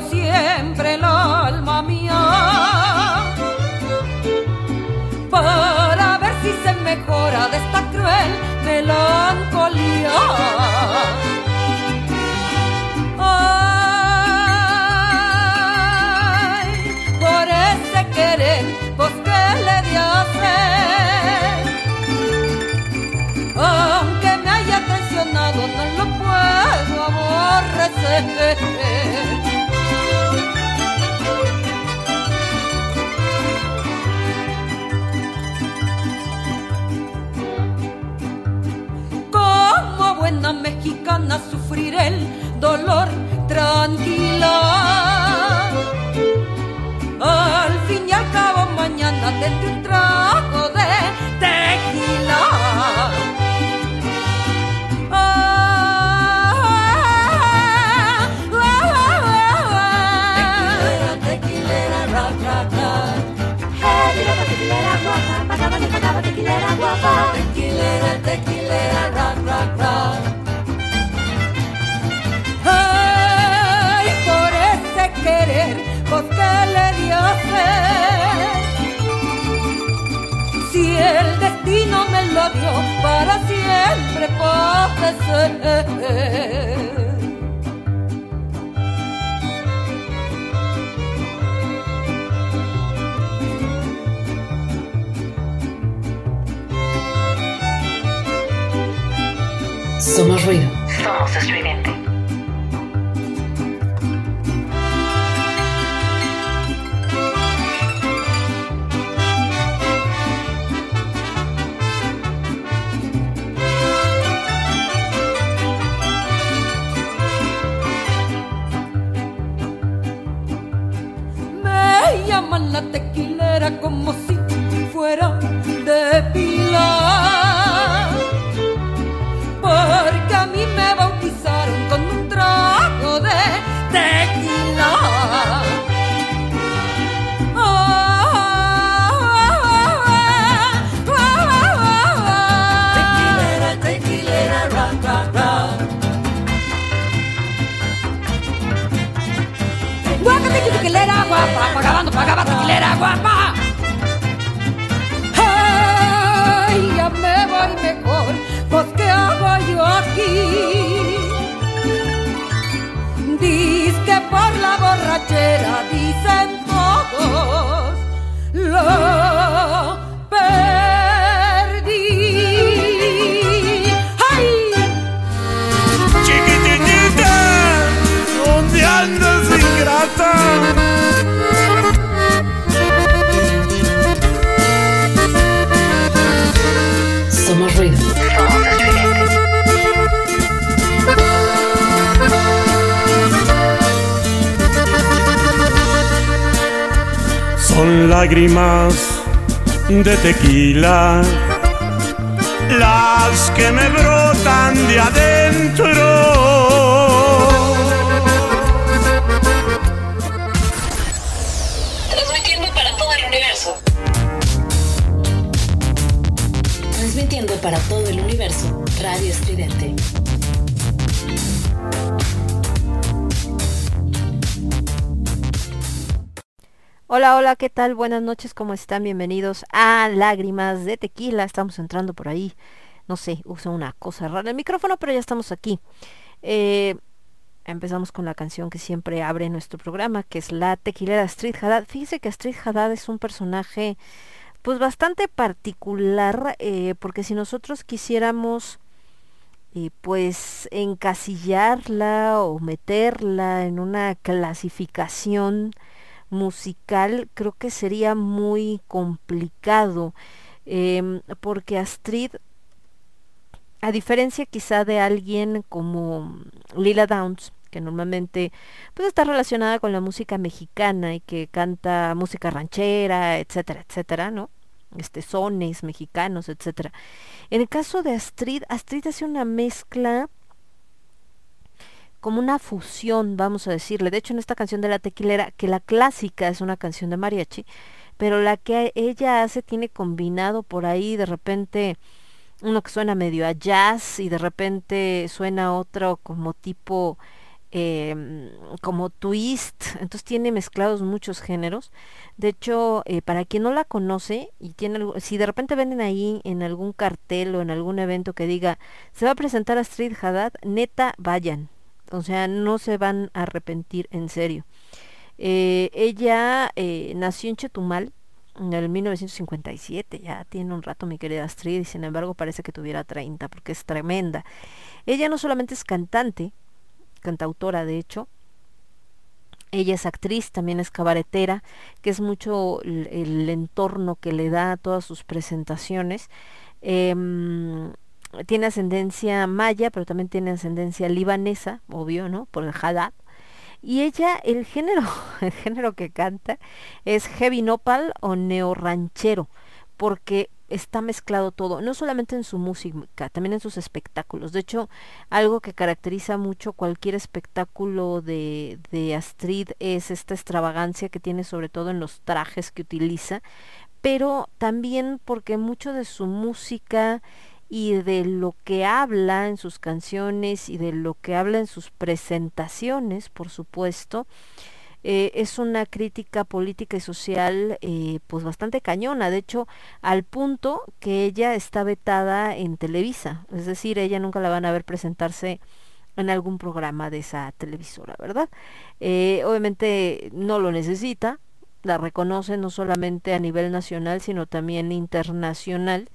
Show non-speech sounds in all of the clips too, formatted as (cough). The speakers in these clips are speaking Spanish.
siempre el alma mía. Para ver si se mejora de esta cruel melancolía. Ay, por ese querer, pues que le di a hacer. Aunque me haya traicionado, no lo puedo aborrecer. Mexicana sufrir el dolor tranquila. Al fin y al cabo mañana tendré un trago de tequila. Ah, ah, ah, tequilera, rock, el destino me lo dio para siempre padecer. Somos ruido. Somos estridente. Lágrimas de tequila las que me brotan de adentro. Hola, hola, ¿qué tal? Buenas noches, ¿cómo están? Bienvenidos a Lágrimas de Tequila. Estamos entrando por ahí. No sé, uso una cosa rara el micrófono, pero ya estamos aquí. Eh, empezamos con la canción que siempre abre nuestro programa, que es la tequilera Street Haddad. Fíjese que Street Haddad es un personaje pues bastante particular, eh, porque si nosotros quisiéramos eh, pues encasillarla o meterla en una clasificación musical, creo que sería muy complicado, em, porque Astrid, a diferencia quizá de alguien como Lila Downs, que normalmente pues está relacionada con la música mexicana y que canta música ranchera, etcétera, etcétera, ¿no? Este sones mexicanos, etcétera. En el caso de Astrid, Astrid hace una mezcla como una fusión, vamos a decirle. De hecho, en esta canción de la tequilera, que la clásica es una canción de mariachi, pero la que ella hace tiene combinado por ahí de repente uno que suena medio a jazz y de repente suena otro como tipo em, como twist, entonces tiene mezclados muchos géneros. De hecho, eh, para quien no la conoce y tiene si de repente venden ahí en algún cartel o en algún evento que diga se va a presentar a Street Haddad, neta vayan. O sea, no se van a arrepentir en serio. Eh, ella eh, nació en Chetumal en el 1957, ya tiene un rato mi querida Astrid y sin embargo parece que tuviera 30 porque es tremenda. Ella no solamente es cantante, cantautora de hecho, ella es actriz, también es cabaretera, que es mucho el, entorno que le da a todas sus presentaciones. Em, tiene ascendencia maya, pero también tiene ascendencia libanesa, obvio, ¿no? Por el Haddad. Y ella, el género, (laughs) el género que canta es heavy nopal o neorranchero, porque está mezclado todo, no solamente en su música, también en sus espectáculos. De hecho, algo que caracteriza mucho cualquier espectáculo de, de Astrid es esta extravagancia que tiene sobre todo en los trajes que utiliza, pero también porque mucho de su música y de lo que habla en sus canciones y de lo que habla en sus presentaciones, por supuesto, eh, es una crítica política y social eh, pues bastante cañona, de hecho al punto que ella está vetada en Televisa, es decir, ella nunca la van a ver presentarse en algún programa de esa televisora, ¿verdad? Eh, obviamente no lo necesita, la reconoce no solamente a nivel nacional, sino también internacional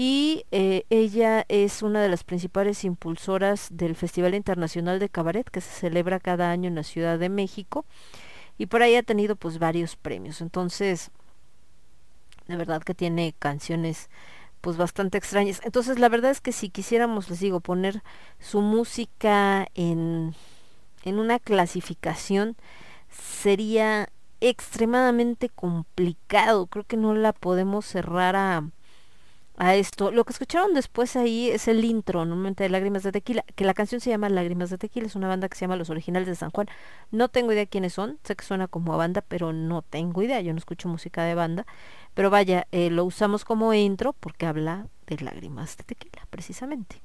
y eh, ella es una de las principales impulsoras del Festival Internacional de Cabaret que se celebra cada año en la Ciudad de México y por ahí ha tenido pues varios premios. Entonces, de verdad que tiene canciones pues bastante extrañas. Entonces, la verdad es que si quisiéramos, les digo, poner su música en, en una clasificación, sería extremadamente complicado. Creo que no la podemos cerrar a a esto. Lo que escucharon después ahí es el intro, normalmente de Lágrimas de Tequila, que la canción se llama Lágrimas de Tequila, es una banda que se llama Los Originales de San Juan. No tengo idea quiénes son, sé que suena como a banda, pero no tengo idea, yo no escucho música de banda. Pero vaya, eh, lo usamos como intro porque habla de Lágrimas de Tequila, precisamente.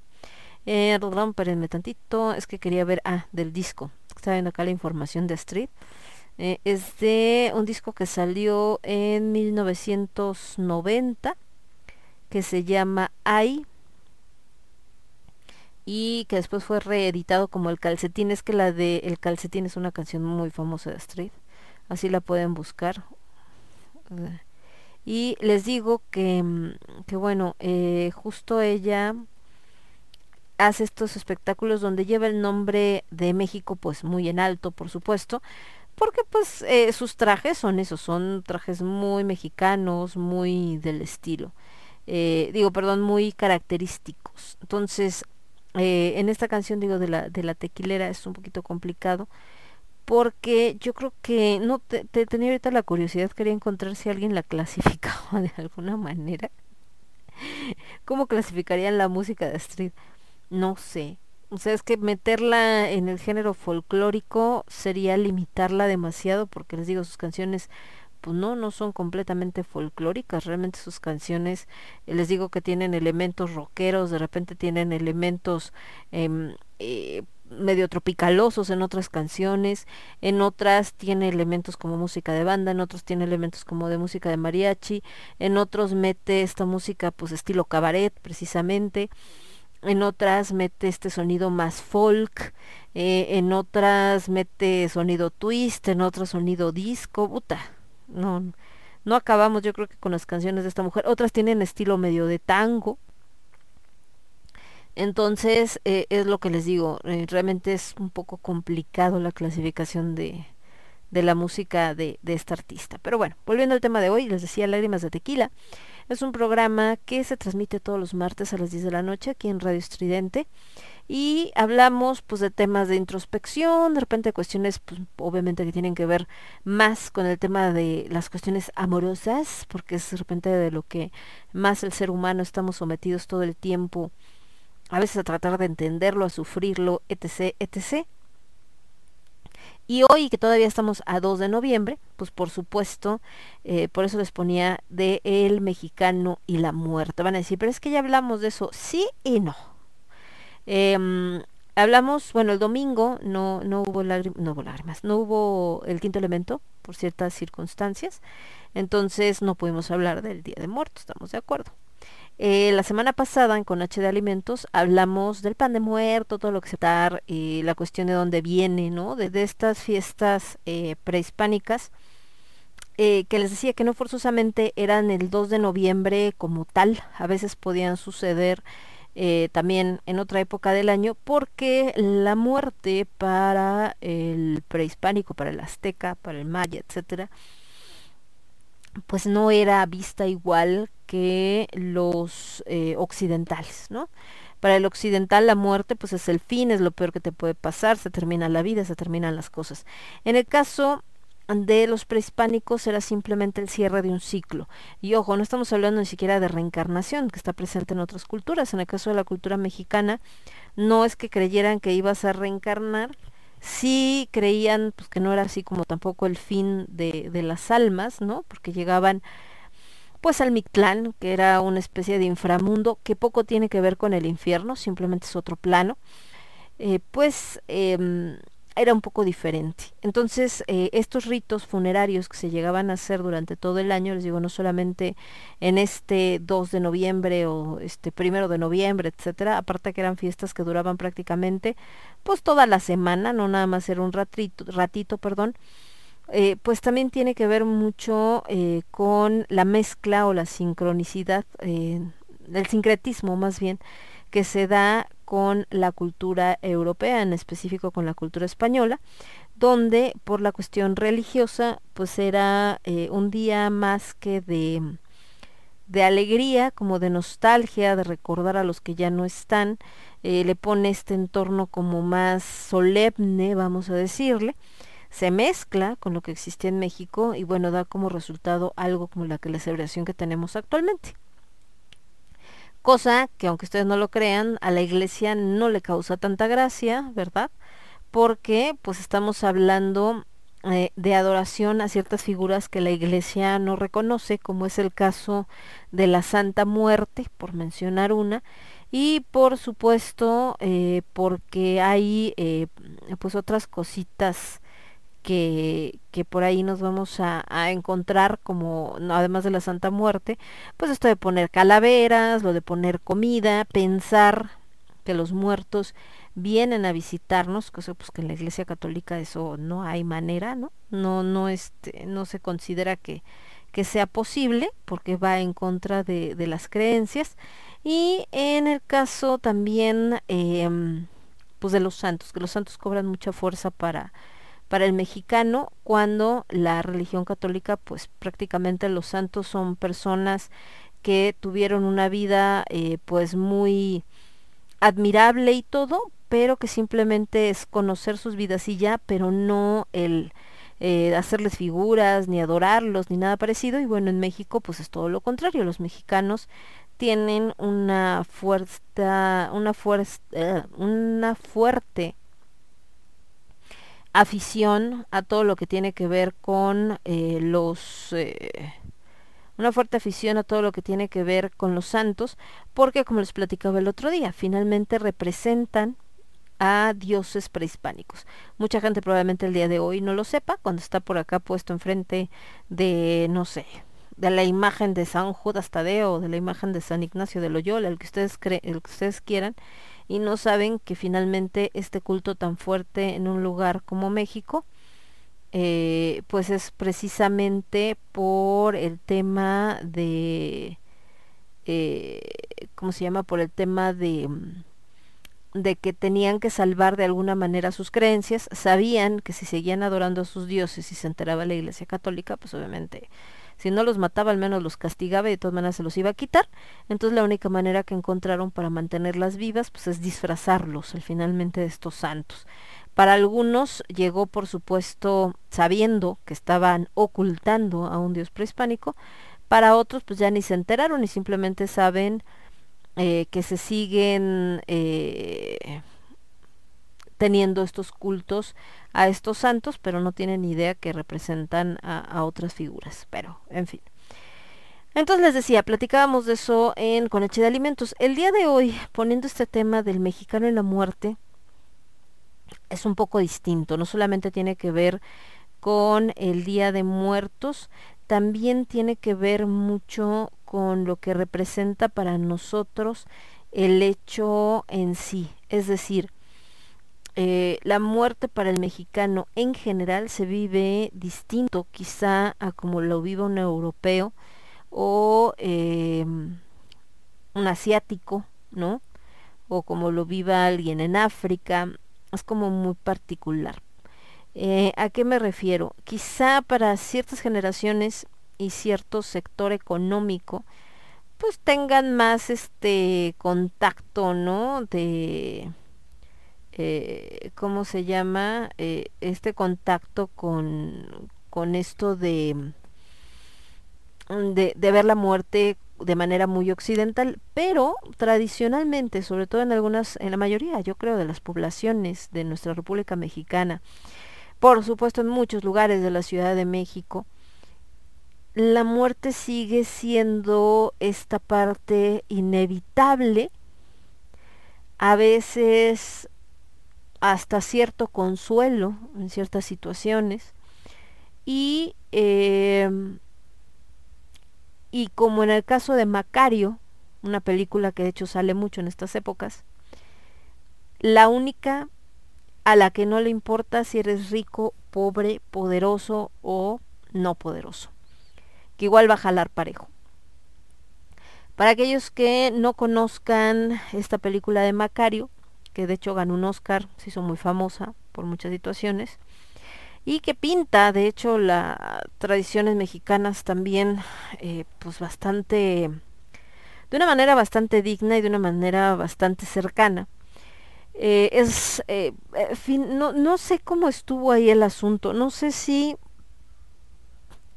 Eh, espérenme tantito, es que quería ver, ah, del disco. Estaba viendo acá la información de Street. Eh, es de un disco que salió en 1990 que se llama Ay y que después fue reeditado como El Calcetín. Es que la de El Calcetín es una canción muy famosa de Street, así la pueden buscar. Y les digo que, que bueno, eh, justo ella hace estos espectáculos donde lleva el nombre de México pues muy en alto, por supuesto, porque pues eh, sus trajes son esos, son trajes muy mexicanos, muy del estilo eh, digo, perdón, muy característicos. Entonces, eh, en esta canción, digo, de la, de la tequilera es un poquito complicado porque yo creo que no te, te tenía ahorita la curiosidad, quería encontrar si alguien la (laughs) clasificaba de alguna manera. ¿Cómo clasificarían la música de Astrid? No sé. O sea, es que meterla en el género folclórico sería limitarla demasiado porque les digo, sus canciones pues no, no son completamente folclóricas, realmente sus canciones, eh, les digo que tienen elementos rockeros, de repente tienen elementos eh, eh, medio tropicalosos en otras canciones, en otras tiene elementos como música de banda, en otros tiene elementos como de música de mariachi, en otros mete esta música pues estilo cabaret precisamente, en otras mete este sonido más folk, eh, en otras mete sonido twist, en otras sonido disco, puta, no, no acabamos yo creo que con las canciones de esta mujer. Otras tienen estilo medio de tango. Entonces, eh, es lo que les digo, eh, realmente es un poco complicado la clasificación de, de la música de, de, esta artista. Pero bueno, volviendo al tema de hoy, les decía Lágrimas de Tequila. Es un programa que se transmite todos los martes a las 10 de la noche aquí en Radio Estridente y hablamos pues de temas de introspección, de repente cuestiones pues, obviamente que tienen que ver más con el tema de las cuestiones amorosas, porque es de repente de lo que más el ser humano estamos sometidos todo el tiempo, a veces a tratar de entenderlo, a sufrirlo, etc, etc. Y hoy que todavía estamos a 2 de noviembre, pues por supuesto, eh, por eso les ponía de El Mexicano y la Muerte. Van a decir, pero es que ya hablamos de eso, sí y no. Eh, hablamos, bueno, el domingo no, no hubo no hubo lágrimas, no hubo el quinto elemento por ciertas circunstancias, entonces no pudimos hablar del Día de Muertos, estamos de acuerdo. Eh, la semana pasada en Con H de Alimentos hablamos del pan de muerto, todo lo que se dar, y la cuestión de dónde viene, ¿no? De, estas fiestas eh, prehispánicas, eh, que les decía que no forzosamente eran el 2 de noviembre como tal, a veces podían suceder eh, también en otra época del año, porque la muerte para el prehispánico, para el azteca, para el maya, etcétera, pues no era vista igual que los eh, occidentales, ¿no? Para el occidental la muerte pues es el fin, es lo peor que te puede pasar, se termina la vida, se terminan las cosas. En el caso de los prehispánicos era simplemente el cierre de un ciclo. Y ojo, no estamos hablando ni siquiera de reencarnación, que está presente en otras culturas. En el caso de la cultura mexicana, no es que creyeran que ibas a reencarnar, sí creían pues, que no era así como tampoco el fin de, de las almas, ¿no? Porque llegaban pues al Mictlán, que era una especie de inframundo que poco tiene que ver con el infierno, simplemente es otro plano. Eh, pues eh, era un poco diferente. Entonces, eh, estos ritos funerarios que se llegaban a hacer durante todo el año, les digo, no solamente en este 2 de noviembre o este primero de noviembre, etcétera, aparte que eran fiestas que duraban prácticamente pues toda la semana, no nada más era un ratito, ratito perdón, eh, pues también tiene que ver mucho eh, con la mezcla o la sincronicidad, el sincretismo más bien, que se da con la cultura europea, en específico con la cultura española, donde por la cuestión religiosa pues era eh, un día más que de, de alegría, como de nostalgia, de recordar a los que ya no están, eh, le pone este entorno como más solemne, vamos a decirle, se mezcla con lo que existía en México y bueno, da como resultado algo como la la celebración que tenemos actualmente cosa que aunque ustedes no lo crean, a la iglesia no le causa tanta gracia, ¿verdad? Porque pues estamos hablando eh, de adoración a ciertas figuras que la iglesia no reconoce, como es el caso de la Santa Muerte, por mencionar una, y por supuesto eh, porque hay eh, pues otras cositas que, por ahí nos vamos a, encontrar como, además de la Santa Muerte, pues esto de poner calaveras, lo de poner comida, pensar que los muertos vienen a visitarnos, cosa pues que en la Iglesia Católica eso no hay manera, ¿no? No, no, este, no se considera que, que sea posible, porque va en contra de, de las creencias. Y en el caso también, eh, pues de los santos, que los santos cobran mucha fuerza para, para el mexicano cuando la religión católica pues prácticamente los santos son personas que tuvieron una vida eh, pues muy admirable y todo pero que simplemente es conocer sus vidas y ya pero no el eh, hacerles figuras ni adorarlos ni nada parecido. Y bueno en México pues es todo lo contrario. Los mexicanos tienen una fuerza una fuerza uh, una fuerte afición a todo lo que tiene que ver con eh, los eh, una fuerte afición a todo lo que tiene que ver con los santos porque como les platicaba el otro día finalmente representan a dioses prehispánicos. Mucha gente probablemente el día de hoy no lo sepa cuando está por acá puesto enfrente de no sé, de la imagen de San Judas Tadeo de la imagen de San Ignacio de Loyola, el que ustedes creen, el que ustedes quieran y no saben que finalmente este culto tan fuerte en un lugar como México eh, pues es precisamente por el tema de eh, ¿cómo se llama? por el tema de de que tenían que salvar de alguna manera sus creencias, sabían que si seguían adorando a sus dioses y se enteraba la Iglesia Católica, pues obviamente si no los mataba al menos los castigaba y de todas maneras se los iba a quitar. Entonces la única manera que encontraron para mantenerlas vivas pues es disfrazarlos al finalmente de estos santos. Para algunos llegó por supuesto sabiendo que estaban ocultando a un dios prehispánico, para otros pues ya ni se enteraron y simplemente saben eh, que se siguen eh, teniendo estos cultos a estos santos, pero no tienen idea que representan a, otras figuras. Pero, en fin. Entonces les decía, platicábamos de eso en Con Leche de Alimentos. El día de hoy, poniendo este tema del mexicano en la muerte, es un poco distinto, no solamente tiene que ver con el Día de Muertos, también tiene que ver mucho con lo que representa para nosotros el hecho en sí, es decir, eh, la muerte para el mexicano en general se vive distinto quizá a como lo vive un europeo o eh, un asiático, ¿no? O como lo viva alguien en África, es como muy particular. Eh, ¿A qué me refiero? Quizá para ciertas generaciones y cierto sector económico, pues tengan más este contacto, ¿no? De eh, ¿cómo se llama? Eh, este contacto con, con esto de, de, de ver la muerte de manera muy occidental, pero tradicionalmente, sobre todo en algunas, en la mayoría, yo creo, de las poblaciones de nuestra República Mexicana, por supuesto en muchos lugares de la Ciudad de México, la muerte sigue siendo esta parte inevitable, a veces hasta cierto consuelo en ciertas situaciones. Y eh, y como en el caso de Macario una película que de hecho sale mucho en estas épocas la única a la que no le importa si eres rico, pobre, poderoso o no poderoso que igual va a jalar parejo. Para aquellos que no conozcan esta película de Macario que de hecho ganó un Oscar, se hizo muy famosa por muchas situaciones, y que pinta, de hecho, las tradiciones mexicanas también, eh, pues bastante, de una manera bastante digna y de una manera bastante cercana. Eh, es, eh, fin, no, no sé cómo estuvo ahí el asunto, no sé si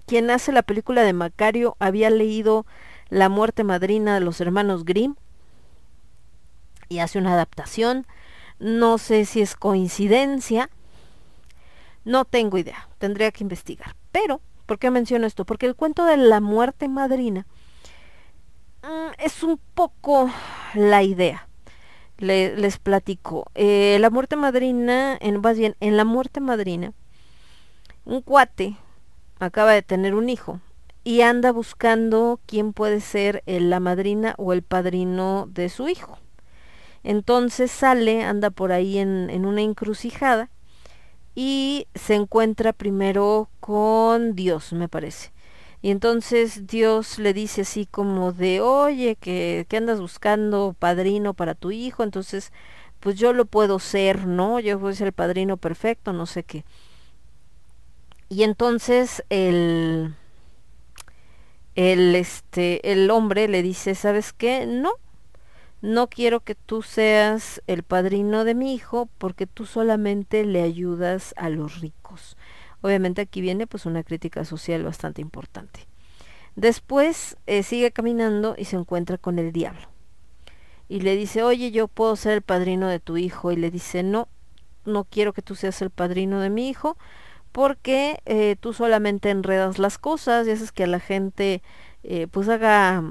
quien hace la película de Macario había leído La muerte madrina de los hermanos Grimm y hace una adaptación. No sé si es coincidencia. No tengo idea. Tendría que investigar. Pero, ¿por qué menciono esto? Porque el cuento de la muerte madrina mm, es un poco la idea. les platico. Eh, la muerte madrina, en, más bien, en la muerte madrina, un cuate acaba de tener un hijo y anda buscando quién puede ser la madrina o el padrino de su hijo. Entonces sale, anda por ahí en, una encrucijada y se encuentra primero con Dios, me parece. Y entonces Dios le dice así como de, oye, que, que, andas buscando padrino para tu hijo, entonces pues yo lo puedo ser, ¿no? Yo voy a ser el padrino perfecto, no sé qué. Y entonces el, el, este, el hombre le dice, ¿sabes qué? No, no quiero que tú seas el padrino de mi hijo porque tú solamente le ayudas a los ricos. Obviamente aquí viene pues una crítica social bastante importante. Después eh, sigue caminando y se encuentra con el diablo. Y le dice, oye, yo puedo ser el padrino de tu hijo. Y le dice, no, no quiero que tú seas el padrino de mi hijo porque eh, tú solamente enredas las cosas y haces que a la gente eh, pues haga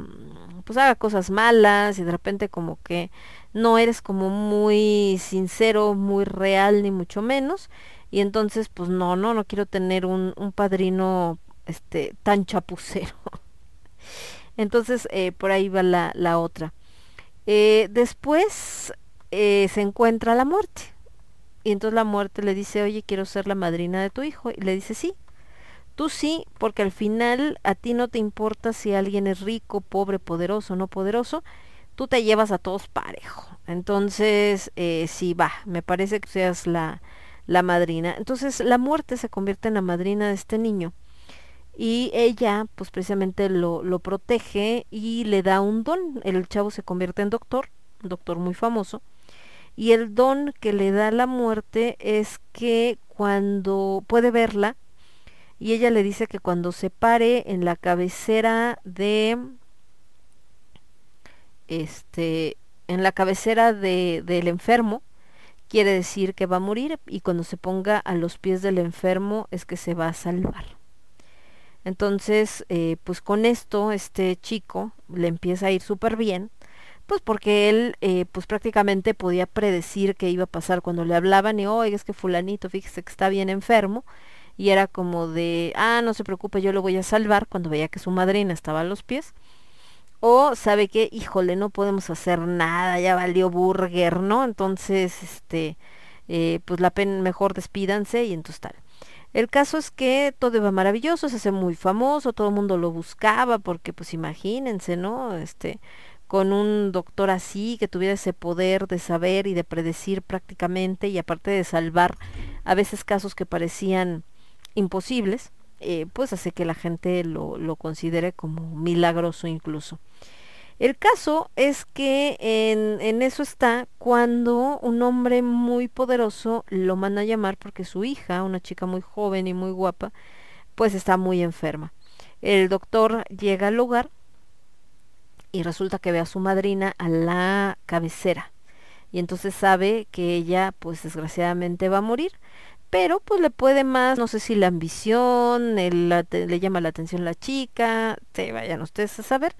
pues haga cosas malas y de repente como que no eres como muy sincero, muy real ni mucho menos y entonces pues no, no, no quiero tener un, un padrino este tan chapucero. (laughs) entonces eh, por ahí va la, la otra. Eh, después eh, se encuentra la muerte y entonces la muerte le dice, oye, quiero ser la madrina de tu hijo y le dice sí Tú sí, porque al final a ti no te importa si alguien es rico, pobre, poderoso, no poderoso, tú te llevas a todos parejo. Entonces, eh, sí, va, me parece que seas la, la madrina. Entonces, la muerte se convierte en la madrina de este niño. Y ella, pues precisamente lo, lo protege y le da un don. El chavo se convierte en doctor, un doctor muy famoso. Y el don que le da la muerte es que cuando puede verla, y ella le dice que cuando se pare en la cabecera de este en la cabecera de, del enfermo quiere decir que va a morir y cuando se ponga a los pies del enfermo es que se va a salvar. Entonces eh, pues con esto este chico le empieza a ir súper bien pues porque él eh, pues prácticamente podía predecir qué iba a pasar cuando le hablaban y oiga es que fulanito fíjese que está bien enfermo y era como de ah no se preocupe yo lo voy a salvar cuando veía que su madrina estaba a los pies. O sabe que híjole no podemos hacer nada ya valió burger no entonces este eh, pues la pena mejor despídanse y entonces tal. El caso es que todo iba maravilloso, se hace muy famoso, todo el mundo lo buscaba, porque pues imagínense, ¿no? Este, con un doctor así, que tuviera ese poder de saber y de predecir prácticamente, y aparte de salvar a veces casos que parecían imposibles, eh, pues hace que la gente lo, lo considere como milagroso incluso. El caso es que en, en, eso está cuando un hombre muy poderoso lo manda a llamar porque su hija, una chica muy joven y muy guapa, pues está muy enferma. El doctor llega al lugar y resulta que ve a su madrina a la cabecera y entonces sabe que ella pues desgraciadamente va a morir pero pues le puede más, no sé si la ambición, el, le llama la atención la chica, te vayan ustedes a saber.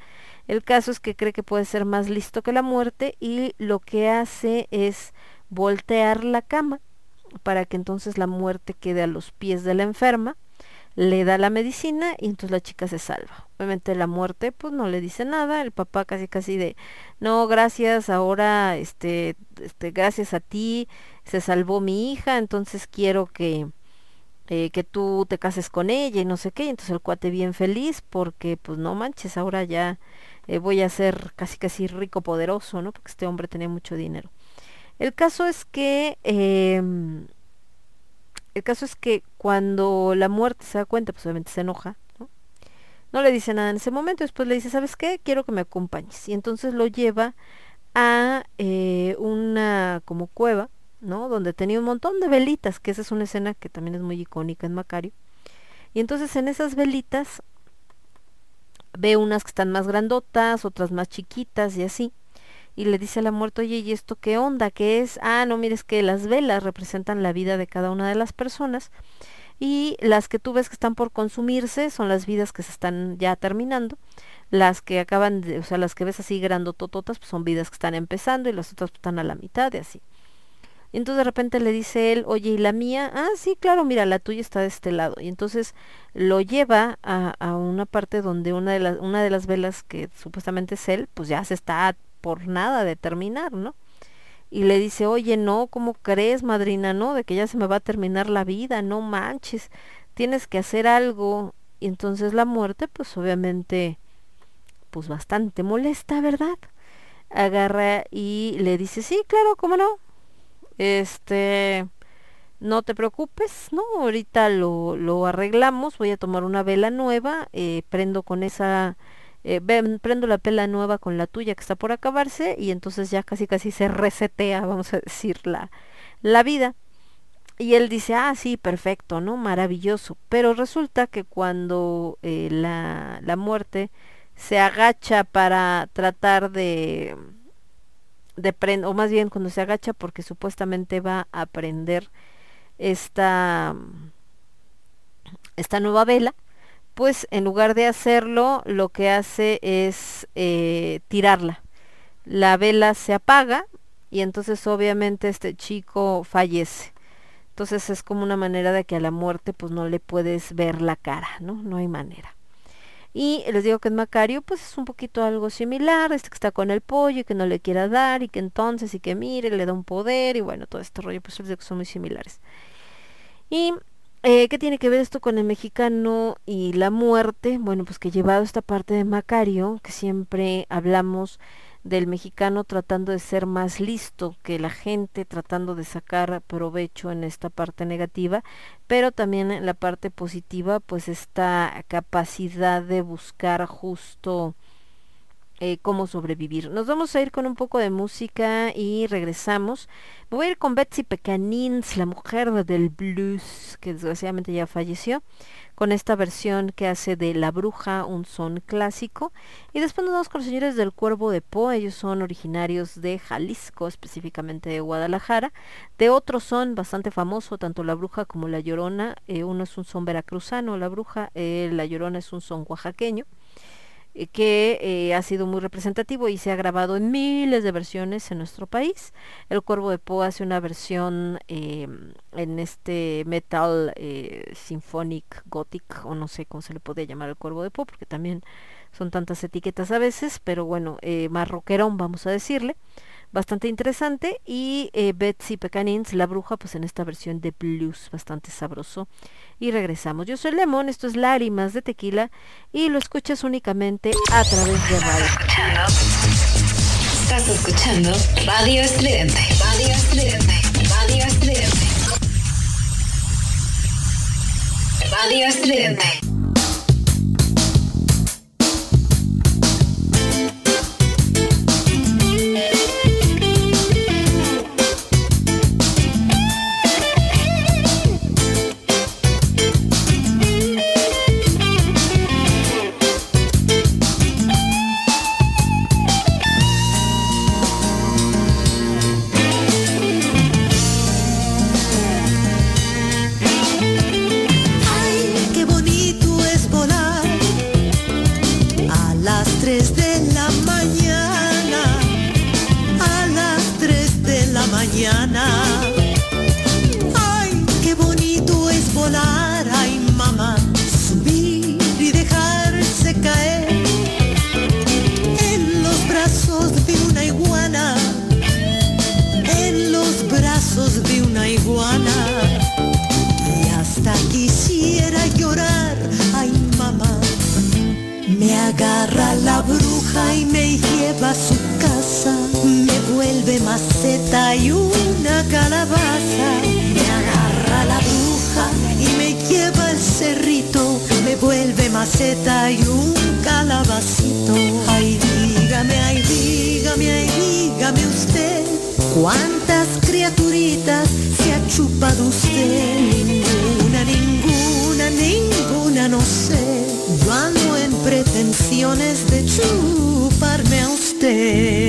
El caso es que cree que puede ser más listo que la muerte y lo que hace es voltear la cama para que entonces la muerte quede a los pies de la enferma, le da la medicina y entonces la chica se salva. Obviamente la muerte pues no le dice nada, el papá casi casi de no, gracias, ahora este este gracias a ti se salvó mi hija, entonces quiero que eh, que tú te cases con ella y no sé qué, entonces el cuate bien feliz porque pues no manches, ahora ya eh, voy a ser casi casi rico poderoso, ¿no? Porque este hombre tenía mucho dinero. El caso es que eh, el caso es que cuando la muerte se da cuenta, pues obviamente se enoja, ¿no? No le dice nada en ese momento, después le dice, ¿sabes qué? Quiero que me acompañes. Y entonces lo lleva a eh, una como cueva, ¿no? Donde tenía un montón de velitas, que esa es una escena que también es muy icónica en Macario. Y entonces en esas velitas ve unas que están más grandotas, otras más chiquitas y así. Y le dice a la muerte, oye, ¿y esto qué onda? ¿Qué es? Ah, no, mires que las velas representan la vida de cada una de las personas. Y las que tú ves que están por consumirse son las vidas que se están ya terminando. Las que acaban de, o sea, las que ves así grandotototas, pues son vidas que están empezando y las otras están a la mitad y así. Y entonces de repente le dice él, oye, ¿y la mía? Ah, sí, claro, mira, la tuya está de este lado. Y entonces lo lleva a, a una parte donde una de, las, una de las velas que supuestamente es él, pues ya se está por nada de terminar, ¿no? Y le dice, oye, no, ¿cómo crees, madrina, no? De que ya se me va a terminar la vida, no manches, tienes que hacer algo. Y entonces la muerte, pues obviamente, pues bastante molesta, ¿verdad? Agarra y le dice, sí, claro, ¿cómo no? Este no te preocupes, ¿no? Ahorita lo, lo arreglamos, voy a tomar una vela nueva, eh, prendo con esa, eh, prendo la vela nueva con la tuya que está por acabarse y entonces ya casi casi se resetea, vamos a decir, la, vida. Y él dice, ah, sí, perfecto, ¿no? Maravilloso. Pero resulta que cuando eh, la, la muerte se agacha para tratar de de o más bien cuando se agacha porque supuestamente va a prender esta esta nueva vela pues en lugar de hacerlo lo que hace es eh, tirarla. La vela se apaga y entonces obviamente este chico fallece. Entonces es como una manera de que a la muerte pues no le puedes ver la cara no no hay manera y les digo que en Macario pues es un poquito algo similar, este que está con el pollo y que no le quiera dar y que entonces y que mire, le da un poder y bueno, todo este rollo, pues les digo que son muy similares. Y eh, ¿Qué tiene que ver esto con el mexicano y la muerte? Bueno, pues que llevado esta parte de Macario, que siempre hablamos del mexicano tratando de ser más listo que la gente, tratando de sacar provecho en esta parte negativa, pero también en la parte positiva, pues esta capacidad de buscar justo eh, cómo sobrevivir. Nos vamos a ir con un poco de música y regresamos. Me voy a ir con Betsy Pecanins, la mujer del blues, que desgraciadamente ya falleció con esta versión que hace de La Bruja un son clásico. Y después nos vamos con los señores del Cuervo de Po, ellos son originarios de Jalisco, específicamente de Guadalajara. De otro son bastante famoso, tanto La Bruja como La Llorona. Eh, uno es un son veracruzano, La Bruja, eh, La Llorona es un son oaxaqueño. Eh, que eh, ha sido muy representativo y se ha grabado en miles de versiones en nuestro país. El Cuervo de Po hace una versión em, en este metal eh, symphonic gothic o no sé cómo se le puede llamar el Cuervo de Po porque también son tantas etiquetas a veces, pero bueno, más rockerón vamos a decirle bastante interesante y Betsy Pecanins, la bruja, pues en esta versión de blues bastante sabroso y regresamos. Yo soy Lemón, esto es Lágrimas de Tequila y lo escuchas únicamente a través de radio. Estás escuchando Radio Estridente. Radio Estridente. Radio Estridente. Radio Estridente. Agarra la bruja y me lleva a su casa, me vuelve maceta y una calabaza. Me agarra la bruja y me lleva al cerrito, me vuelve maceta y un calabacito. Ay, dígame, ay, dígame, ay, dígame usted, cuántas criaturitas se ha chupado usted. De chuparme a usted.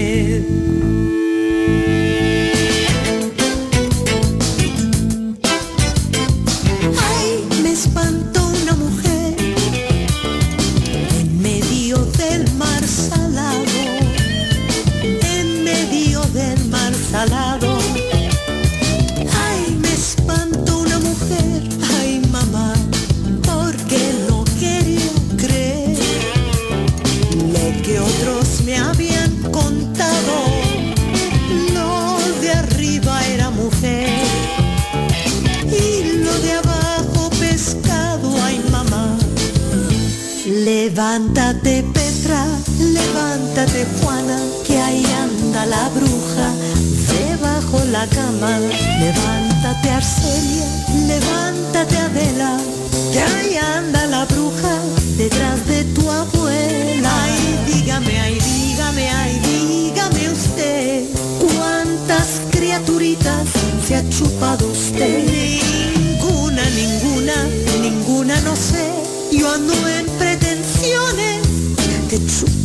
Levántate Petra, levántate Juana, que ahí anda la bruja debajo la cama. Levántate Arcelia, levántate Adela, que ahí anda la bruja detrás de tu abuela. Ay, dígame, ay, dígame, ay, dígame usted, ¿cuántas criaturitas se ha chupado usted? Ninguna, ninguna, ninguna, no sé, yo ando en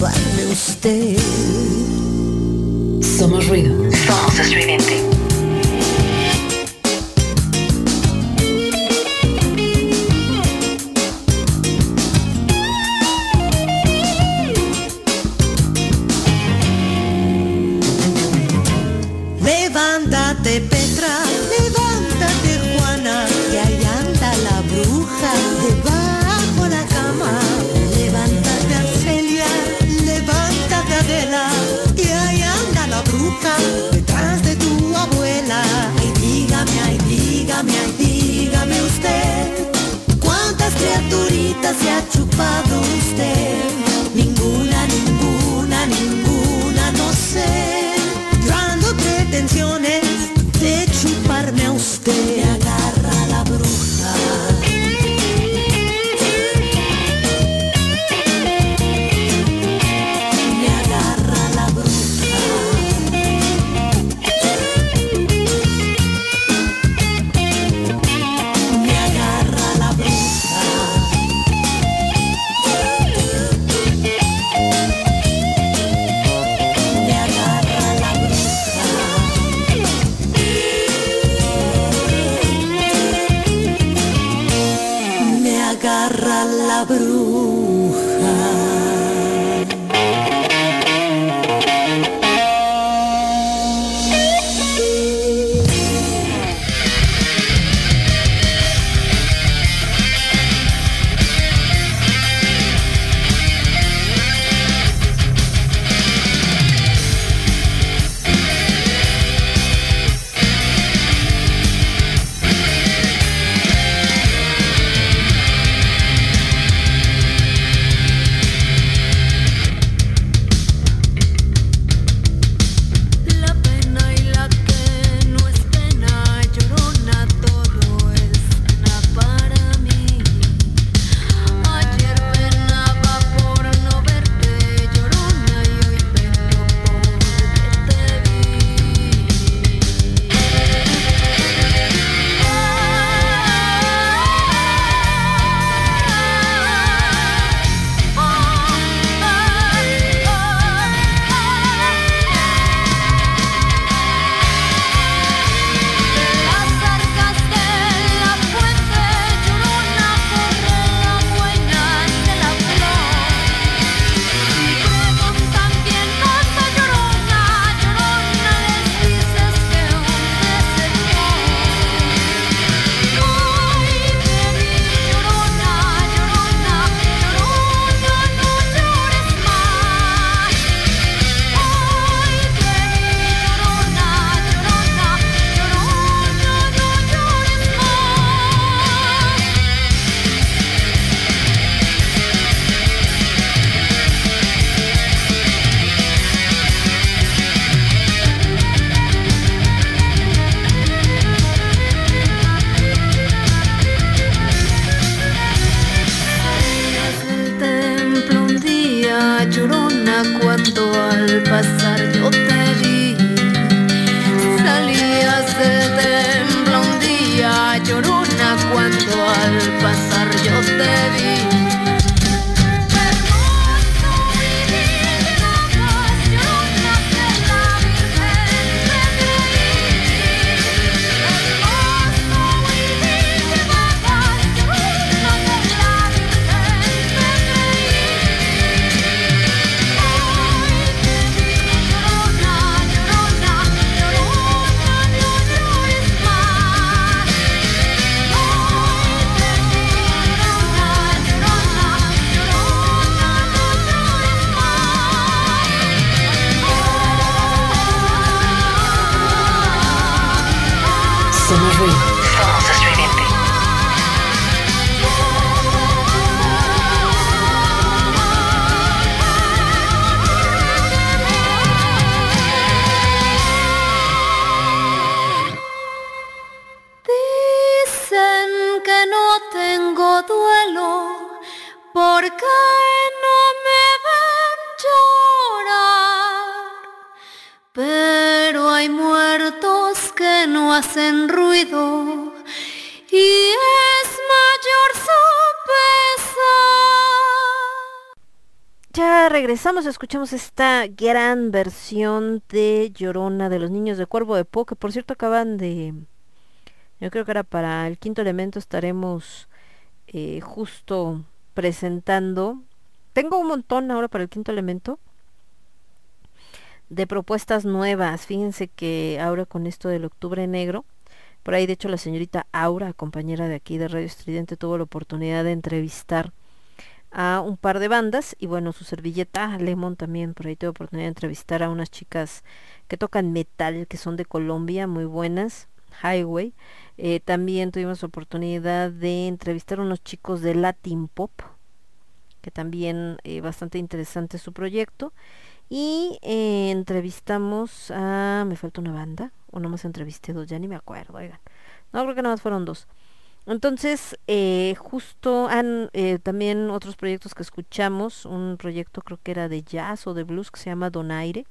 chuparme usted. Somos ruido. Somos estridente. Levántate Petra, stay. Regresamos, escuchamos esta gran versión de Llorona de los niños de Cuervo de Po, que por cierto acaban de... Yo creo que era para el quinto elemento estaremos eh, justo presentando. Tengo un montón ahora para el quinto elemento de propuestas nuevas. Fíjense que ahora con esto del octubre negro, por ahí de hecho la señorita Aura, compañera de aquí de Radio Estridente, tuvo la oportunidad de entrevistar a un par de bandas y bueno, su servilleta Lemon también por ahí tuve oportunidad de entrevistar a unas chicas que tocan metal, que son de Colombia, muy buenas, Highway. Eh, también tuvimos oportunidad de entrevistar a unos chicos de Latin Pop, que también eh, bastante interesante su proyecto. Y eh, entrevistamos a... Me falta una banda, o nomás entrevisté dos, ya ni me acuerdo, oigan. No, creo que nada más fueron dos. Entonces, eh, justo han eh, también otros proyectos que escuchamos, un proyecto creo que era de jazz o de blues que se llama Donaire,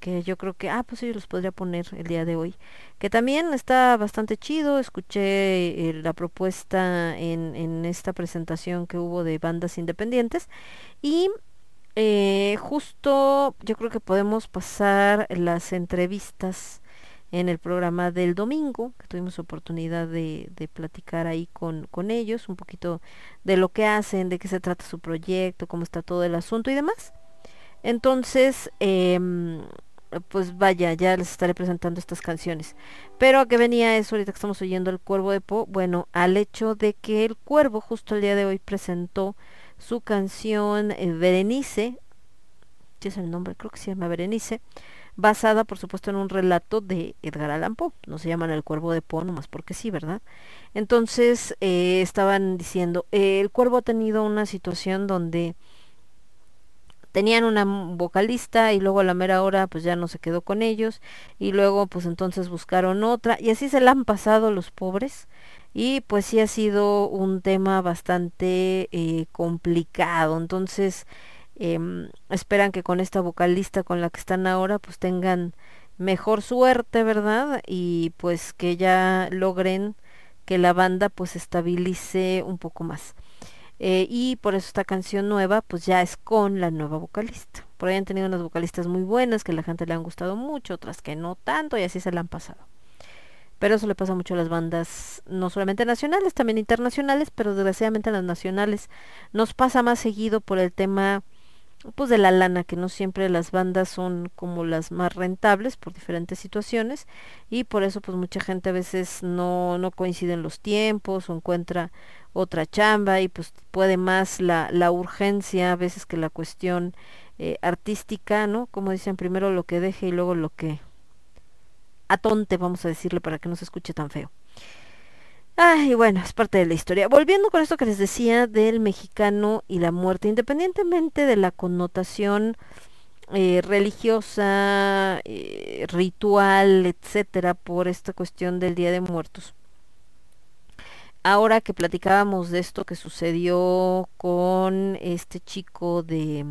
que yo creo que, ah, pues ellos los podría poner el día de hoy, que también está bastante chido, escuché eh, la propuesta en, en esta presentación que hubo de bandas independientes y eh, justo yo creo que podemos pasar las entrevistas en el programa del domingo, que tuvimos oportunidad de, de platicar ahí con, con ellos, un poquito de lo que hacen, de qué se trata su proyecto, cómo está todo el asunto y demás. Entonces, em, pues vaya, ya les estaré presentando estas canciones. Pero a qué venía eso ahorita que estamos oyendo el Cuervo de Po, bueno, al hecho de que el Cuervo justo el día de hoy presentó su canción eh, Berenice, ¿qué es el nombre? Creo que se llama Berenice, basada por supuesto en un relato de Edgar Allan Poe. No se llaman el Cuervo de Poe nomás porque sí, ¿verdad? Entonces eh, estaban diciendo, eh, el Cuervo ha tenido una situación donde tenían una vocalista y luego a la mera hora pues ya no se quedó con ellos y luego pues entonces buscaron otra y así se la han pasado los pobres y pues sí ha sido un tema bastante eh, complicado entonces em, esperan que con esta vocalista con la que están ahora pues tengan mejor suerte verdad y pues que ya logren que la banda pues estabilice un poco más eh, y por eso esta canción nueva pues ya es con la nueva vocalista. Por ahí han tenido unas vocalistas muy buenas que a la gente le han gustado mucho, otras que no tanto y así se la han pasado. Pero eso le pasa mucho a las bandas, no solamente nacionales, también internacionales, pero desgraciadamente a las nacionales nos pasa más seguido por el tema pues de la lana, que no siempre las bandas son como las más rentables por diferentes situaciones y por eso pues mucha gente a veces no, no coinciden los tiempos o encuentra otra chamba y pues puede más la, la urgencia a veces que la cuestión eh, artística, ¿no? Como dicen, primero lo que deje y luego lo que atonte, vamos a decirle para que no se escuche tan feo. Ay, bueno, es parte de la historia. Volviendo con esto que les decía del mexicano y la muerte, independientemente de la connotación eh, religiosa, eh, ritual, etcétera, por esta cuestión del Día de Muertos ahora que platicábamos de esto que sucedió con este chico de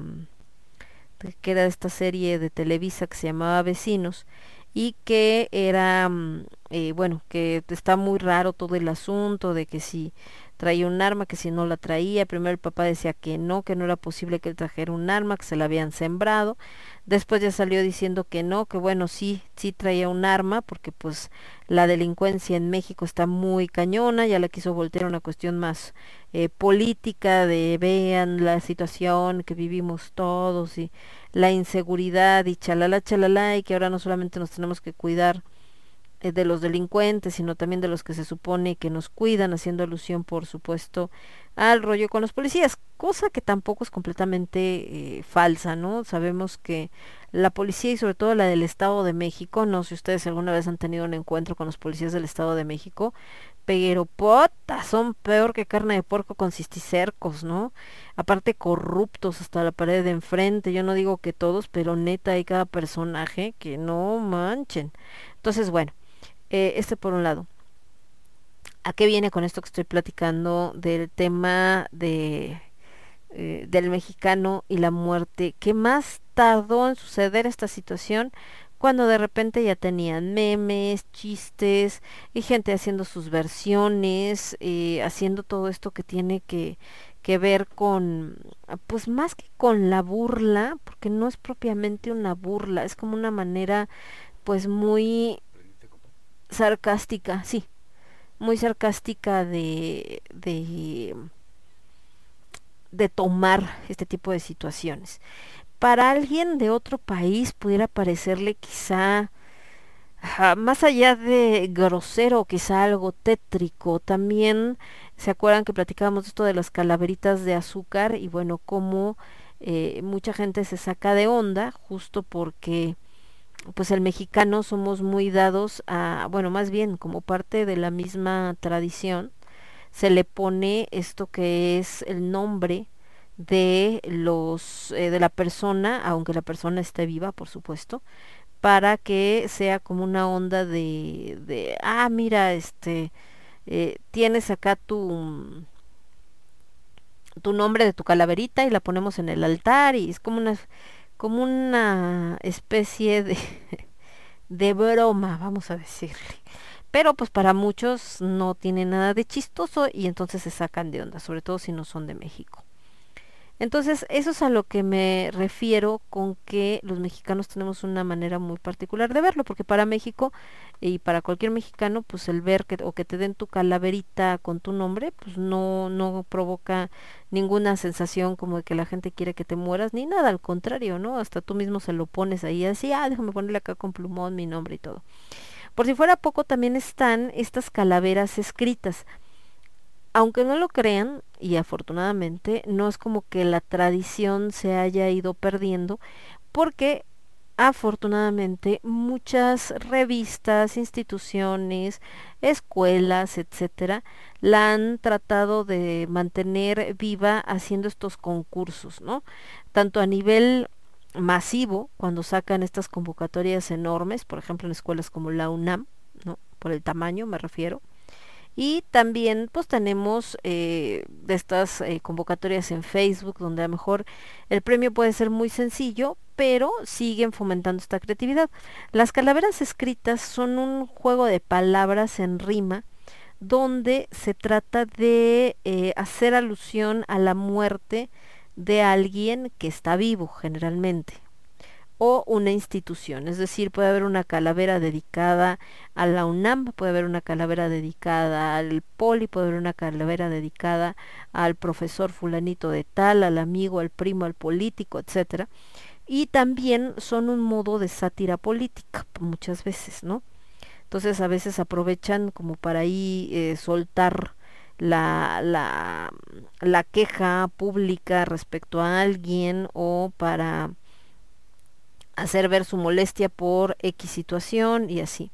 que era esta serie de Televisa que se llamaba Vecinos y que era, mm, eh, bueno, que está muy raro todo el asunto de que si traía un arma, que si no la traía, primero el papá decía que no, que no era posible que él trajera un arma, que se la habían sembrado, después ya salió diciendo que no, que bueno, sí, sí traía un arma, porque pues la delincuencia en México está muy cañona, ya la quiso voltear una cuestión más eh, política, de vean la situación que vivimos todos y la inseguridad y chalala, chalala, y que ahora no solamente nos tenemos que cuidar, de los delincuentes, sino también de los que se supone que nos cuidan, haciendo alusión, por supuesto, al rollo con los policías, cosa que tampoco es completamente eh, falsa, ¿no? Sabemos que la policía y sobre todo la del Estado de México, no sé si ustedes alguna vez han tenido un encuentro con los policías del Estado de México, pero potas, son peor que carne de puerco con cisticercos, ¿no? Aparte corruptos hasta la pared de enfrente, yo no digo que todos, pero neta hay cada personaje que no manchen. Entonces, bueno, eh, este por un lado. ¿A qué viene con esto que estoy platicando del tema de eh, del mexicano y la muerte? ¿Qué más tardó en suceder esta situación? Cuando de repente ya tenían memes, chistes y gente haciendo sus versiones, eh, haciendo todo esto que tiene que, que ver con, pues más que con la burla, porque no es propiamente una burla, es como una manera pues muy sarcástica, sí, muy sarcástica de, de, de tomar este tipo de situaciones. Para alguien de otro país pudiera parecerle quizá más allá de grosero, quizá algo tétrico, también se acuerdan que platicábamos esto de las calaveritas de azúcar y bueno, como eh, mucha gente se saca de onda justo porque pues el mexicano somos muy dados a, bueno, más bien como parte de la misma tradición, se le pone esto que es el nombre de los eh, de la persona, aunque la persona esté viva, por supuesto, para que sea como una onda de, de ah, mira, este, eh, tienes acá tu tu nombre de tu calaverita y la ponemos en el altar y es como una como una especie de, de broma, vamos a decirle. Pero pues para muchos no tiene nada de chistoso y entonces se sacan de onda, sobre todo si no son de México. Entonces, eso es a lo que me refiero con que los mexicanos tenemos una manera muy particular de verlo, porque para México y para cualquier mexicano, pues el ver que o que te den tu calaverita con tu nombre, pues no no provoca ninguna sensación como de que la gente quiere que te mueras ni nada, al contrario, ¿no? Hasta tú mismo se lo pones ahí así, ah, déjame ponerle acá con plumón mi nombre y todo. Por si fuera poco, también están estas calaveras escritas aunque no lo crean, y afortunadamente, no es como que la tradición se haya ido perdiendo, porque afortunadamente muchas revistas, instituciones, escuelas, etcétera, la han tratado de mantener viva haciendo estos concursos, ¿no? Tanto a nivel masivo, cuando sacan estas convocatorias enormes, por ejemplo en escuelas como la UNAM, ¿no? Por el tamaño me refiero, y también pues tenemos eh, estas eh, convocatorias en Facebook donde a lo mejor el premio puede ser muy sencillo, pero siguen fomentando esta creatividad. Las calaveras escritas son un juego de palabras en rima donde se trata de eh, hacer alusión a la muerte de alguien que está vivo generalmente o una institución. Es decir, puede haber una calavera dedicada a la UNAM, puede haber una calavera dedicada al poli, puede haber una calavera dedicada al profesor fulanito de tal, al amigo, al primo, al político, etcétera. Y también son un modo de sátira política, muchas veces, ¿no? Entonces a veces aprovechan como para ahí eh, soltar la, la, la queja pública respecto a alguien o para hacer ver su molestia por X situación y así.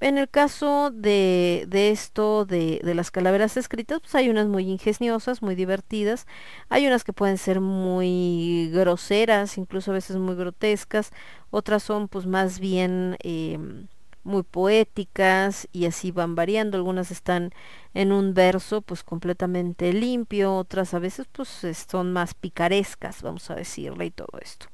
En el caso de, de esto, de, de, las calaveras escritas, pues hay unas muy ingeniosas, muy divertidas, hay unas que pueden ser muy groseras, incluso a veces muy grotescas, otras son pues más bien eh, muy poéticas y así van variando, algunas están en un verso pues completamente limpio, otras a veces pues son más picarescas, vamos a decirle y todo esto.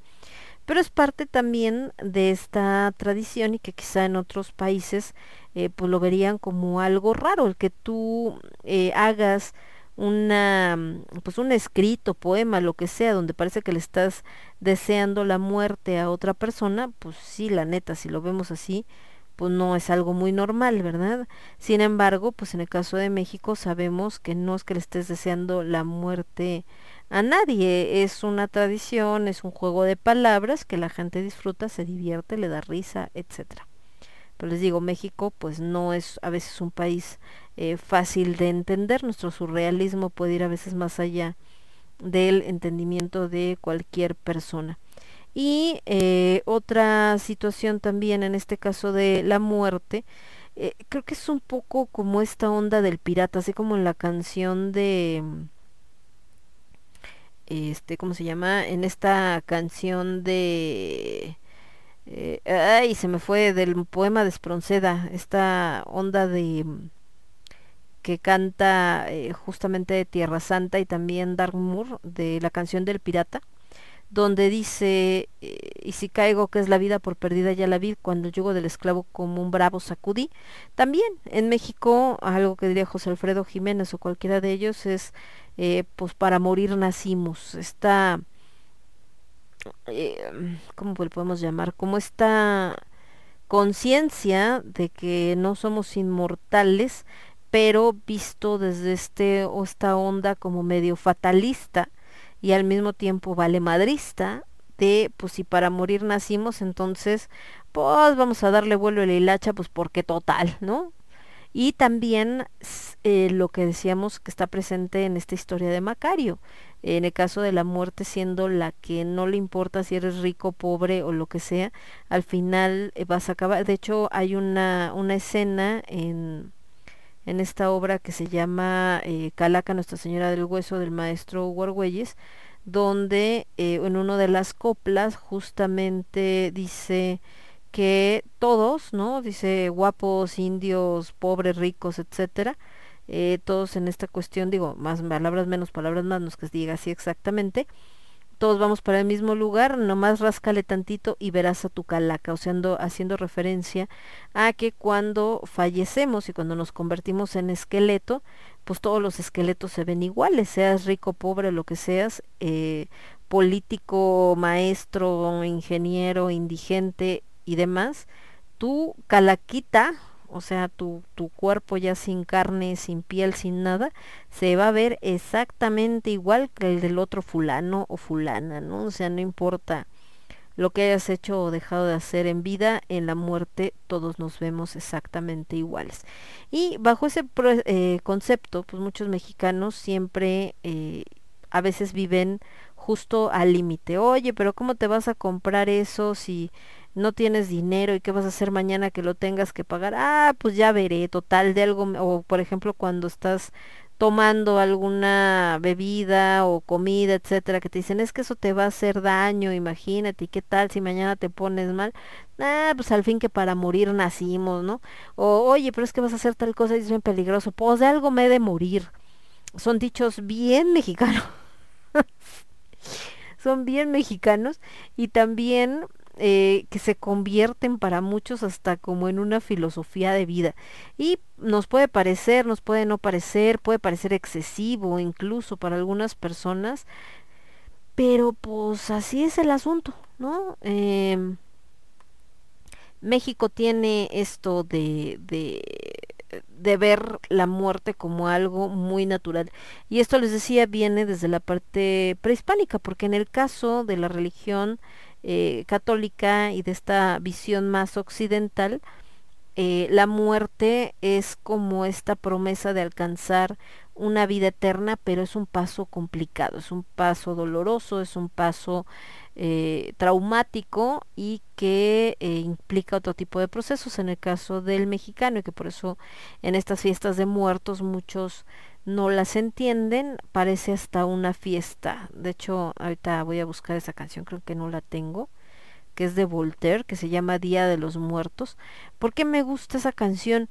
Pero es parte también de esta tradición y que quizá en otros países eh, pues lo verían como algo raro, el que tú eh, hagas una pues un escrito, poema, lo que sea, donde parece que le estás deseando la muerte a otra persona, pues sí, la neta, si lo vemos así, pues no es algo muy normal, ¿verdad? Sin embargo, pues en el caso de México sabemos que no es que le estés deseando la muerte a nadie, es una tradición, es un juego de palabras que la gente disfruta, se divierte, le da risa, etcétera. Pero les digo, México pues no es a veces un país eh, fácil de entender, nuestro surrealismo puede ir a veces más allá del entendimiento de cualquier persona. Y eh, otra situación también, en este caso de la muerte, eh, creo que es un poco como esta onda del pirata, así como en la canción de este, ¿cómo se llama? En esta canción de eh, ay, se me fue del poema de Espronceda, esta onda de que canta justamente de Tierra Santa y también Darkmoor de la canción del pirata donde dice, eh, y si caigo que es la vida por perdida ya la vi, cuando yugo del esclavo como un bravo sacudí. También en México, algo que diría José Alfredo Jiménez o cualquiera de ellos es, eh, pues para morir nacimos. Esta, eh, ¿cómo le podemos llamar? Como esta conciencia de que no somos inmortales, pero visto desde este o esta onda como medio fatalista y al mismo tiempo vale madrista de pues si para morir nacimos entonces pues vamos a darle vuelo a la hilacha pues porque total no y también eh, lo que decíamos que está presente en esta historia de Macario. En el caso de la muerte siendo la que no le importa si eres rico pobre o lo que sea al final eh, vas a acabar. De hecho hay una una escena en en esta obra que se llama eh, Calaca Nuestra Señora del Hueso del maestro Huargüelles, donde en una de las coplas justamente dice que todos, ¿no? Dice guapos, indios, pobres, ricos, etcétera, eh, todos en esta cuestión, digo, más palabras menos, palabras más, no es que diga así exactamente, todos vamos para el mismo lugar, nomás ráscale tantito y verás a tu calaca, o sea, haciendo referencia a que cuando fallecemos y cuando nos convertimos en esqueleto, pues todos los esqueletos se ven iguales, seas rico, pobre, lo que seas, eh, político, maestro, ingeniero, indigente y demás, tu calaquita, o sea, tu, tu cuerpo ya sin carne, sin piel, sin nada, se va a ver exactamente igual que el del otro fulano o fulana, ¿no? O sea, no importa lo que hayas hecho o dejado de hacer en vida, en la muerte todos nos vemos exactamente iguales. Y bajo ese eh, concepto, pues muchos mexicanos siempre eh, a veces viven justo al límite. Oye, pero ¿cómo te vas a comprar eso si no tienes dinero y qué vas a hacer mañana que lo tengas que pagar, ah, pues ya veré, total de algo, o por ejemplo cuando estás tomando alguna bebida o comida, etcétera, que te dicen es que eso te va a hacer daño, imagínate, y qué tal si mañana te pones mal, ah, pues al fin que para morir nacimos, ¿no? O oye, pero es que vas a hacer tal cosa y es bien peligroso, pues de algo me he de morir. Son dichos bien (laughs) mexicanos. Son bien mexicanos y también eh, que se convierten para muchos hasta como en una filosofía de vida. Y nos puede parecer, nos puede no parecer, puede parecer excesivo incluso para algunas personas, pero pues así es el asunto, ¿no? Em, México tiene esto de, de, de, ver la muerte como algo muy natural. Y esto les decía viene desde la parte prehispánica, porque en el caso de la religión eh, católica y de esta visión más occidental, eh, la muerte es como esta promesa de alcanzar una vida eterna, pero es un paso complicado, es un paso doloroso, es un paso eh, traumático y que implica otro tipo de procesos. En el caso del mexicano y que por eso en estas fiestas de muertos muchos no las entienden, parece hasta una fiesta. De hecho, ahorita voy a buscar esa canción, creo que no la tengo, que es de Voltaire, que se llama Día de los Muertos. ¿Por qué me gusta esa canción?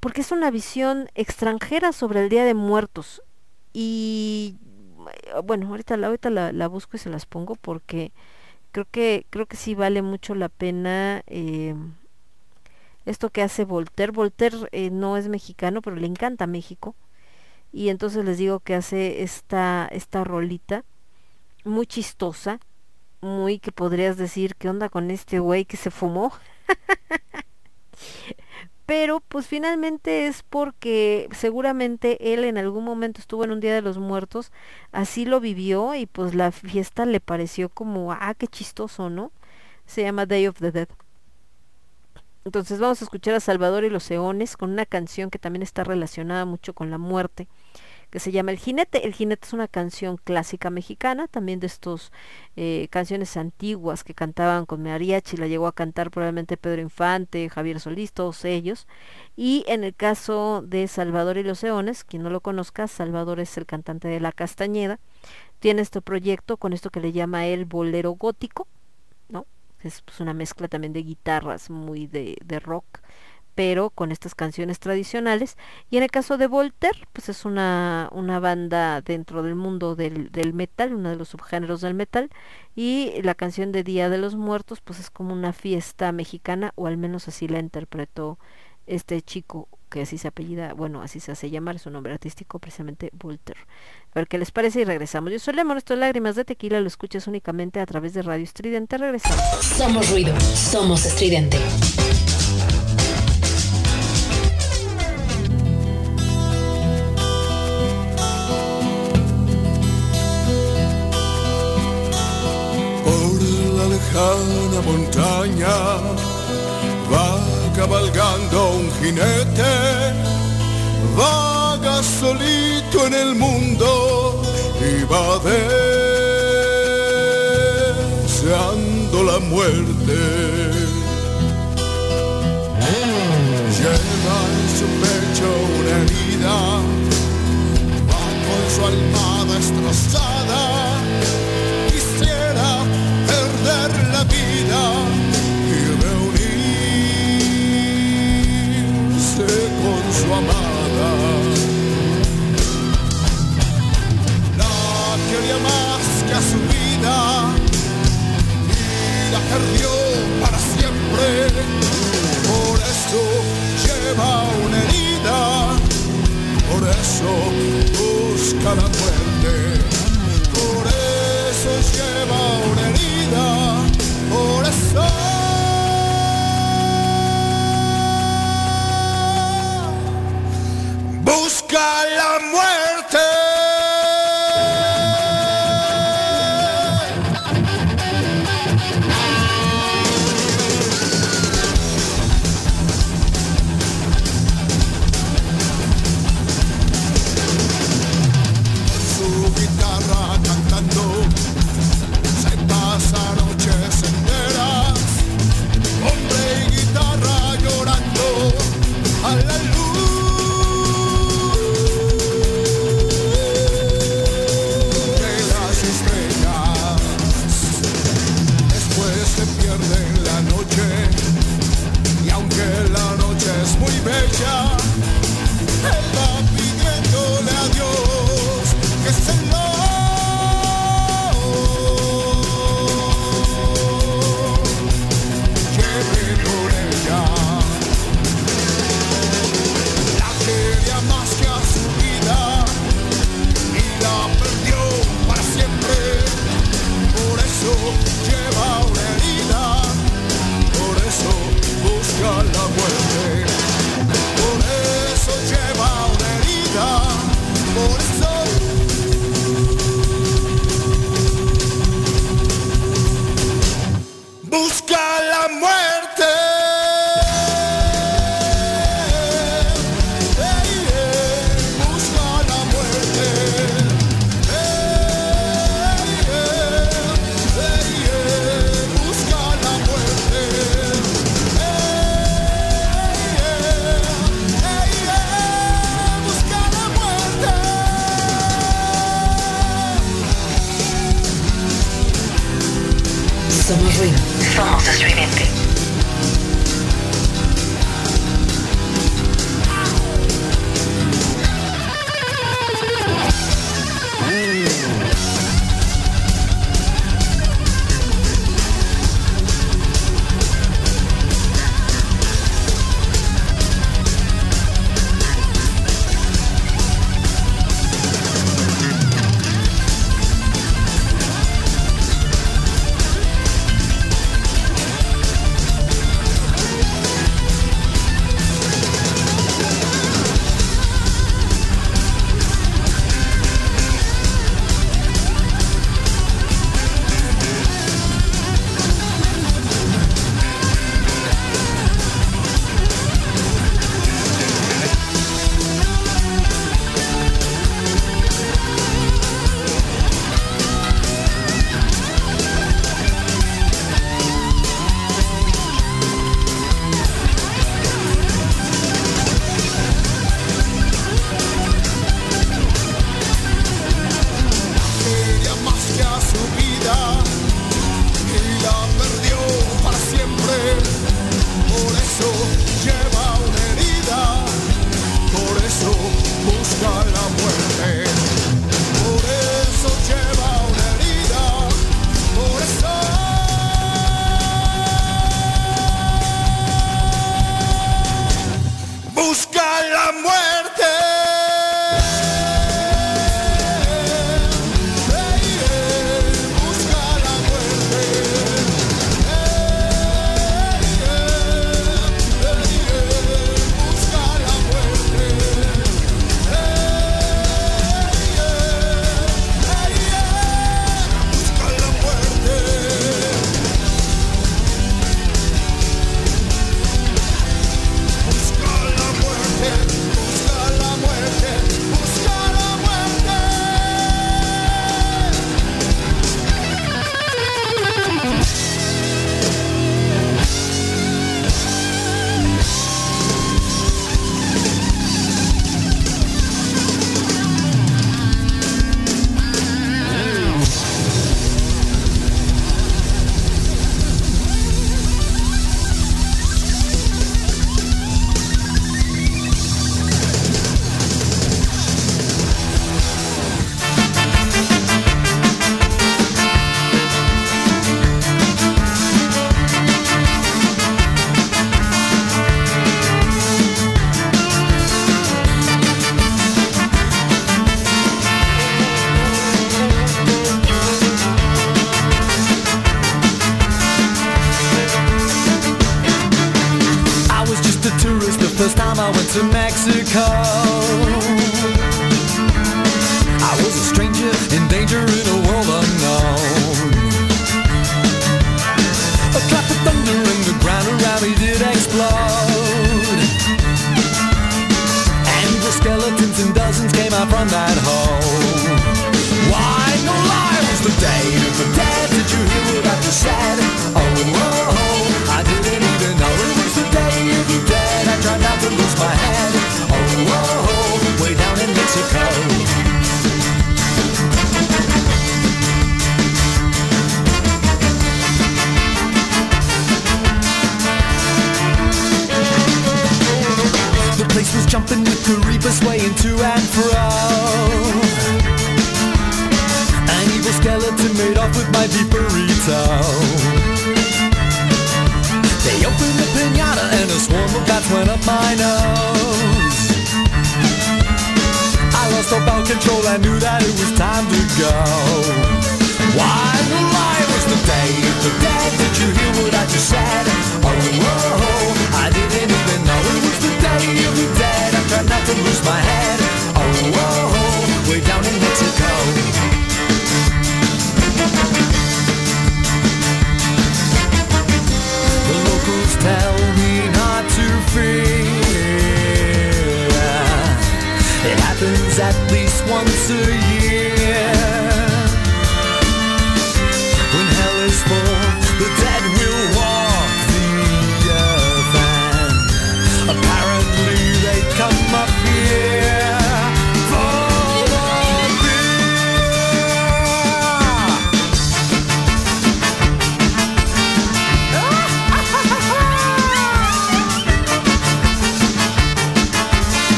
Porque es una visión extranjera sobre el Día de Muertos. Y bueno, ahorita, ahorita la, la busco y se las pongo porque creo que creo que sí vale mucho la pena eh, esto que hace Voltaire. Voltaire eh, no es mexicano, pero le encanta México. Y entonces les digo que hace esta, esta rolita muy chistosa, muy que podrías decir, ¿qué onda con este güey que se fumó? (laughs) pero pues finalmente es porque seguramente él en algún momento estuvo en un Día de los Muertos, así lo vivió y pues la fiesta le pareció como, ah, qué chistoso, ¿no? Se llama Day of the Dead. Entonces vamos a escuchar a Salvador y los Eones con una canción que también está relacionada mucho con la muerte que se llama El Jinete. El Jinete es una canción clásica mexicana, también de estos eh, canciones antiguas que cantaban con mariachi, la llegó a cantar probablemente Pedro Infante, Javier Solís, todos ellos. Y en el caso de Salvador y los Eones, quien no lo conozca, Salvador es el cantante de La Castañeda, tiene este proyecto con esto que le llama el bolero gótico, ¿no? Es pues, una mezcla también de guitarras muy de, de rock pero con estas canciones tradicionales. Y en el caso de Voltaire, pues es una, una banda dentro del mundo del, del, metal, uno de los subgéneros del metal. Y la canción de Día de los Muertos, pues es como una fiesta mexicana, o al menos así la interpretó este chico que así se apellida, bueno, así se hace llamar, su nombre artístico, precisamente Voltaire. A ver qué les parece y regresamos. Yo soy Lemon, esto es Lágrimas de Tequila, lo escuchas únicamente a través de Radio Estridente. Regresamos. Somos ruido, somos estridente. Lejana montaña va cabalgando un jinete, vaga solito en el mundo y va deseando la muerte. Lleva en su pecho una herida, va con su alma destrozada su amada. La quería más que a su vida y la perdió para siempre. Por eso lleva una herida, por eso busca la muerte. Por eso lleva una herida, busca la muerte.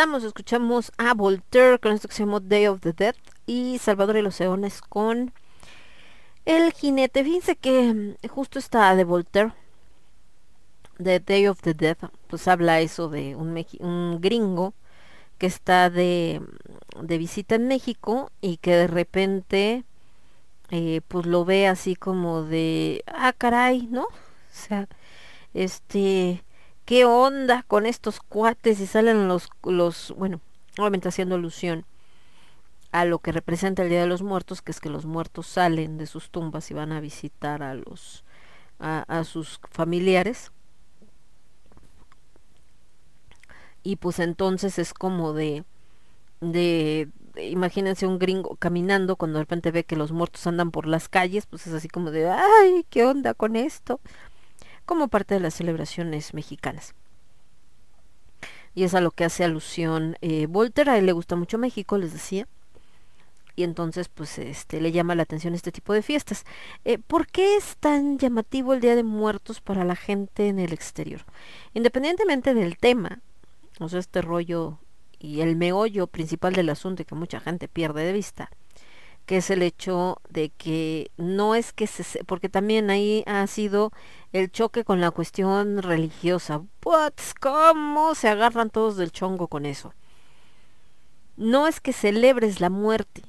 Escuchamos a Voltaire con esto que se llamó Day of the Dead y Salvador y los Leones con El Jinete. Fíjense que mm, justo esta de Voltaire, de Day of the Dead, pues habla eso de un, un gringo que está de, de visita en México y que de repente eh, pues lo ve así como de, ah, caray, ¿no? O sea, este, ¿qué onda con estos cuates? Y salen los, los, bueno, obviamente haciendo alusión a lo que representa el Día de los Muertos, que es que los muertos salen de sus tumbas y van a visitar a los, a, a sus familiares. Y pues entonces es como de, de, de- imagínense un gringo caminando cuando de repente ve que los muertos andan por las calles, pues es así como de, ay, ¿qué onda con esto? Como parte de las celebraciones mexicanas. Y es a lo que hace alusión eh, Voltaire, a él le gusta mucho México, les decía. Y entonces, pues, este, le llama la atención este tipo de fiestas. Eh, ¿Por qué es tan llamativo el Día de Muertos para la gente en el exterior? Independientemente del tema, o sea, este rollo y el meollo principal del asunto que mucha gente pierde de vista, que es el hecho de que no es que se... porque también ahí ha sido el choque con la cuestión religiosa. What? ¿Cómo se agarran todos del chongo con eso? No es que celebres la muerte,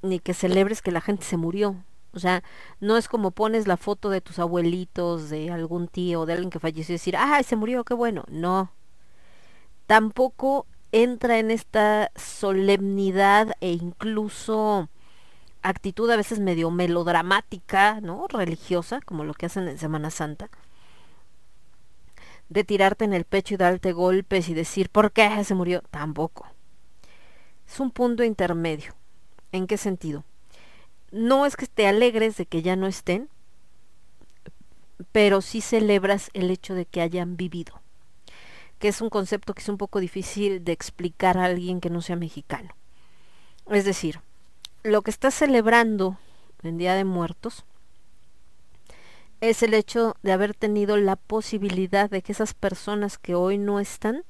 ni que celebres que la gente se murió. O sea, no es como pones la foto de tus abuelitos, de algún tío, de alguien que falleció y decir, ¡ay, se murió, qué bueno! No. Tampoco entra en esta solemnidad e incluso actitud a veces medio melodramática, ¿no? Religiosa, como lo que hacen en Semana Santa. De tirarte en el pecho y darte golpes y decir, ¿por qué se murió? Tampoco. Es un punto intermedio. ¿En qué sentido? No es que te alegres de que ya no estén, pero sí celebras el hecho de que hayan vivido, que es un concepto que es un poco difícil de explicar a alguien que no sea mexicano. Es decir, lo que estás celebrando en Día de Muertos es el hecho de haber tenido la posibilidad de que esas personas que hoy no están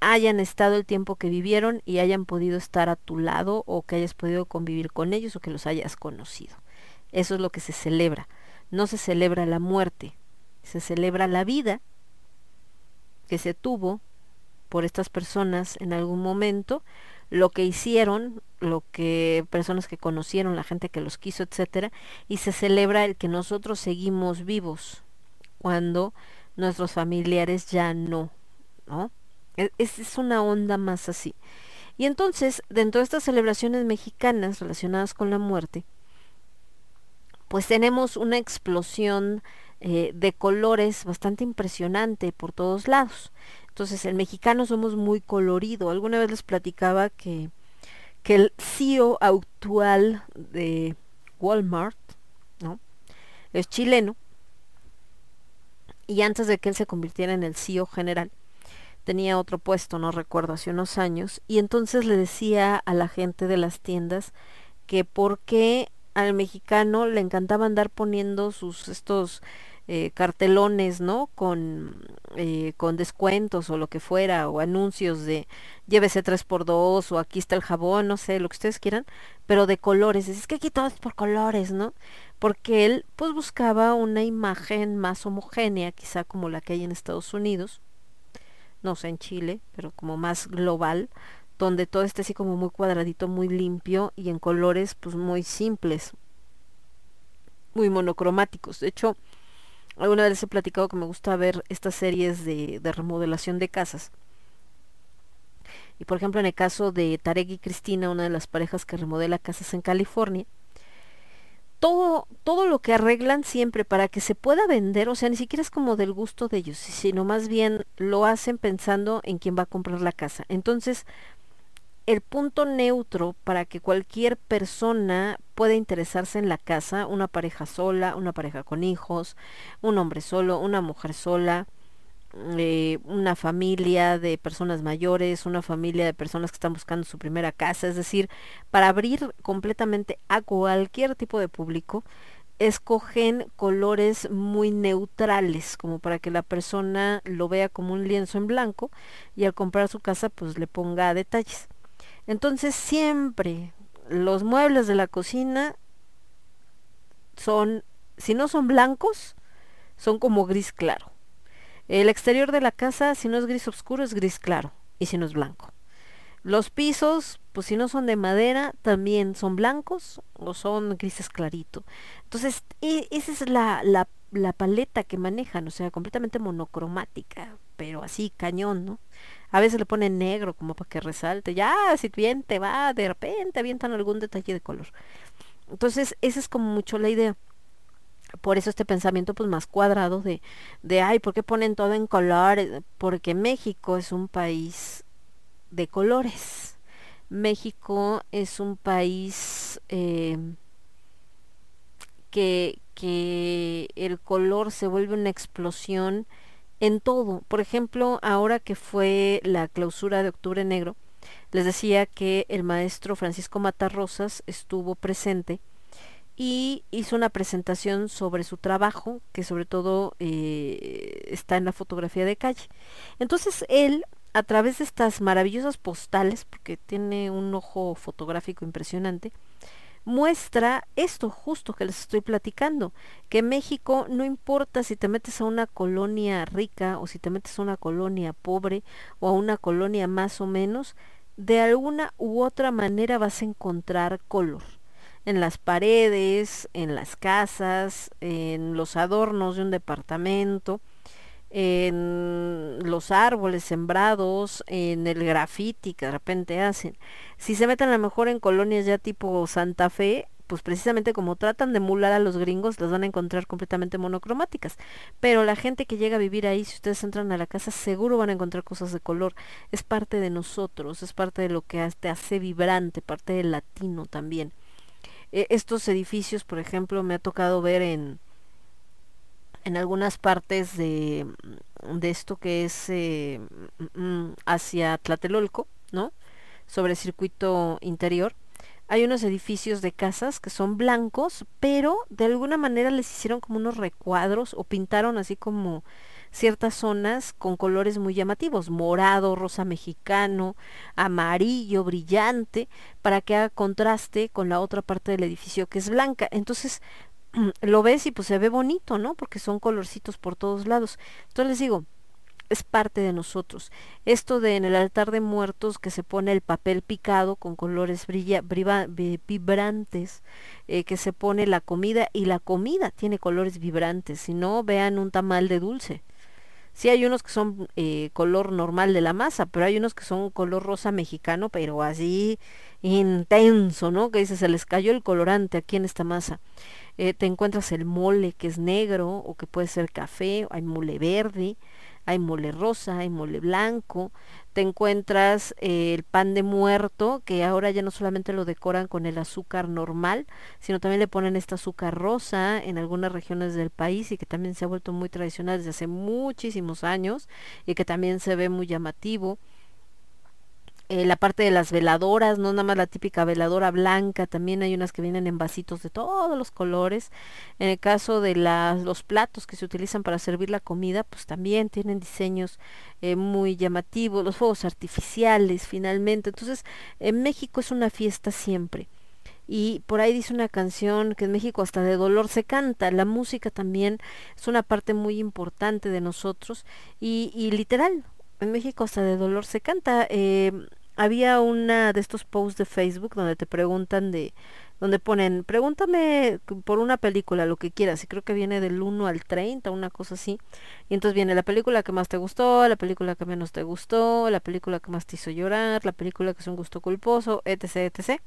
hayan estado el tiempo que vivieron y hayan podido estar a tu lado o que hayas podido convivir con ellos o que los hayas conocido. Eso es lo que se celebra. No se celebra la muerte, se celebra la vida que se tuvo por estas personas en algún momento, lo que hicieron, lo que personas que conocieron, la gente que los quiso, etcétera, y se celebra el que nosotros seguimos vivos cuando nuestros familiares ya no, ¿no? E, es, una onda más así. Y entonces, dentro de estas celebraciones mexicanas relacionadas con la muerte, pues tenemos una explosión eh, de colores bastante impresionante por todos lados. Entonces, el mexicano somos muy colorido. Alguna vez les platicaba que, que el CEO actual de Walmart, ¿no? Es chileno. Y antes de que él se convirtiera en el CEO general, tenía otro puesto, no recuerdo, hace unos años. Y entonces le decía a la gente de las tiendas que por qué al mexicano le encantaba andar poniendo sus estos eh, cartelones, ¿no? Con, eh, con descuentos o lo que fuera, o anuncios de llévese 3x2 o aquí está el jabón, no sé, lo que ustedes quieran, pero de colores. Es que aquí todo es por colores, ¿no? Porque él pues buscaba una imagen más homogénea, quizá como la que hay en Estados Unidos, no sé, en Chile, pero como más global, donde todo esté así como muy cuadradito, muy limpio y en colores pues muy simples, muy monocromáticos. De hecho, alguna vez he platicado que me gusta ver estas series de, de remodelación de casas. Y por ejemplo, en el caso de Tarek y Cristina, una de las parejas que remodela casas en California, todo, todo lo que arreglan siempre para que se pueda vender, o sea, ni siquiera es como del gusto de ellos, sino más bien lo hacen pensando en quién va a comprar la casa. Entonces, el punto neutro para que cualquier persona pueda interesarse en la casa, una pareja sola, una pareja con hijos, un hombre solo, una mujer sola, eh, una familia de personas mayores, una familia de personas que están buscando su primera casa, es decir, para abrir completamente a cualquier tipo de público, escogen colores muy neutrales, como para que la persona lo vea como un lienzo en blanco y al comprar su casa pues le ponga detalles. Entonces siempre los muebles de la cocina son, si no son blancos, son como gris claro. El exterior de la casa, si no es gris oscuro, es gris claro. Y si no es blanco. Los pisos, pues si no son de madera, también son blancos o son grises clarito. Entonces, e esa es la, la, la paleta que manejan, o sea, completamente monocromática, pero así cañón, ¿no? A veces le ponen negro como para que resalte. Ya, si bien te va, de repente avientan algún detalle de color. Entonces, esa es como mucho la idea. Por eso este pensamiento pues más cuadrado de, de ay, ¿por qué ponen todo en color? Porque México es un país de colores. México es un país eh, que, que el color se vuelve una explosión en todo. Por ejemplo, ahora que fue la clausura de Octubre Negro, les decía que el maestro Francisco Matarrosas estuvo presente y hizo una presentación sobre su trabajo, que sobre todo eh, está en la fotografía de calle. Entonces él, a través de estas maravillosas postales, porque tiene un ojo fotográfico impresionante, muestra esto justo que les estoy platicando, que México no importa si te metes a una colonia rica o si te metes a una colonia pobre o a una colonia más o menos, de alguna u otra manera vas a encontrar color en las paredes, en las casas, en los adornos de un departamento, en los árboles sembrados, en el graffiti que de repente hacen. Si se meten a lo mejor en colonias ya tipo Santa Fe, pues precisamente como tratan de emular a los gringos, las van a encontrar completamente monocromáticas. Pero la gente que llega a vivir ahí, si ustedes entran a la casa, seguro van a encontrar cosas de color. Es parte de nosotros, es parte de lo que te hace vibrante, parte del latino también. Eh, estos edificios, por ejemplo, me ha tocado ver en, en algunas partes de, de esto que es eh, mm, hacia Tlatelolco, ¿no? Sobre el circuito interior. Hay unos edificios de casas que son blancos, pero de alguna manera les hicieron como unos recuadros o pintaron así como ciertas zonas con colores muy llamativos, morado, rosa mexicano, amarillo, brillante, para que haga contraste con la otra parte del edificio que es blanca. Entonces (clears throat) lo ves y pues se ve bonito, ¿no? Porque son colorcitos por todos lados. Entonces les digo, es parte de nosotros. Esto de en el altar de muertos que se pone el papel picado con colores brilla, vibrantes, eh, que se pone la comida y la comida tiene colores vibrantes. Si no, vean un tamal de dulce. Sí hay unos que son eh, color normal de la masa, pero hay unos que son color rosa mexicano, pero así intenso, ¿no? Que dice, se les cayó el colorante aquí en esta masa. Eh, te encuentras el mole que es negro o que puede ser café, hay mole verde, hay mole rosa, hay mole blanco, te encuentras eh, el pan de muerto, que ahora ya no solamente lo decoran con el azúcar normal, sino también le ponen esta azúcar rosa en algunas regiones del país y que también se ha vuelto muy tradicional desde hace muchísimos años y que también se ve muy llamativo. Eh, la parte de las veladoras, no nada más la típica veladora blanca, también hay unas que vienen en vasitos de todos los colores. En el caso de las, los platos que se utilizan para servir la comida, pues también tienen diseños eh, muy llamativos, los fuegos artificiales finalmente. Entonces, en México es una fiesta siempre. Y por ahí dice una canción que en México hasta de dolor se canta. La música también es una parte muy importante de nosotros. Y, literal, en México hasta de dolor se canta. Eh, había una de estos posts de Facebook donde te preguntan de, donde ponen, pregúntame por una película, lo que quieras, y creo que viene del 1 al 30, una cosa así. Y entonces viene la película que más te gustó, la película que menos te gustó, la película que más te hizo llorar, la película que es un gusto culposo, etc, etc.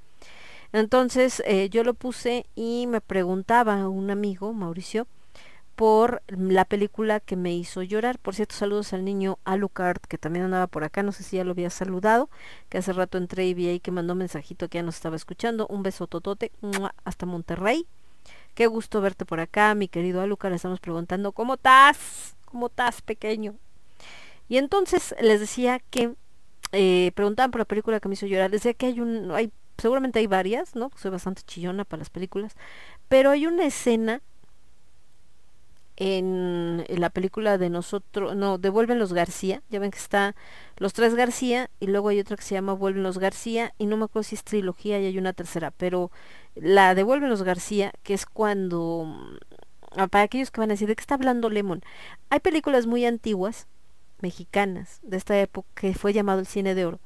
Entonces eh, yo lo puse y me preguntaba un amigo, Mauricio, por la película que me hizo llorar. Por cierto, saludos al niño Alucard, que también andaba por acá, no sé si ya lo había saludado, que hace rato entré y vi ahí que mandó mensajito que ya nos estaba escuchando. Un beso totote, hasta Monterrey. Qué gusto verte por acá, mi querido Alucard. Le estamos preguntando, ¿cómo estás? ¿Cómo estás, pequeño? Y entonces les decía que eh, preguntaban por la película que me hizo llorar. Les decía que hay un, hay, seguramente hay varias, ¿no? Soy bastante chillona para las películas. Pero hay una escena en, la película de nosotros, no, de Vuelven los García, ya ven que está Los Tres García y luego hay otra que se llama Vuelven los García y no me acuerdo si es trilogía y hay una tercera, pero la de Vuelven los García, que es cuando, ah, para aquellos que van a decir, ¿de qué está hablando Lemon? Hay películas muy antiguas, mexicanas, de esta época, que fue llamado el cine de oro,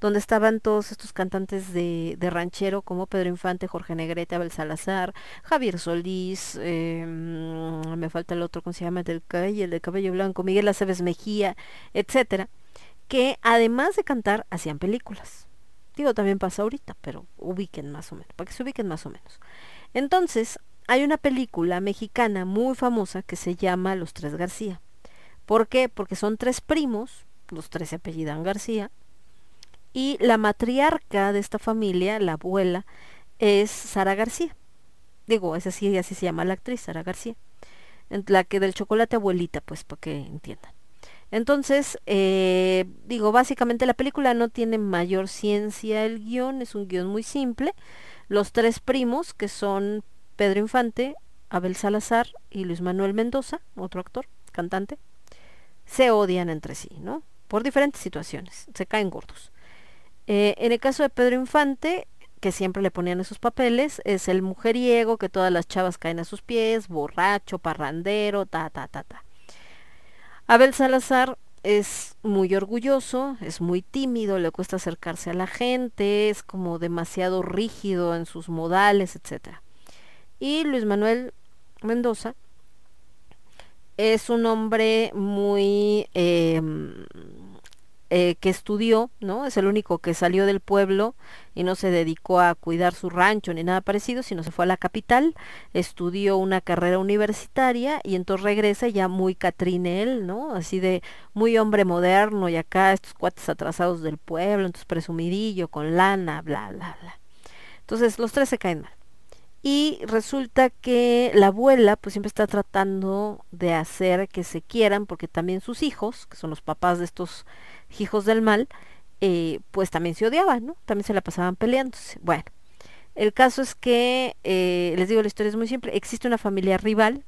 donde estaban todos estos cantantes de, de ranchero como Pedro Infante, Jorge Negrete, Abel Salazar, Javier Solís, eh, me falta el otro, ¿cómo se llama? Del cabello, el de cabello blanco, Miguel Aceves Mejía, etcétera, que además de cantar hacían películas. Digo, también pasa ahorita, pero ubiquen más o menos, para que se ubiquen más o menos. Entonces, hay una película mexicana muy famosa que se llama Los Tres García. ¿Por qué? Porque son tres primos, los tres se apellidan García, y la matriarca de esta familia, la abuela, es Sara García. Digo, es así, así se llama la actriz, Sara García. La que del chocolate abuelita, pues, para que entiendan. Entonces, eh, digo, básicamente la película no tiene mayor ciencia, el guion es un guion muy simple. Los tres primos, que son Pedro Infante, Abel Salazar y Luis Manuel Mendoza, otro actor, cantante, se odian entre sí, ¿no? Por diferentes situaciones, se caen gordos. Eh, en el caso de Pedro Infante, que siempre le ponían esos papeles, es el mujeriego, que todas las chavas caen a sus pies, borracho, parrandero, ta, ta, ta, ta. Abel Salazar es muy orgulloso, es muy tímido, le cuesta acercarse a la gente, es como demasiado rígido en sus modales, etc. Y Luis Manuel Mendoza es un hombre muy... Eh, eh, que estudió, ¿no? Es el único que salió del pueblo y no se dedicó a cuidar su rancho ni nada parecido, sino se fue a la capital, estudió una carrera universitaria y entonces regresa ya muy Catrinel, ¿no? Así de muy hombre moderno y acá estos cuates atrasados del pueblo, entonces presumidillo, con lana, bla, bla, bla. Entonces los tres se caen mal. Y resulta que la abuela pues siempre está tratando de hacer que se quieran porque también sus hijos, que son los papás de estos hijos del mal, eh, pues también se odiaban, ¿no? También se la pasaban peleándose. Bueno, el caso es que, eh, les digo, la historia es muy simple. Existe una familia rival,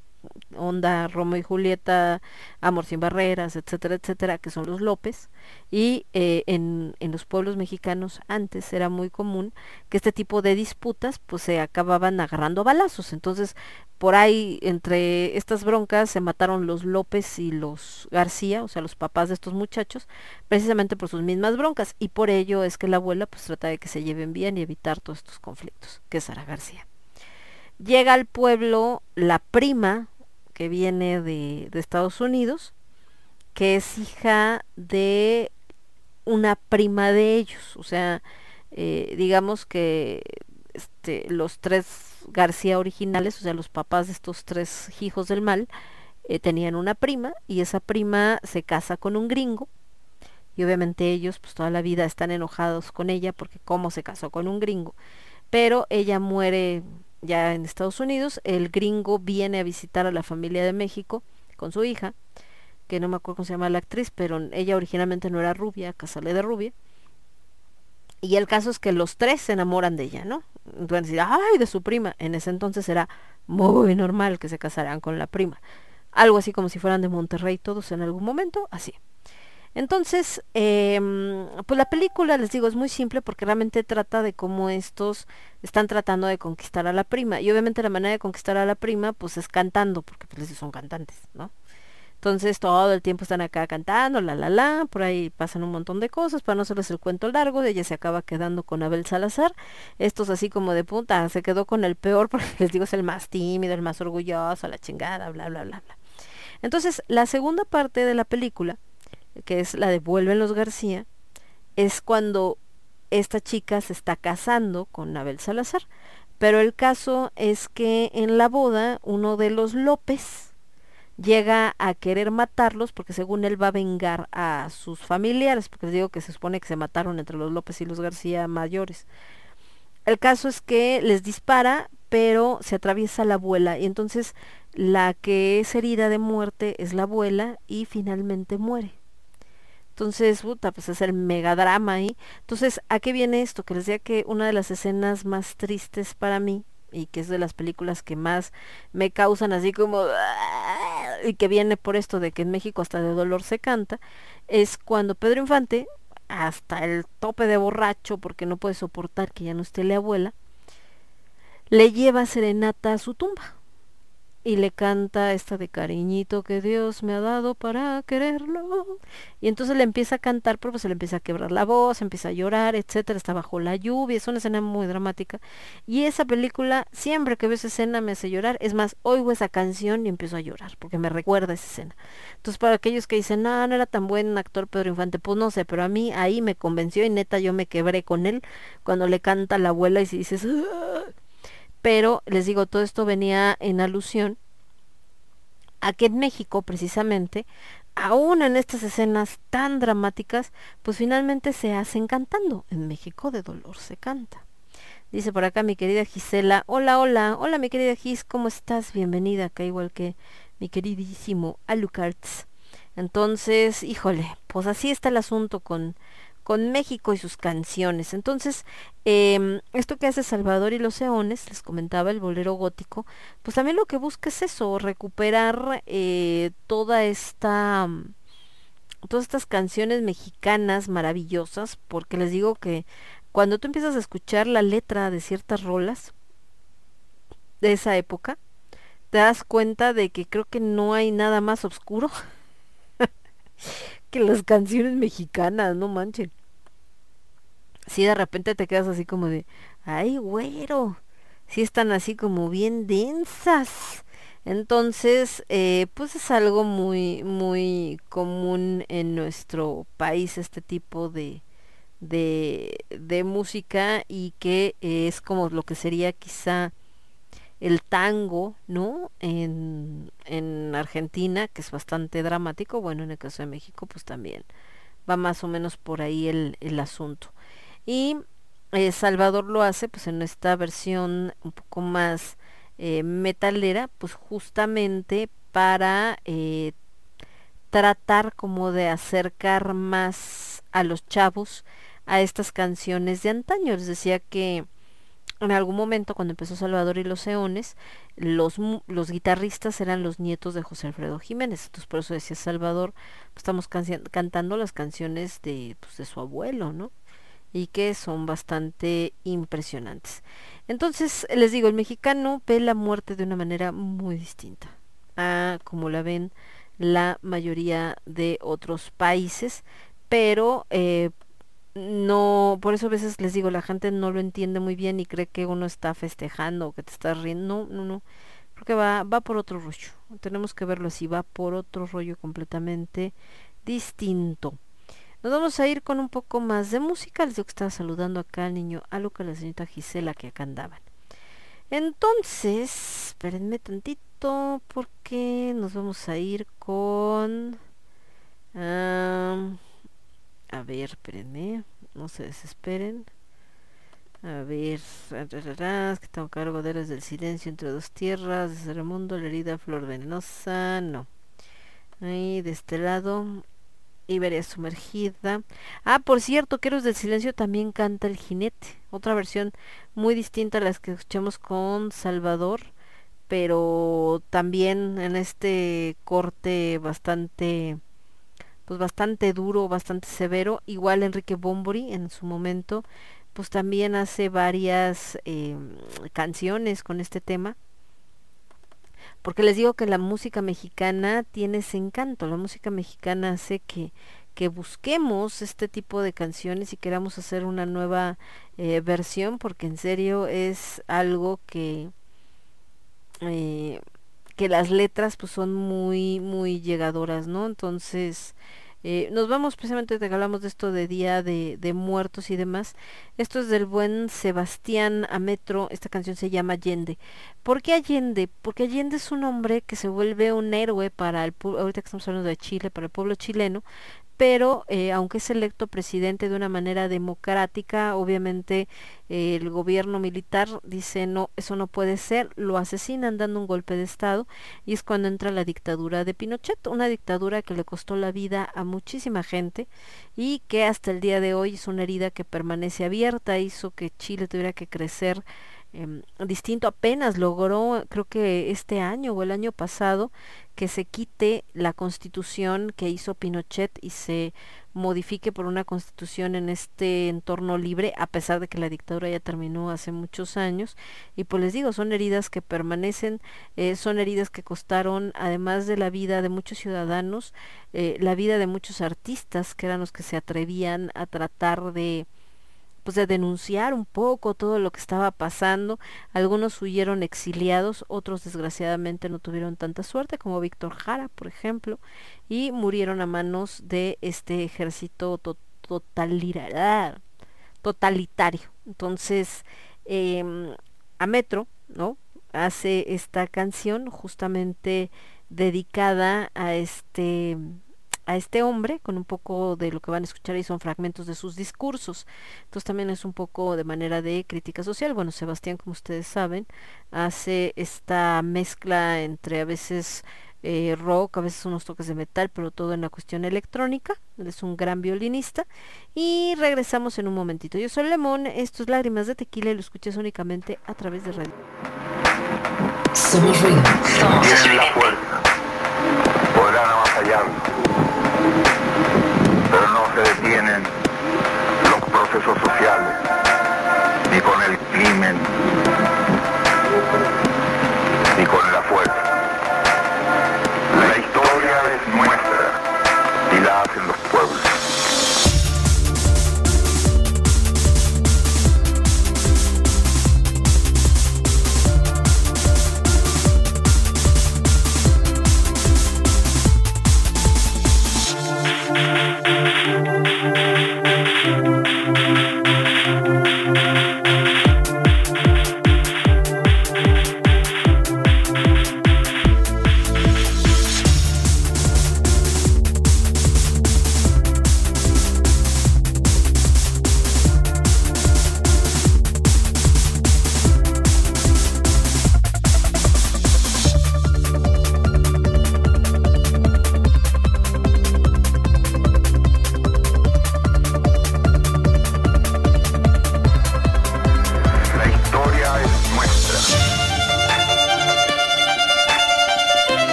onda Romo y Julieta, Amor sin barreras, etcétera, etcétera, que son los López. Y eh, en, en los pueblos mexicanos antes era muy común que este tipo de disputas pues se acababan agarrando balazos. Entonces, por ahí, entre estas broncas, se mataron los López y los García, o sea, los papás de estos muchachos, precisamente por sus mismas broncas. Y por ello es que la abuela pues trata de que se lleven bien y evitar todos estos conflictos, que es Sara García. Llega al pueblo la prima que viene de, de Estados Unidos, que es hija de una prima de ellos, o sea, eh, digamos que este, los tres García originales, o sea, los papás de estos tres hijos del mal, eh, tenían una prima y esa prima se casa con un gringo y obviamente ellos pues toda la vida están enojados con ella porque cómo se casó con un gringo, pero ella muere ya en Estados Unidos, el gringo viene a visitar a la familia de México con su hija, que no me acuerdo cómo se llama la actriz, pero ella originalmente no era rubia, casale de rubia. Y el caso es que los tres se enamoran de ella, ¿no? Entonces decir, ay, de su prima. En ese entonces era muy normal que se casaran con la prima. Algo así como si fueran de Monterrey todos en algún momento, así. Entonces, eh, pues la película, les digo, es muy simple porque realmente trata de cómo estos están tratando de conquistar a la prima. Y obviamente la manera de conquistar a la prima, pues es cantando, porque pues son cantantes, ¿no? Entonces todo el tiempo están acá cantando, la la la, por ahí pasan un montón de cosas, para no hacerles el cuento largo, ella se acaba quedando con Abel Salazar, estos así como de punta, se quedó con el peor, (laughs) porque les digo es el más tímido, el más orgulloso, la chingada, bla bla bla bla. Entonces, la segunda parte de la película, que es la de Vuelven los García, es cuando esta chica se está casando con Abel Salazar. Pero el caso es que en la boda uno de los López, llega a querer matarlos porque según él va a vengar a sus familiares, porque les digo que se supone que se mataron entre los López y los García mayores. El caso es que les dispara, pero se atraviesa la abuela y entonces la que es herida de muerte es la abuela y finalmente muere. Entonces, puta, pues es el megadrama ahí. Entonces, ¿a qué viene esto? Que les decía que una de las escenas más tristes para mí y que es de las películas que más me causan así como y que viene por esto de que en México hasta de dolor se canta, es cuando Pedro Infante, hasta el tope de borracho porque no puede soportar que ya no esté la abuela, le lleva serenata a su tumba y le canta esta de cariñito que Dios me ha dado para quererlo. Y entonces le empieza a cantar, pero pues se le empieza a quebrar la voz, empieza a llorar, etcétera, está bajo la lluvia, es una escena muy dramática. Y esa película, siempre que veo esa escena me hace llorar. Es más, oigo esa canción y empiezo a llorar, porque me recuerda esa escena. Entonces, para aquellos que dicen, no, no era tan buen actor Pedro Infante, pues no sé, pero a mí ahí me convenció y neta yo me quebré con él cuando le canta la abuela y si dices, ¡Ah! Pero les digo, todo esto venía en alusión a que en México precisamente, aún en estas escenas tan dramáticas, pues finalmente se hacen cantando. En México de dolor se canta. Dice por acá mi querida Gisela, hola, hola, hola mi querida Gis, ¿cómo estás? Bienvenida acá igual que mi queridísimo Alucards. Entonces, híjole, pues así está el asunto con, con México y sus canciones. Entonces, eh, esto que hace Salvador y los Eones, les comentaba el bolero gótico, pues también lo que busca es eso, recuperar eh, toda esta todas estas canciones mexicanas maravillosas, porque les digo que cuando tú empiezas a escuchar la letra de ciertas rolas de esa época, te das cuenta de que creo que no hay nada más oscuro (laughs) que las canciones mexicanas, no manchen si de repente te quedas así como de, ay, güero, si están así como bien densas. Entonces, eh, pues es algo muy, muy común en nuestro país este tipo de, de, de música y que es como lo que sería quizá el tango, ¿no? En, en Argentina, que es bastante dramático, bueno, en el caso de México, pues también va más o menos por ahí el, el asunto. Y eh, Salvador lo hace, pues en esta versión un poco más eh, metalera, pues justamente para eh, tratar como de acercar más a los chavos a estas canciones de antaño. Les decía que en algún momento cuando empezó Salvador y los Eones, los, los guitarristas eran los nietos de José Alfredo Jiménez. Entonces por eso decía Salvador, pues, estamos cantando las canciones de, pues, de su abuelo, ¿no? Y que son bastante impresionantes. Entonces, les digo, el mexicano ve la muerte de una manera muy distinta a como la ven la mayoría de otros países, pero eh, no, por eso a veces les digo, la gente no lo entiende muy bien y cree que uno está festejando o que te estás riendo. No, no, no. Porque va, va por otro rollo. Tenemos que verlo así, va por otro rollo completamente distinto. Nos vamos a ir con un poco más de música. Les digo que estaba saludando acá al niño Aluca, la señorita Gisela que acá andaban. Entonces, espérenme tantito porque nos vamos a ir con... a ver, espérenme, no se desesperen. A ver, es que tengo cargo de del Silencio entre dos tierras, desde el mundo, la herida, flor venenosa, no. Ahí, de este lado, Iberia sumergida. Ah, por cierto, que Héroes del Silencio también canta El Jinete, otra versión muy distinta a las que escuchamos con Salvador, pero también en este corte bastante pues bastante duro, bastante severo. Igual Enrique Bombori en su momento, pues también hace varias eh, canciones con este tema. Porque les digo que la música mexicana tiene ese encanto. La música mexicana hace que, que busquemos este tipo de canciones y queramos hacer una nueva eh, versión, porque en serio es algo que eh, que las letras pues son muy muy llegadoras no entonces eh, nos vamos precisamente te hablamos de esto de día de, de muertos y demás esto es del buen Sebastián Ametro esta canción se llama Allende ¿por qué Allende? porque Allende es un hombre que se vuelve un héroe para el pu- ahorita que estamos hablando de Chile para el pueblo chileno pero eh, aunque es electo presidente de una manera democrática, obviamente eh, el gobierno militar dice no, eso no puede ser, lo asesinan dando un golpe de Estado y es cuando entra la dictadura de Pinochet, una dictadura que le costó la vida a muchísima gente y que hasta el día de hoy es una herida que permanece abierta, hizo que Chile tuviera que crecer em, distinto, apenas logró, creo que este año o el año pasado, que se quite la constitución que hizo Pinochet y se modifique por una constitución en este entorno libre, a pesar de que la dictadura ya terminó hace muchos años. Y pues les digo, son heridas que permanecen, eh, son heridas que costaron, además de la vida de muchos ciudadanos, eh, la vida de muchos artistas, que eran los que se atrevían a tratar de pues de denunciar un poco todo lo que estaba pasando. Algunos huyeron exiliados, otros desgraciadamente no tuvieron tanta suerte, como Víctor Jara, por ejemplo, y murieron a manos de este ejército to- totalitario. Entonces, eh, a Metro, ¿no? Hace esta canción justamente dedicada a este a este hombre con un poco de lo que van a escuchar y son fragmentos de sus discursos. Entonces también es un poco de manera de crítica social. Bueno, Sebastián, como ustedes saben, hace esta mezcla entre a veces eh, rock, a veces unos toques de metal, pero todo en la cuestión electrónica. Él es un gran violinista. Y regresamos en un momentito. Yo soy Lemón, esto es Lágrimas de Tequila y lo escuchas únicamente a través de radio. Somos ruido. Somos la fuerza, podrán pero no se detienen los procesos sociales, ni con el crimen, ni con la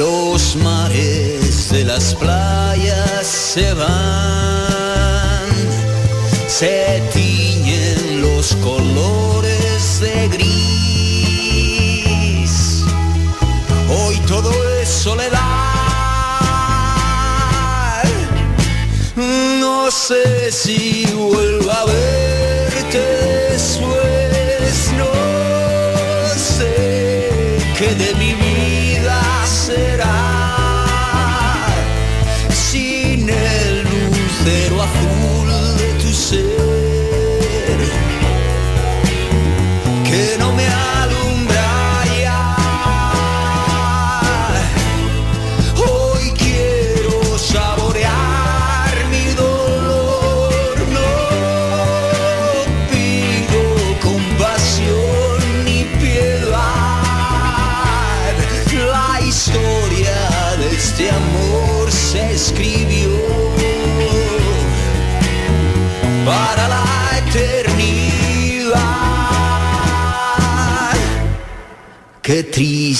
Los mares de las playas se van, se tiñen los colores de gris. Hoy todo es soledad. No sé si vuelvo a verte después,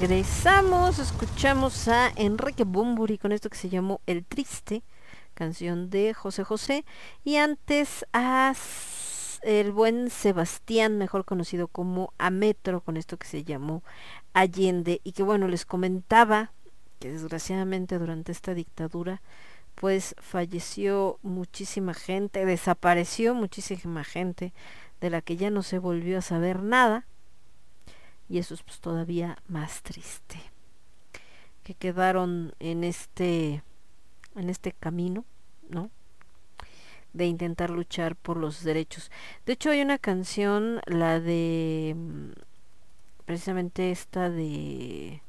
regresamos, escuchamos a Enrique Bumburi con esto que se llamó El Triste, canción de José José, y antes a el buen Sebastián, mejor conocido como Ametro, con esto que se llamó Allende, y que bueno, les comentaba que desgraciadamente durante esta dictadura pues falleció muchísima gente, desapareció muchísima gente de la que ya no se volvió a saber nada y eso es pues todavía más triste que quedaron en este en este camino no de intentar luchar por los derechos. De hecho hay una canción la de mm, precisamente esta de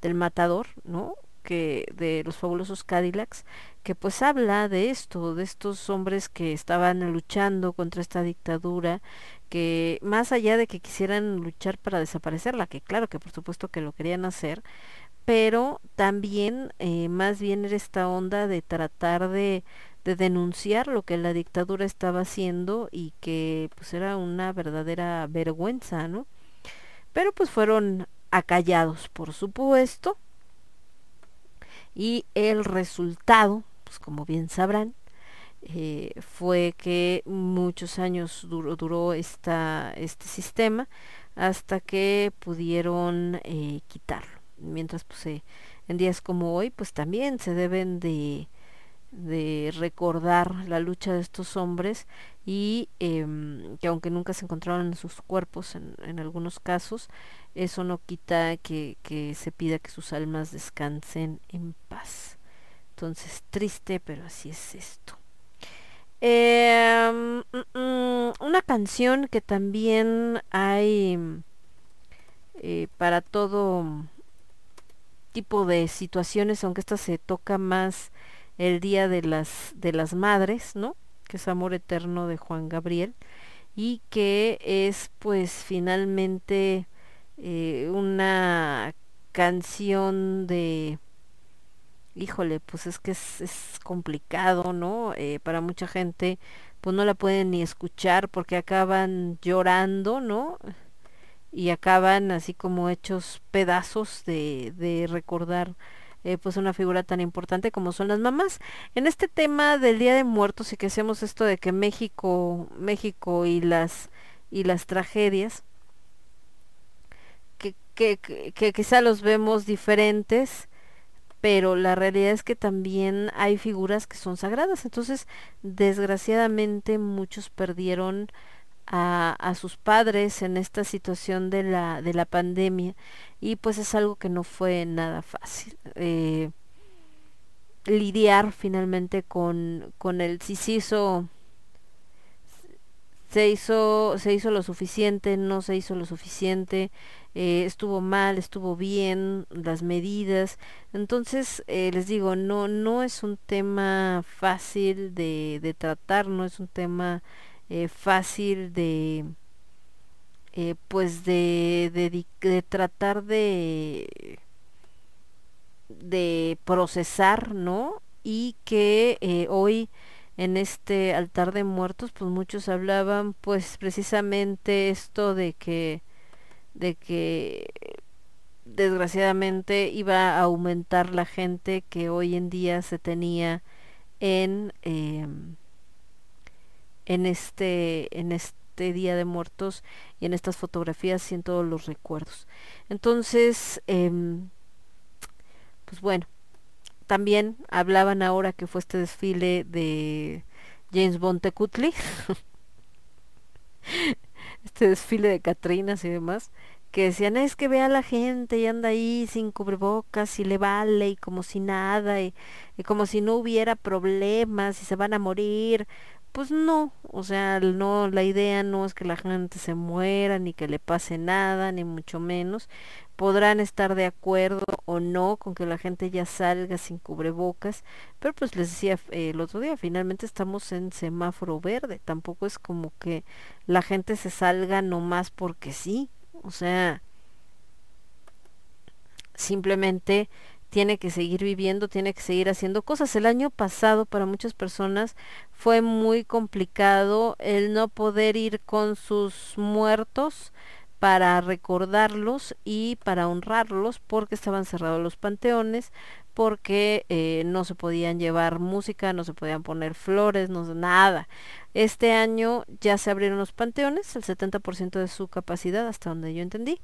del matador no que de los fabulosos Cadillacs que pues habla de esto de estos hombres que estaban luchando contra esta dictadura que más allá de que quisieran luchar para desaparecerla, que claro que por supuesto que lo querían hacer, pero también eh, más bien era esta onda de tratar de, de denunciar lo que la dictadura estaba haciendo y que pues era una verdadera vergüenza, ¿no? Pero pues fueron acallados, por supuesto, y el resultado, pues como bien sabrán, eh, fue que muchos años duró, duró esta, este sistema hasta que pudieron eh, quitarlo. Mientras pues eh, en días como hoy pues también se deben de, de recordar la lucha de estos hombres y em, que aunque nunca se encontraron en sus cuerpos en, en algunos casos, eso no quita que, que se pida que sus almas descansen en paz. Entonces, triste, pero así es esto. Eh, mm, mm, una canción que también hay eh, para todo tipo de situaciones, aunque esta se toca más el día de las de las madres, ¿no? Que es Amor Eterno de Juan Gabriel y que es pues finalmente eh, una canción de híjole, pues es que es, complicado, ¿no? Eh, para mucha gente, pues no la pueden ni escuchar porque acaban llorando, ¿no? Y acaban así como hechos pedazos de, de recordar eh, pues una figura tan importante como son las mamás. En este tema del Día de Muertos y que hacemos esto de que México, México y las y las tragedias, que, que, que, que quizá los vemos diferentes, pero la realidad es que también hay figuras que son sagradas. Entonces, desgraciadamente, muchos perdieron a, sus padres en esta situación de la, de la pandemia y pues es algo que no fue nada fácil. Eh, lidiar finalmente con, con el si se hizo se hizo se hizo lo suficiente no se hizo lo suficiente eh, estuvo mal estuvo bien las medidas. Entonces eh, les digo no no es un tema fácil de, de tratar no es un tema eh, fácil de pues de, de, tratar de de procesar no y que hoy en este altar de muertos pues muchos hablaban pues precisamente esto de que de que desgraciadamente iba a aumentar la gente que hoy en día se tenía en eh, en este en este día de muertos y en estas fotografías y en todos los recuerdos. Entonces eh, pues bueno también hablaban ahora que fue este desfile de James Bond Tecutli. (laughs) este desfile de Catrinas y demás, que decían, es que ve a la gente y anda ahí sin cubrebocas y le vale y como si nada y como si no hubiera problemas y se van a morir. Pues no, o sea, no, la idea no es que la gente se muera ni que le pase nada, ni mucho menos. Podrán estar de acuerdo o no con que la gente ya salga sin cubrebocas, pero pues les decía eh, el otro día, finalmente estamos en semáforo verde, tampoco es como que la gente se salga nomás porque sí, o sea, simplemente tiene que seguir viviendo, tiene que seguir haciendo cosas. El año pasado para muchas personas fue muy complicado el no poder ir con sus muertos para recordarlos y para honrarlos porque estaban cerrados los panteones, porque eh, no se podían llevar música, no se podían poner flores, no nada. Este año ya se abrieron los panteones, el 70% de su capacidad, hasta donde yo entendí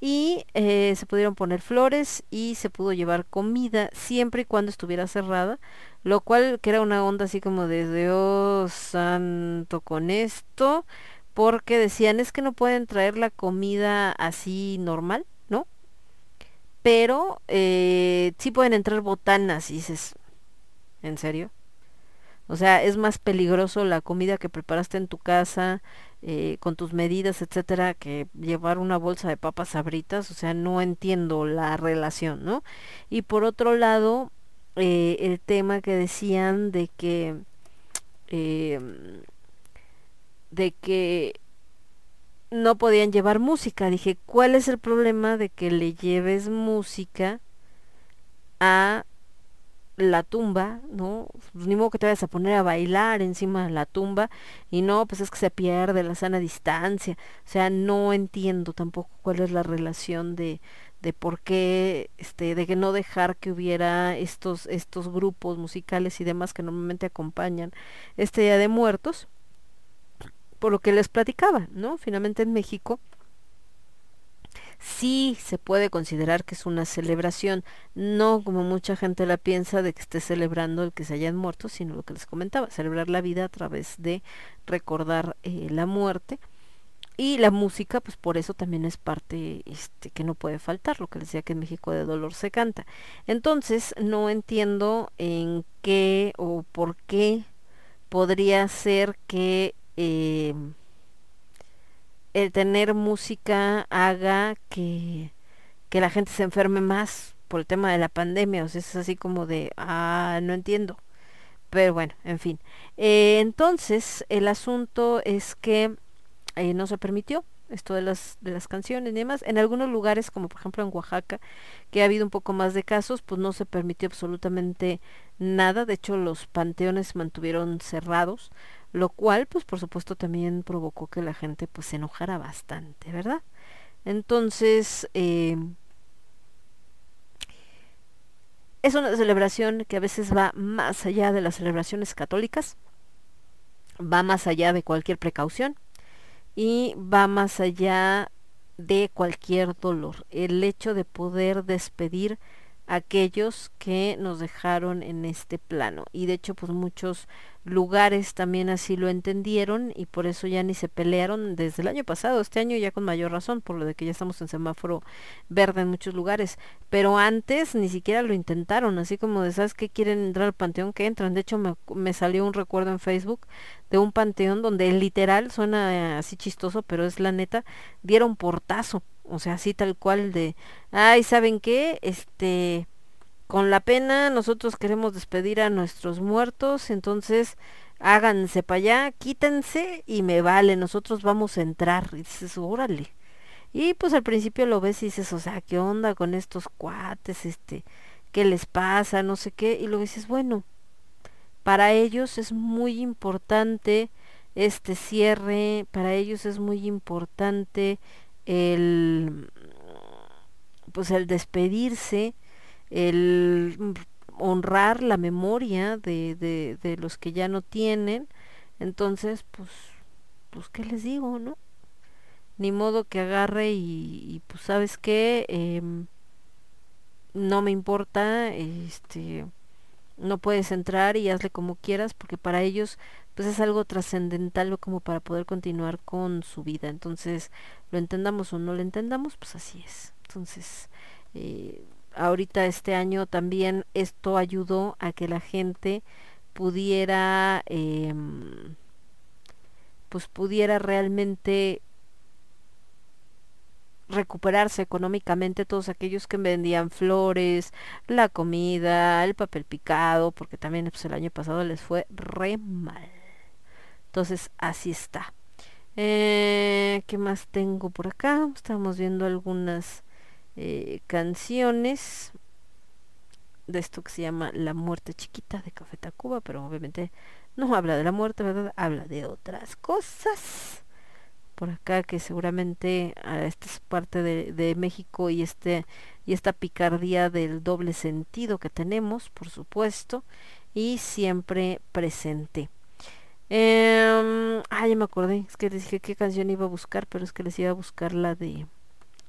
y eh, se pudieron poner flores y se pudo llevar comida siempre y cuando estuviera cerrada, lo cual que era una onda así como de Dios santo con esto, porque decían es que no pueden traer la comida así normal, ¿no? Pero eh, sí pueden entrar botanas dices, ¿en serio? O sea, es más peligroso la comida que preparaste en tu casa, eh, con tus medidas, etcétera, que llevar una bolsa de papas sabritas, o sea, no entiendo la relación, ¿no? Y por otro lado, eh, el tema que decían de que eh, de que no podían llevar música. Dije, ¿cuál es el problema de que le lleves música a la tumba, ¿no? Pues, ni modo que te vayas a poner a bailar encima de la tumba y no, pues es que se pierde la sana distancia. O sea, no entiendo tampoco cuál es la relación de, de por qué, este, de que no dejar que hubiera estos, estos grupos musicales y demás que normalmente acompañan este Día de Muertos. Por lo que les platicaba, ¿no? Finalmente en México sí se puede considerar que es una celebración, no como mucha gente la piensa de que esté celebrando el que se hayan muerto, sino lo que les comentaba, celebrar la vida a través de recordar eh, la muerte. Y la música, pues por eso también es parte este, que no puede faltar, lo que les decía que en México de dolor se canta. Entonces, no entiendo en qué o por qué podría ser que eh, el tener música haga que, que la gente se enferme más por el tema de la pandemia. O sea, es así como de, ah, no entiendo. Pero bueno, en fin. Eh, entonces, el asunto es que eh, no se permitió esto de las, de las canciones y demás. En algunos lugares, como por ejemplo en Oaxaca, que ha habido un poco más de casos, pues no se permitió absolutamente nada. De hecho, los panteones mantuvieron cerrados lo cual pues por supuesto también provocó que la gente pues se enojara bastante, ¿verdad? Entonces, eh, es una celebración que a veces va más allá de las celebraciones católicas, va más allá de cualquier precaución y va más allá de cualquier dolor. El hecho de poder despedir aquellos que nos dejaron en este plano. Y de hecho, pues muchos lugares también así lo entendieron y por eso ya ni se pelearon desde el año pasado, este año ya con mayor razón, por lo de que ya estamos en semáforo verde en muchos lugares, pero antes ni siquiera lo intentaron, así como de, ¿sabes qué quieren entrar al panteón? Que entran, de hecho me, me salió un recuerdo en Facebook de un panteón donde literal, suena así chistoso, pero es la neta, dieron portazo, o sea, así tal cual de, ay, ¿saben qué? Este con la pena nosotros queremos despedir a nuestros muertos, entonces háganse para allá, quítense y me vale, nosotros vamos a entrar. Y dices, órale. Y pues al principio lo ves y dices, o sea, ¿qué onda con estos cuates? Este, ¿qué les pasa? No sé qué. Y luego dices, bueno, para ellos es muy importante este cierre, para ellos es muy importante el pues el despedirse el honrar la memoria de, de, los que ya no tienen, entonces, pues, pues, ¿qué les digo, no? Ni modo que agarre y, pues, ¿sabes qué? Eh, no me importa, este, no puedes entrar y hazle como quieras, porque para ellos pues es algo trascendental como para poder continuar con su vida. Entonces, lo entendamos o no lo entendamos, pues así es. Entonces, eh, ahorita este año también esto ayudó a que la gente pudiera, em, pues pudiera realmente recuperarse económicamente todos aquellos que vendían flores, la comida, el papel picado, porque también pues, el año pasado les fue re mal. Entonces así está. Eh, ¿Qué más tengo por acá? Estamos viendo algunas eh, canciones de esto que se llama La muerte chiquita de Café Tacuba, pero obviamente no habla de la muerte, ¿verdad? Habla de otras cosas por acá que seguramente ah, esta es parte de, de, México y este y esta picardía del doble sentido que tenemos por supuesto y siempre presente eh, ah ya me acordé es que les dije qué canción iba a buscar pero es que les iba a buscar la de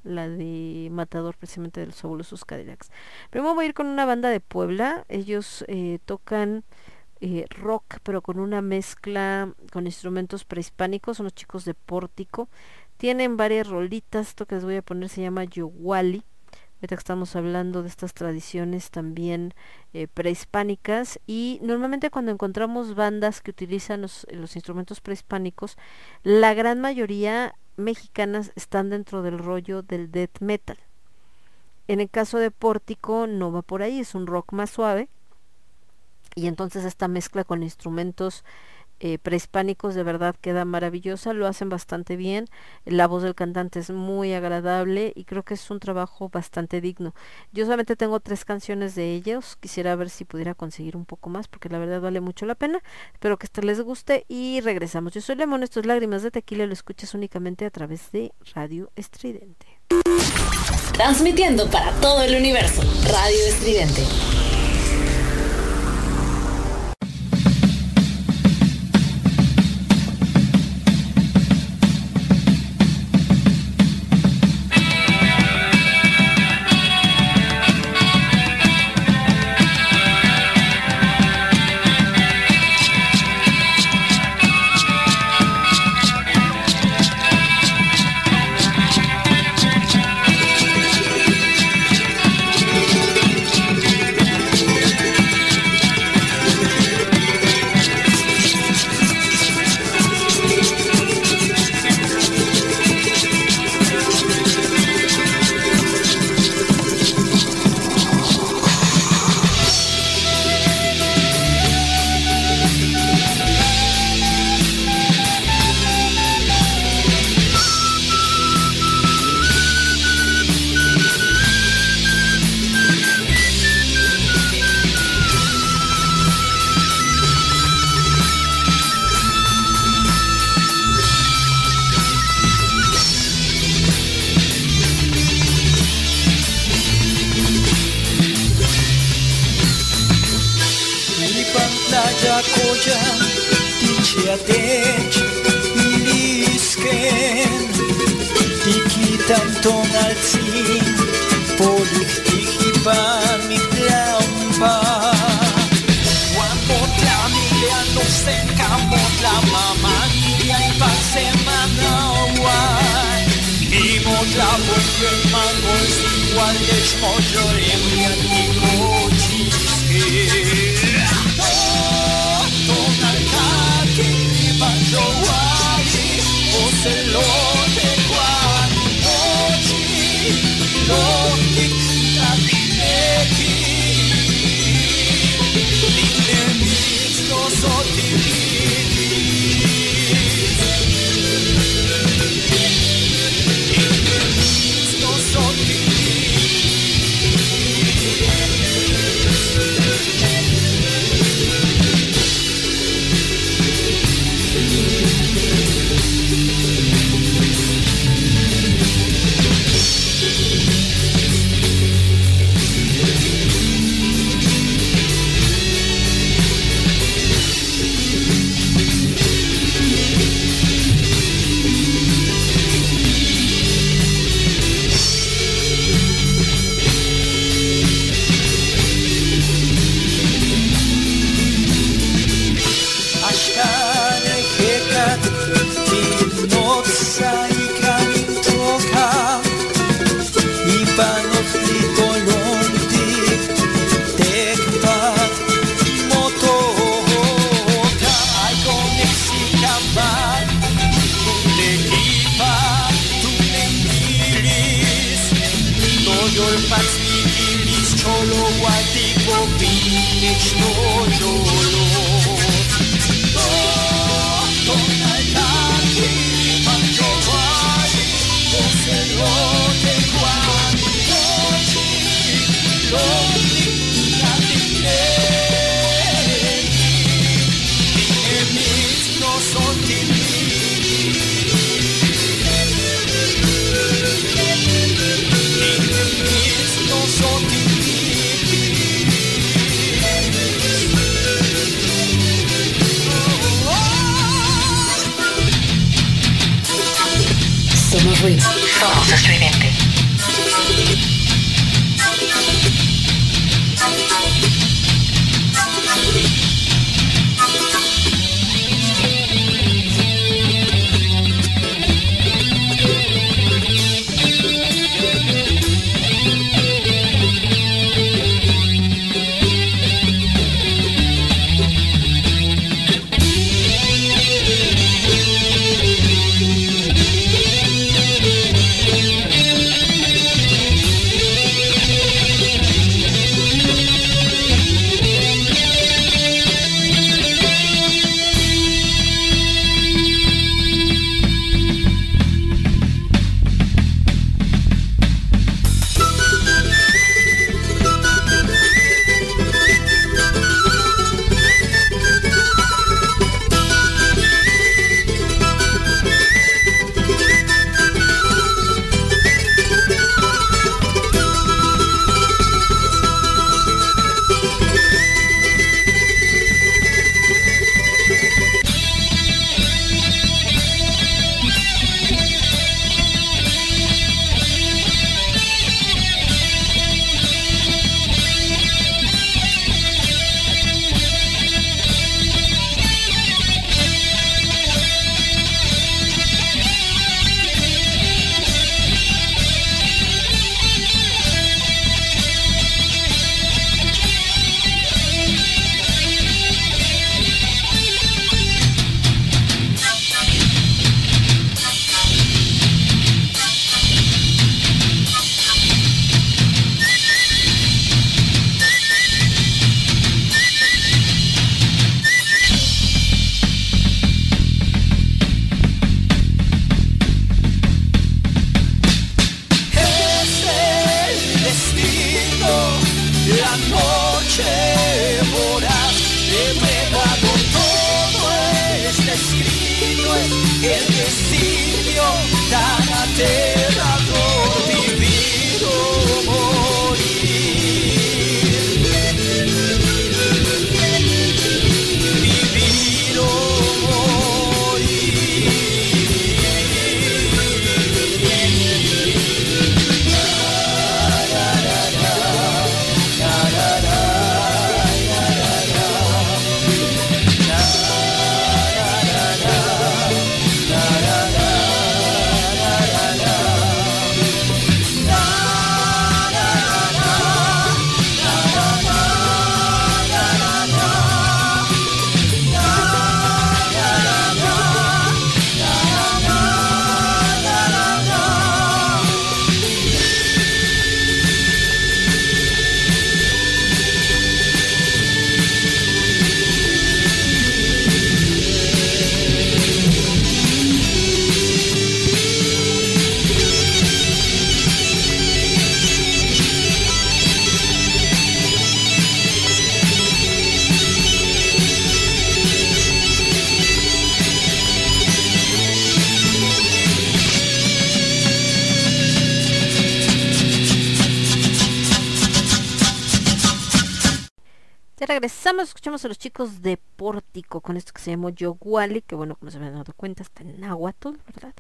la de Matador precisamente de los fabulosos Cadillacs primero voy a ir con una banda de Puebla ellos eh, tocan eh, rock, pero con una mezcla con instrumentos prehispánicos, son los chicos de Pórtico. Tienen varias rolitas, esto que les voy a poner se llama Yowali. Ahorita que estamos hablando de estas tradiciones también eh, prehispánicas y normalmente cuando encontramos bandas que utilizan los, los instrumentos prehispánicos, la gran mayoría mexicanas están dentro del rollo del death metal. En el caso de Pórtico no va por ahí, es un rock más suave y entonces esta mezcla con instrumentos eh, prehispánicos de verdad queda maravillosa, lo hacen bastante bien, la voz del cantante es muy agradable y creo que es un trabajo bastante digno. Yo solamente tengo tres canciones de ellos, quisiera ver si pudiera conseguir un poco más porque la verdad vale mucho la pena, espero que este les guste y regresamos. Yo soy Lemon, estos lágrimas de tequila lo escuchas únicamente a través de Radio Estridente. Transmitiendo para todo el universo, Radio Estridente. A los chicos de Pórtico con esto que se llamó Yoguali, que bueno, como se habían dado cuenta, está en náhuatl, ¿verdad?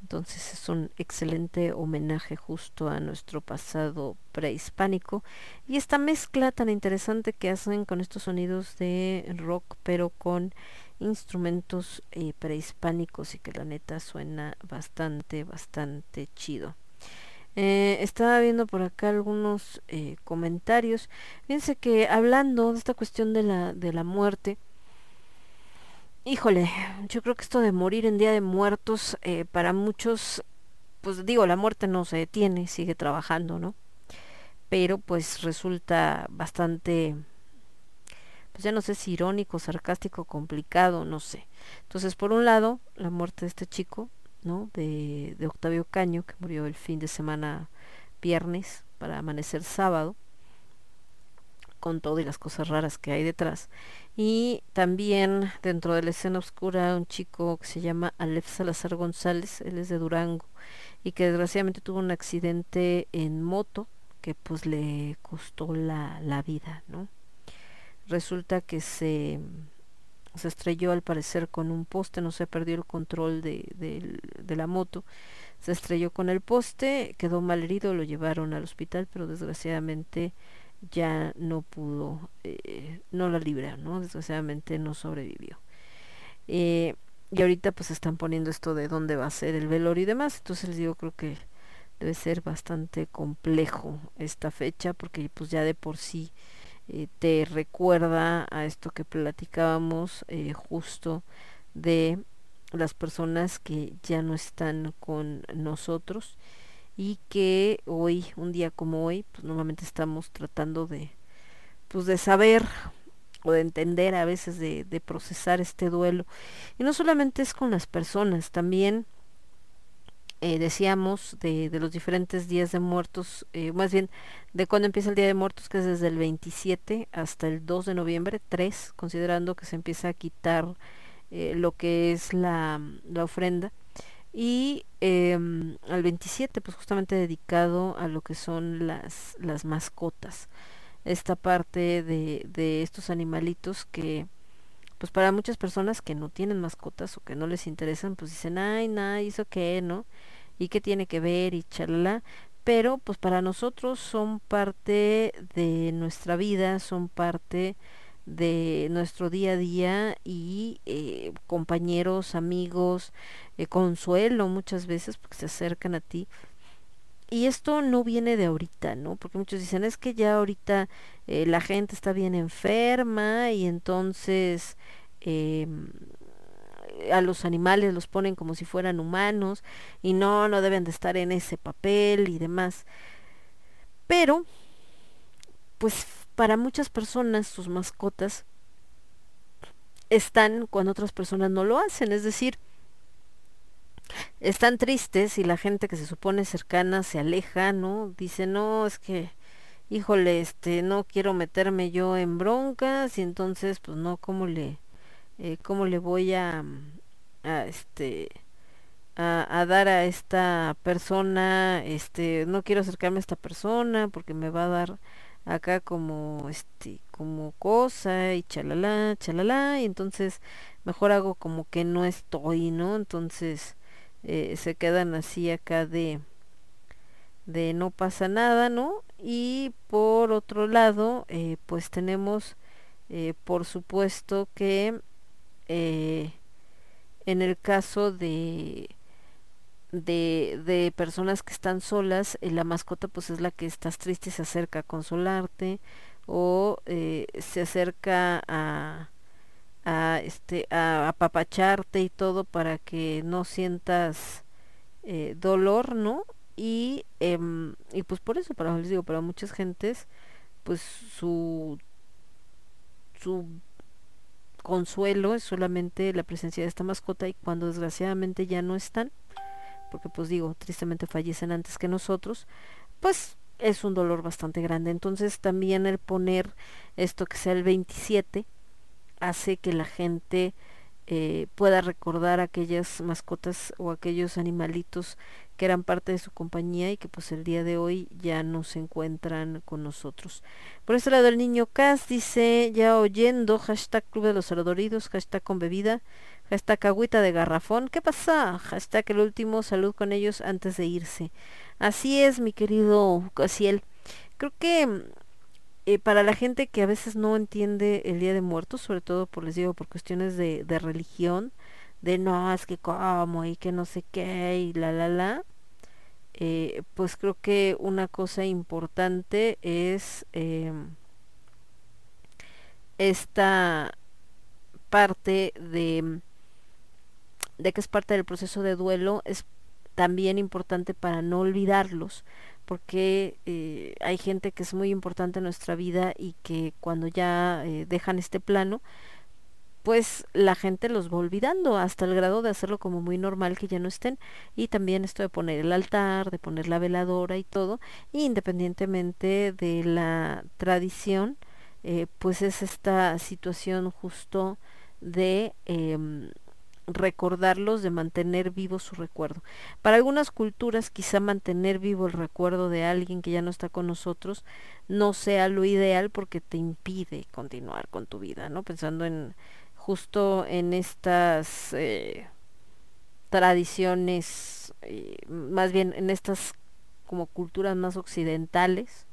Entonces es un excelente homenaje justo a nuestro pasado prehispánico y esta mezcla tan interesante que hacen con estos sonidos de rock pero con instrumentos eh, prehispánicos y que la neta suena bastante, bastante chido. Eh, estaba viendo por acá algunos eh, comentarios. Fíjense que hablando de esta cuestión de la, de la muerte, híjole, yo creo que esto de morir en Día de Muertos, eh, para muchos, pues digo, la muerte no se detiene, sigue trabajando, ¿no? pero pues resulta bastante pues ya no sé si irónico, sarcástico, complicado, no sé. Entonces, por un lado, la muerte de este chico, De, Octavio Caño, que murió el fin de semana viernes para amanecer sábado, con todo y las cosas raras que hay detrás. Y también dentro de la escena oscura un chico que se llama Alef Salazar González, él es de Durango, y que desgraciadamente tuvo un accidente en moto que pues le costó la, la vida, ¿no? Resulta que se, se estrelló al parecer con un poste, no se perdió el control de, de, la moto, se estrelló con el poste, quedó mal herido, lo llevaron al hospital, pero desgraciadamente ya no pudo, eh, no la libra, ¿no? Desgraciadamente no sobrevivió. Eh, y ahorita pues están poniendo esto de dónde va a ser el velorio y demás, entonces les digo, creo que debe ser bastante complejo esta fecha, porque pues ya de por sí eh, te recuerda a esto que platicábamos eh, justo de las personas que ya no están con nosotros y que hoy, un día como hoy, pues normalmente estamos tratando de pues de saber o de entender a veces de, de procesar este duelo. Y no solamente es con las personas, también eh, decíamos de, de, los diferentes días de muertos, eh, más bien de cuando empieza el Día de Muertos, que es desde el 27 hasta el 2 de noviembre, 3, considerando que se empieza a quitar eh, lo que es la, la ofrenda. Y eh, al 27, pues justamente dedicado a lo que son las, las mascotas. Esta parte de, de estos animalitos que, pues para muchas personas que no tienen mascotas o que no les interesan, pues dicen, ay, nada, ¿eso qué, no? ¿Y qué tiene que ver? Y chalala. Pero pues para nosotros son parte de nuestra vida, son parte de nuestro día a día y eh, compañeros, amigos, eh, consuelo muchas veces porque se acercan a ti. Y esto no viene de ahorita, ¿no? Porque muchos dicen, es que ya ahorita eh, la gente está bien enferma y entonces eh, a los animales los ponen como si fueran humanos y no, no deben de estar en ese papel y demás. Pero, pues para muchas personas sus mascotas están cuando otras personas no lo hacen, es decir, están tristes y la gente que se supone cercana se aleja, ¿no? Dice, no, es que, híjole, este, no quiero meterme yo en broncas y entonces, pues no, ¿cómo le, eh, cómo le voy a, este, a, a, dar a esta persona, este, no quiero acercarme a esta persona porque me va a dar acá como, este, como cosa y chalala, chalala, y entonces mejor hago como que no estoy, ¿no? Entonces, eh, se quedan así acá de de no pasa nada, ¿no? Y por otro lado, eh, pues tenemos, eh, por supuesto que en el caso de, de, de personas que están solas, la mascota pues es la que estás triste se acerca a consolarte o se acerca a, a este a apapacharte y todo para que no sientas eh, dolor no y eh, y pues por eso para les digo para muchas gentes pues su su consuelo es solamente la presencia de esta mascota y cuando desgraciadamente ya no están porque pues digo tristemente fallecen antes que nosotros pues es un dolor bastante grande. Entonces también el poner esto que sea el 27 hace que la gente eh, pueda recordar aquellas mascotas o aquellos animalitos que eran parte de su compañía y que pues el día de hoy ya no se encuentran con nosotros. Por este lado el niño Cas dice, ya oyendo, hashtag Club de los Saludoridos, hashtag con bebida, hashtag agüita de garrafón, ¿qué pasa? Hashtag el último, salud con ellos antes de irse. Así es, mi querido Casiel. Creo que eh, para la gente que a veces no entiende el Día de Muertos, sobre todo por les digo por cuestiones de, de religión, de no, es que como y que no sé qué y la la la, eh, pues creo que una cosa importante es eh, esta parte de de que es parte del proceso de duelo es también importante para no olvidarlos porque eh, hay gente que es muy importante en nuestra vida y que cuando ya eh, dejan este plano, pues la gente los va olvidando hasta el grado de hacerlo como muy normal que ya no estén. Y también esto de poner el altar, de poner la veladora y todo, independientemente de la tradición, eh, pues es esta situación justo de em, recordarlos, de mantener vivo su recuerdo. Para algunas culturas quizá mantener vivo el recuerdo de alguien que ya no está con nosotros no sea lo ideal porque te impide continuar con tu vida, ¿no? Pensando en justo en estas eh, tradiciones, eh, más bien en estas como culturas más occidentales,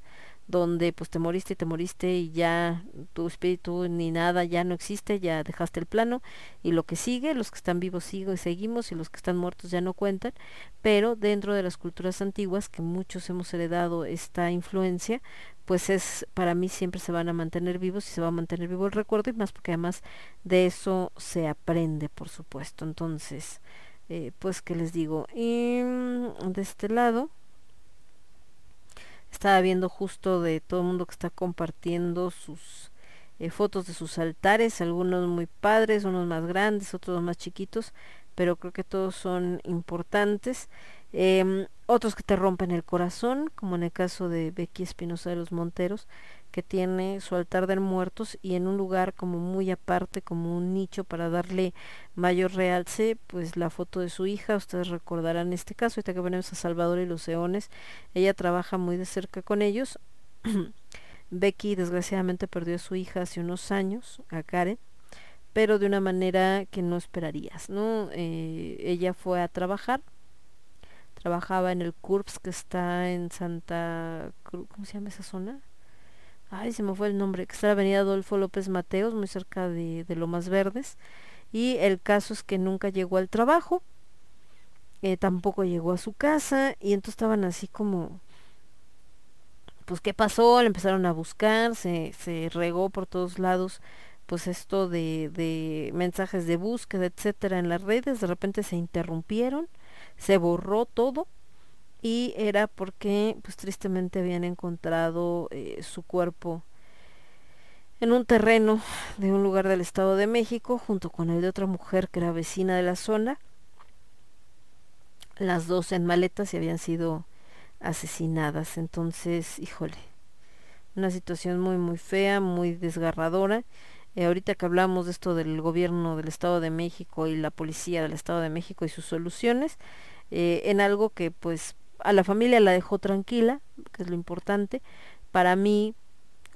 donde pues te moriste y te moriste y ya tu espíritu ni nada ya no existe, ya dejaste el plano y lo que sigue, los que están vivos sigo y seguimos y los que están muertos ya no cuentan, pero dentro de las culturas antiguas que muchos hemos heredado esta influencia, pues es para mí siempre se van a mantener vivos y se va a mantener vivo el recuerdo y más porque además de eso se aprende, por supuesto. Entonces, eh, pues que les digo, y mm, de este lado estaba viendo justo de todo el mundo que está compartiendo sus eh, fotos de sus altares, algunos muy padres, unos más grandes, otros más chiquitos, pero creo que todos son importantes. Em, otros que te rompen el corazón, como en el caso de Becky Espinosa de los Monteros, que tiene su altar de muertos y en un lugar como muy aparte, como un nicho para darle mayor realce, pues la foto de su hija, ustedes recordarán este caso, ahorita que venimos a Salvador y los Eones, ella trabaja muy de cerca con ellos. (clears throat) Becky desgraciadamente perdió a su hija hace unos años, a Karen, pero de una manera que no esperarías, ¿no? Eh, ella fue a trabajar, trabajaba en el CURPS que está en Santa Cruz, ¿cómo se llama esa zona? Ay, se me fue el nombre, que está la avenida Adolfo López Mateos, muy cerca de, de Lomas Verdes. Y el caso es que nunca llegó al trabajo, eh, tampoco llegó a su casa, y entonces estaban así como, pues qué pasó, le empezaron a buscar, se, se regó por todos lados pues esto de, de mensajes de búsqueda, etcétera, en las redes, de repente se interrumpieron, se borró todo y era porque pues tristemente habían encontrado eh, su cuerpo en un terreno de un lugar del Estado de México junto con el de otra mujer que era vecina de la zona. Las dos en maletas y habían sido asesinadas. Entonces híjole una situación muy muy fea muy desgarradora eh, ahorita que hablamos de esto del gobierno del Estado de México y la policía del Estado de México y sus soluciones eh, en algo que pues a la familia la dejó tranquila, que es lo importante. Para mí,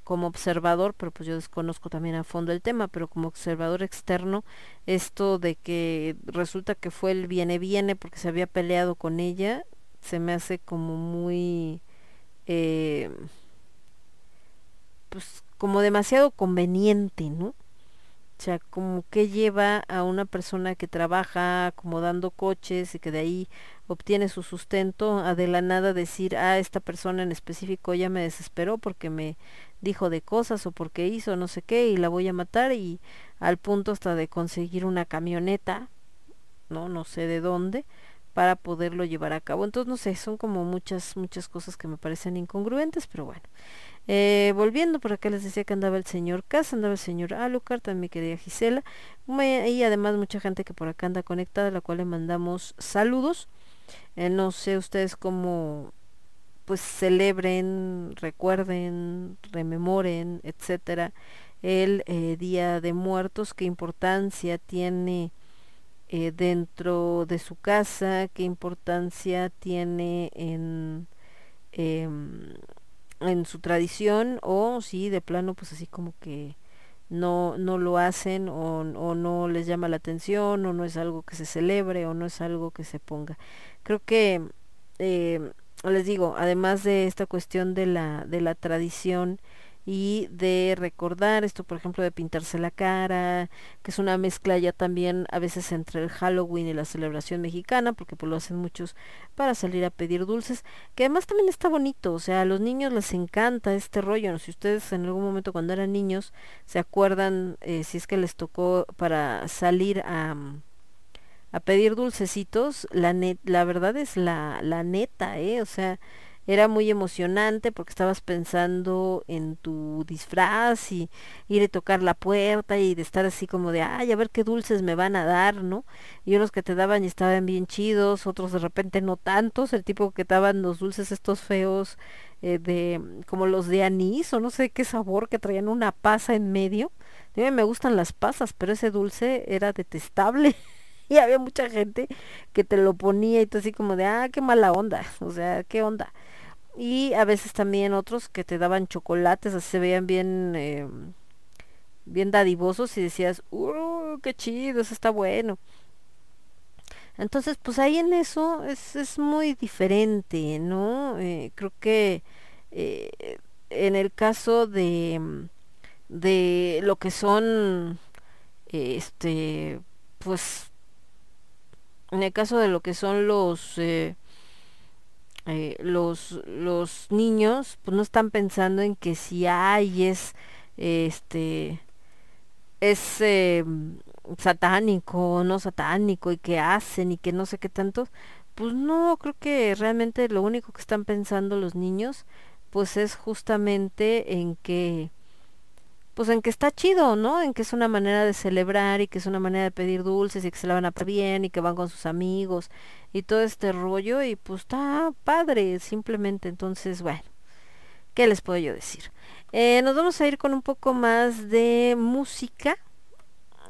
como observador, pero pues yo desconozco también a fondo el tema, pero como observador externo, esto de que resulta que fue el viene viene porque se había peleado con ella, se me hace como muy eh, pues como demasiado conveniente, ¿no? O sea, como que lleva a una persona que trabaja acomodando coches y que de ahí obtiene su sustento a de la nada decir, ah, esta persona en específico ya me desesperó porque me dijo de cosas o porque hizo no sé qué y la voy a matar y al punto hasta de conseguir una camioneta, no, no sé de dónde, para poderlo llevar a cabo. Entonces, no sé, son como muchas, muchas cosas que me parecen incongruentes, pero bueno. Eh, volviendo por acá les decía que andaba el señor Casa, andaba el señor Alucard, también mi querida Gisela, y además mucha gente que por acá anda conectada, a la cual le mandamos saludos. Eh, no sé ustedes cómo pues celebren, recuerden, rememoren, etcétera, el eh, Día de Muertos, qué importancia tiene dentro de su casa, qué importancia tiene en, em, en su tradición o si de plano pues así como que no, no lo hacen o, o, no les llama la atención o no es algo que se celebre o no es algo que se ponga. Creo que eh, les digo, además de esta cuestión de la, de la tradición y de recordar esto, por ejemplo, de pintarse la cara, que es una mezcla ya también a veces entre el Halloween y la celebración mexicana, porque pues lo hacen muchos para salir a pedir dulces, que además también está bonito, o sea, a los niños les encanta este rollo, ¿no? si ustedes en algún momento cuando eran niños se acuerdan, eh, si es que les tocó para salir a a pedir dulcecitos, la net, la verdad es la, la neta, ¿eh? O sea, era muy emocionante porque estabas pensando en tu disfraz y ir a tocar la puerta y de estar así como de, ay, a ver qué dulces me van a dar, ¿no? Y unos que te daban y estaban bien chidos, otros de repente no tantos, el tipo que daban los dulces estos feos eh, de como los de anís o no sé qué sabor que traían una pasa en medio. A mí me gustan las pasas, pero ese dulce era detestable. (laughs) y había mucha gente que te lo ponía y tú así como de, ah, qué mala onda, (laughs) o sea, qué onda. Y a veces también otros que te daban chocolates, así se veían bien, eh, bien dadivosos y decías, uh, qué chido, eso está bueno. Entonces, pues ahí en eso es, es muy diferente, ¿no? Eh, creo que eh, en el caso de, de lo que son, este, pues, en el caso de lo que son los, eh, eh, los, los niños, pues no están pensando en que si hay es, este, es eh, satánico o no satánico y que hacen y que no sé qué tanto, pues no, creo que realmente lo único que están pensando los niños pues es justamente en que pues en que está chido, ¿no? En que es una manera de celebrar y que es una manera de pedir dulces y que se la van a pasar bien y que van con sus amigos y todo este rollo y pues está padre simplemente. Entonces, bueno, ¿qué les puedo yo decir? Eh, nos vamos a ir con un poco más de música.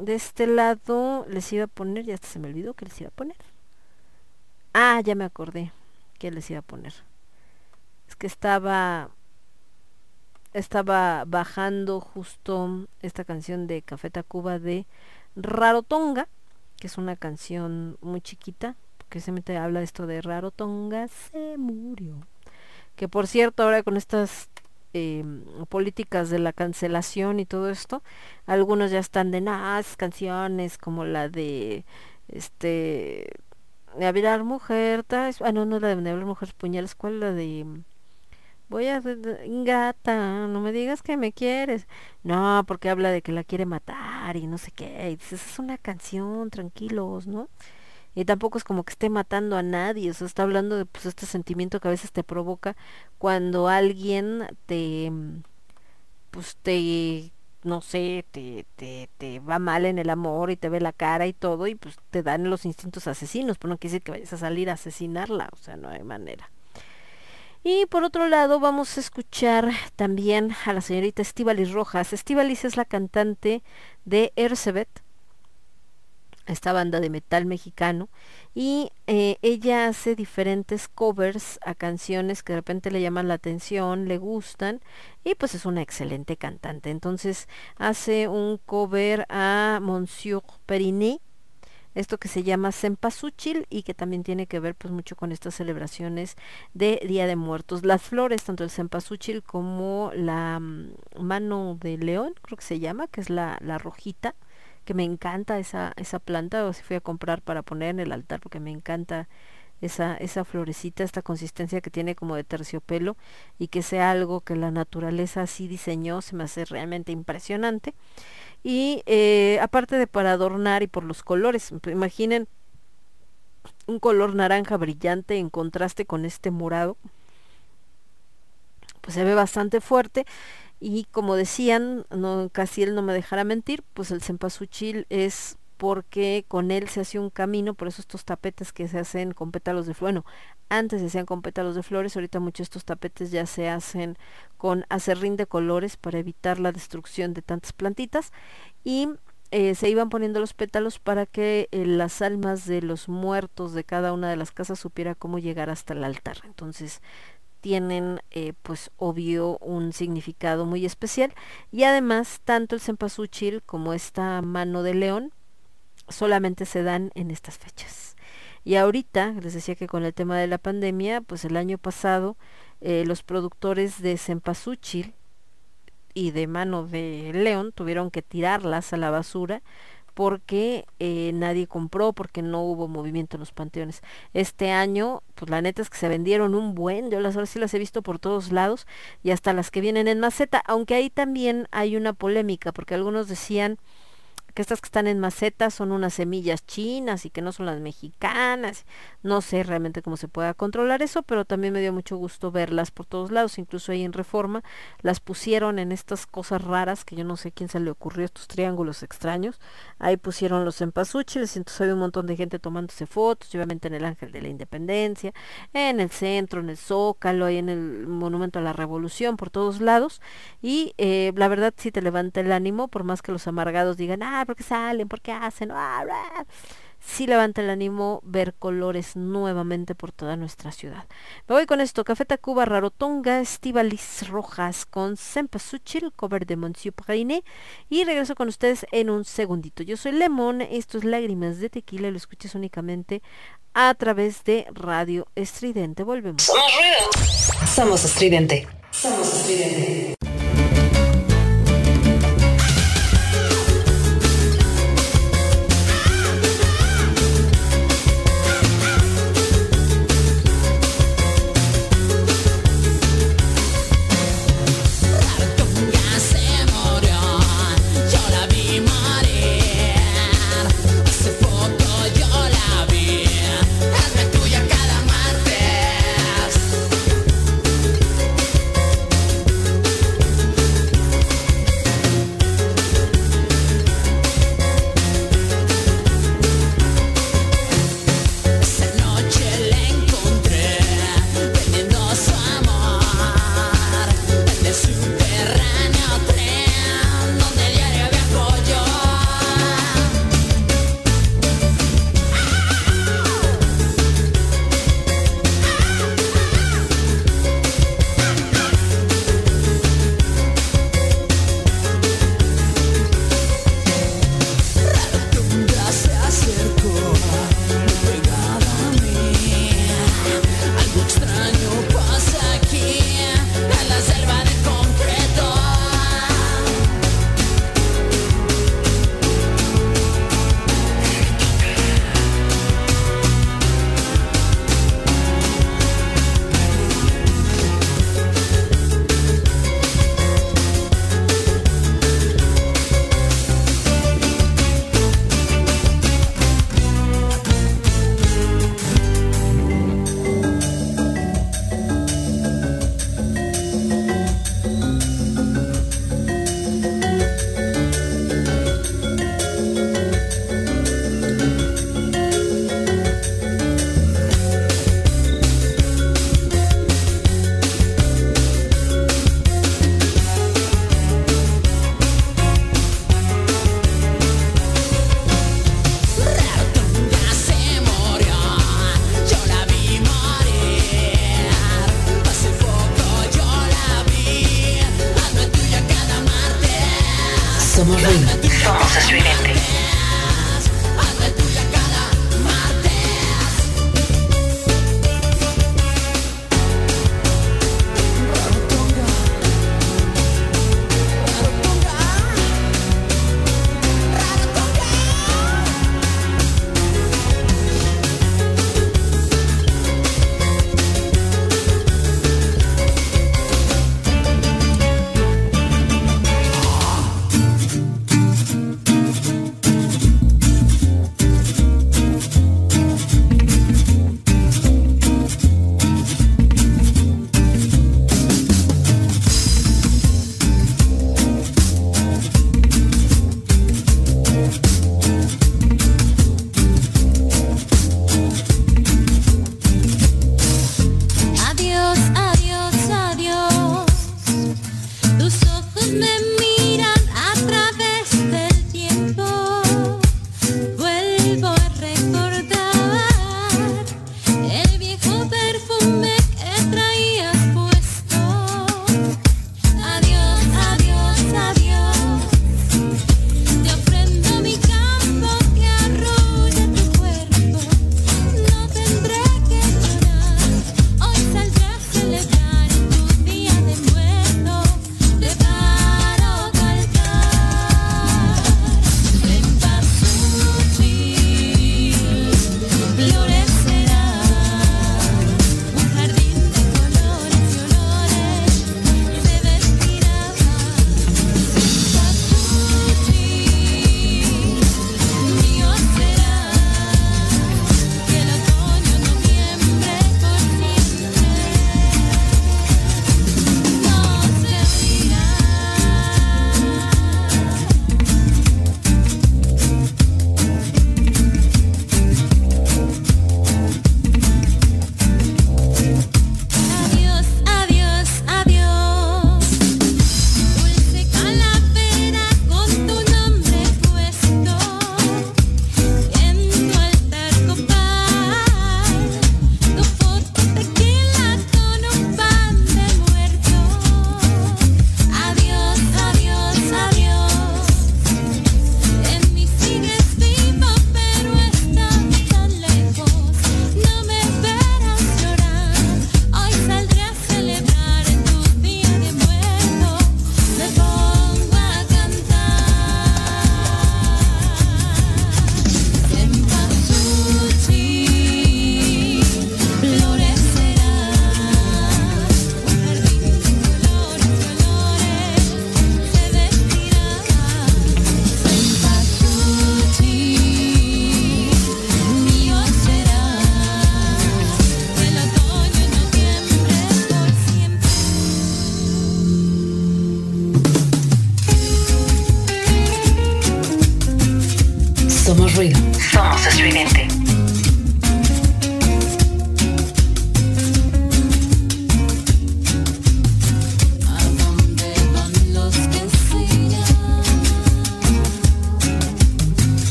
De este lado les iba a poner, ya se me olvidó que les iba a poner. Ah, ya me acordé que les iba a poner. Es que estaba estaba bajando justo esta canción de Café Tacuba de Rarotonga, que es una canción muy chiquita, porque se habla de esto de Rarotonga se murió. Que por cierto, ahora con estas eh, políticas de la cancelación y todo esto, algunos ya están de nada, canciones como la de este de Hablar Mujer, ah no, no la de Hablar Mujer Puñales, ¿cuál la de voy a gata, no me digas que me quieres. No, porque habla de que la quiere matar y no sé qué. Y dices, es una canción, tranquilos, ¿no? Y tampoco es como que esté matando a nadie, eso está hablando de pues este sentimiento que a veces te provoca cuando alguien te pues te no sé, te, te, te va mal en el amor y te ve la cara y todo y pues te dan los instintos asesinos, pero no quiere decir que vayas a salir a asesinarla, o sea, no hay manera. Y por otro lado vamos a escuchar también a la señorita Estivalis Rojas. Estivalis es la cantante de Ercebet, esta banda de metal mexicano, y eh, ella hace diferentes covers a canciones que de repente le llaman la atención, le gustan, y pues es una excelente cantante. Entonces hace un cover a Monsieur Periné, esto que se llama Cempasúchil y que también tiene que ver pues mucho con estas celebraciones de Día de Muertos. Las flores, tanto el Cempasúchil como la mm, mano de león, creo que se llama, que es la, la rojita, que me encanta esa, esa planta, o si fui a comprar para poner en el altar porque me encanta esa, esa florecita, esta consistencia que tiene como de terciopelo y que sea algo que la naturaleza así diseñó, se me hace realmente impresionante. Y eh, aparte de para adornar y por los colores, imaginen un color naranja brillante en contraste con este morado, pues se ve bastante fuerte y como decían, no, casi él no me dejará mentir, pues el cempasúchil es porque con él se hace un camino, por eso estos tapetes que se hacen con pétalos de flores, bueno, antes se hacían con pétalos de flores, ahorita muchos estos tapetes ya se hacen con acerrín de colores para evitar la destrucción de tantas plantitas y eh, se iban poniendo los pétalos para que eh, las almas de los muertos de cada una de las casas supiera cómo llegar hasta el altar. Entonces tienen eh, pues obvio un significado muy especial y además tanto el cempasúchil como esta mano de león solamente se dan en estas fechas. Y ahorita, les decía que con el tema de la pandemia, pues el año pasado eh, los productores de cempasúchil y de mano de león tuvieron que tirarlas a la basura porque eh, nadie compró, porque no hubo movimiento en los panteones. Este año, pues la neta es que se vendieron un buen, yo las horas sí las he visto por todos lados y hasta las que vienen en maceta, aunque ahí también hay una polémica, porque algunos decían que estas que están en macetas son unas semillas chinas y que no son las mexicanas. No sé realmente cómo se pueda controlar eso, pero también me dio mucho gusto verlas por todos lados, incluso ahí en Reforma las pusieron en estas cosas raras que yo no sé quién se le ocurrió, estos triángulos extraños. Ahí pusieron los empasúchiles, entonces había un montón de gente tomándose fotos, obviamente en el Ángel de la Independencia, en el centro, en el Zócalo, ahí en el Monumento a la Revolución, por todos lados. Y eh, la verdad sí te levanta el ánimo, por más que los amargados digan, ah, ¿por qué salen? ¿Por qué hacen? Ah, bla". Sí levanta el ánimo ver colores nuevamente por toda nuestra ciudad. Me voy con esto, Café Tacuba, Rarotonga, Estivalis Rojas con Sempasuchil, cover de Monsieur Prainé, y regreso con ustedes en un segundito. Yo soy Lemon, esto es Lágrimas de Tequila, lo escuchas únicamente a través de Radio Estridente. Volvemos. Somos estridente. Somos estridente.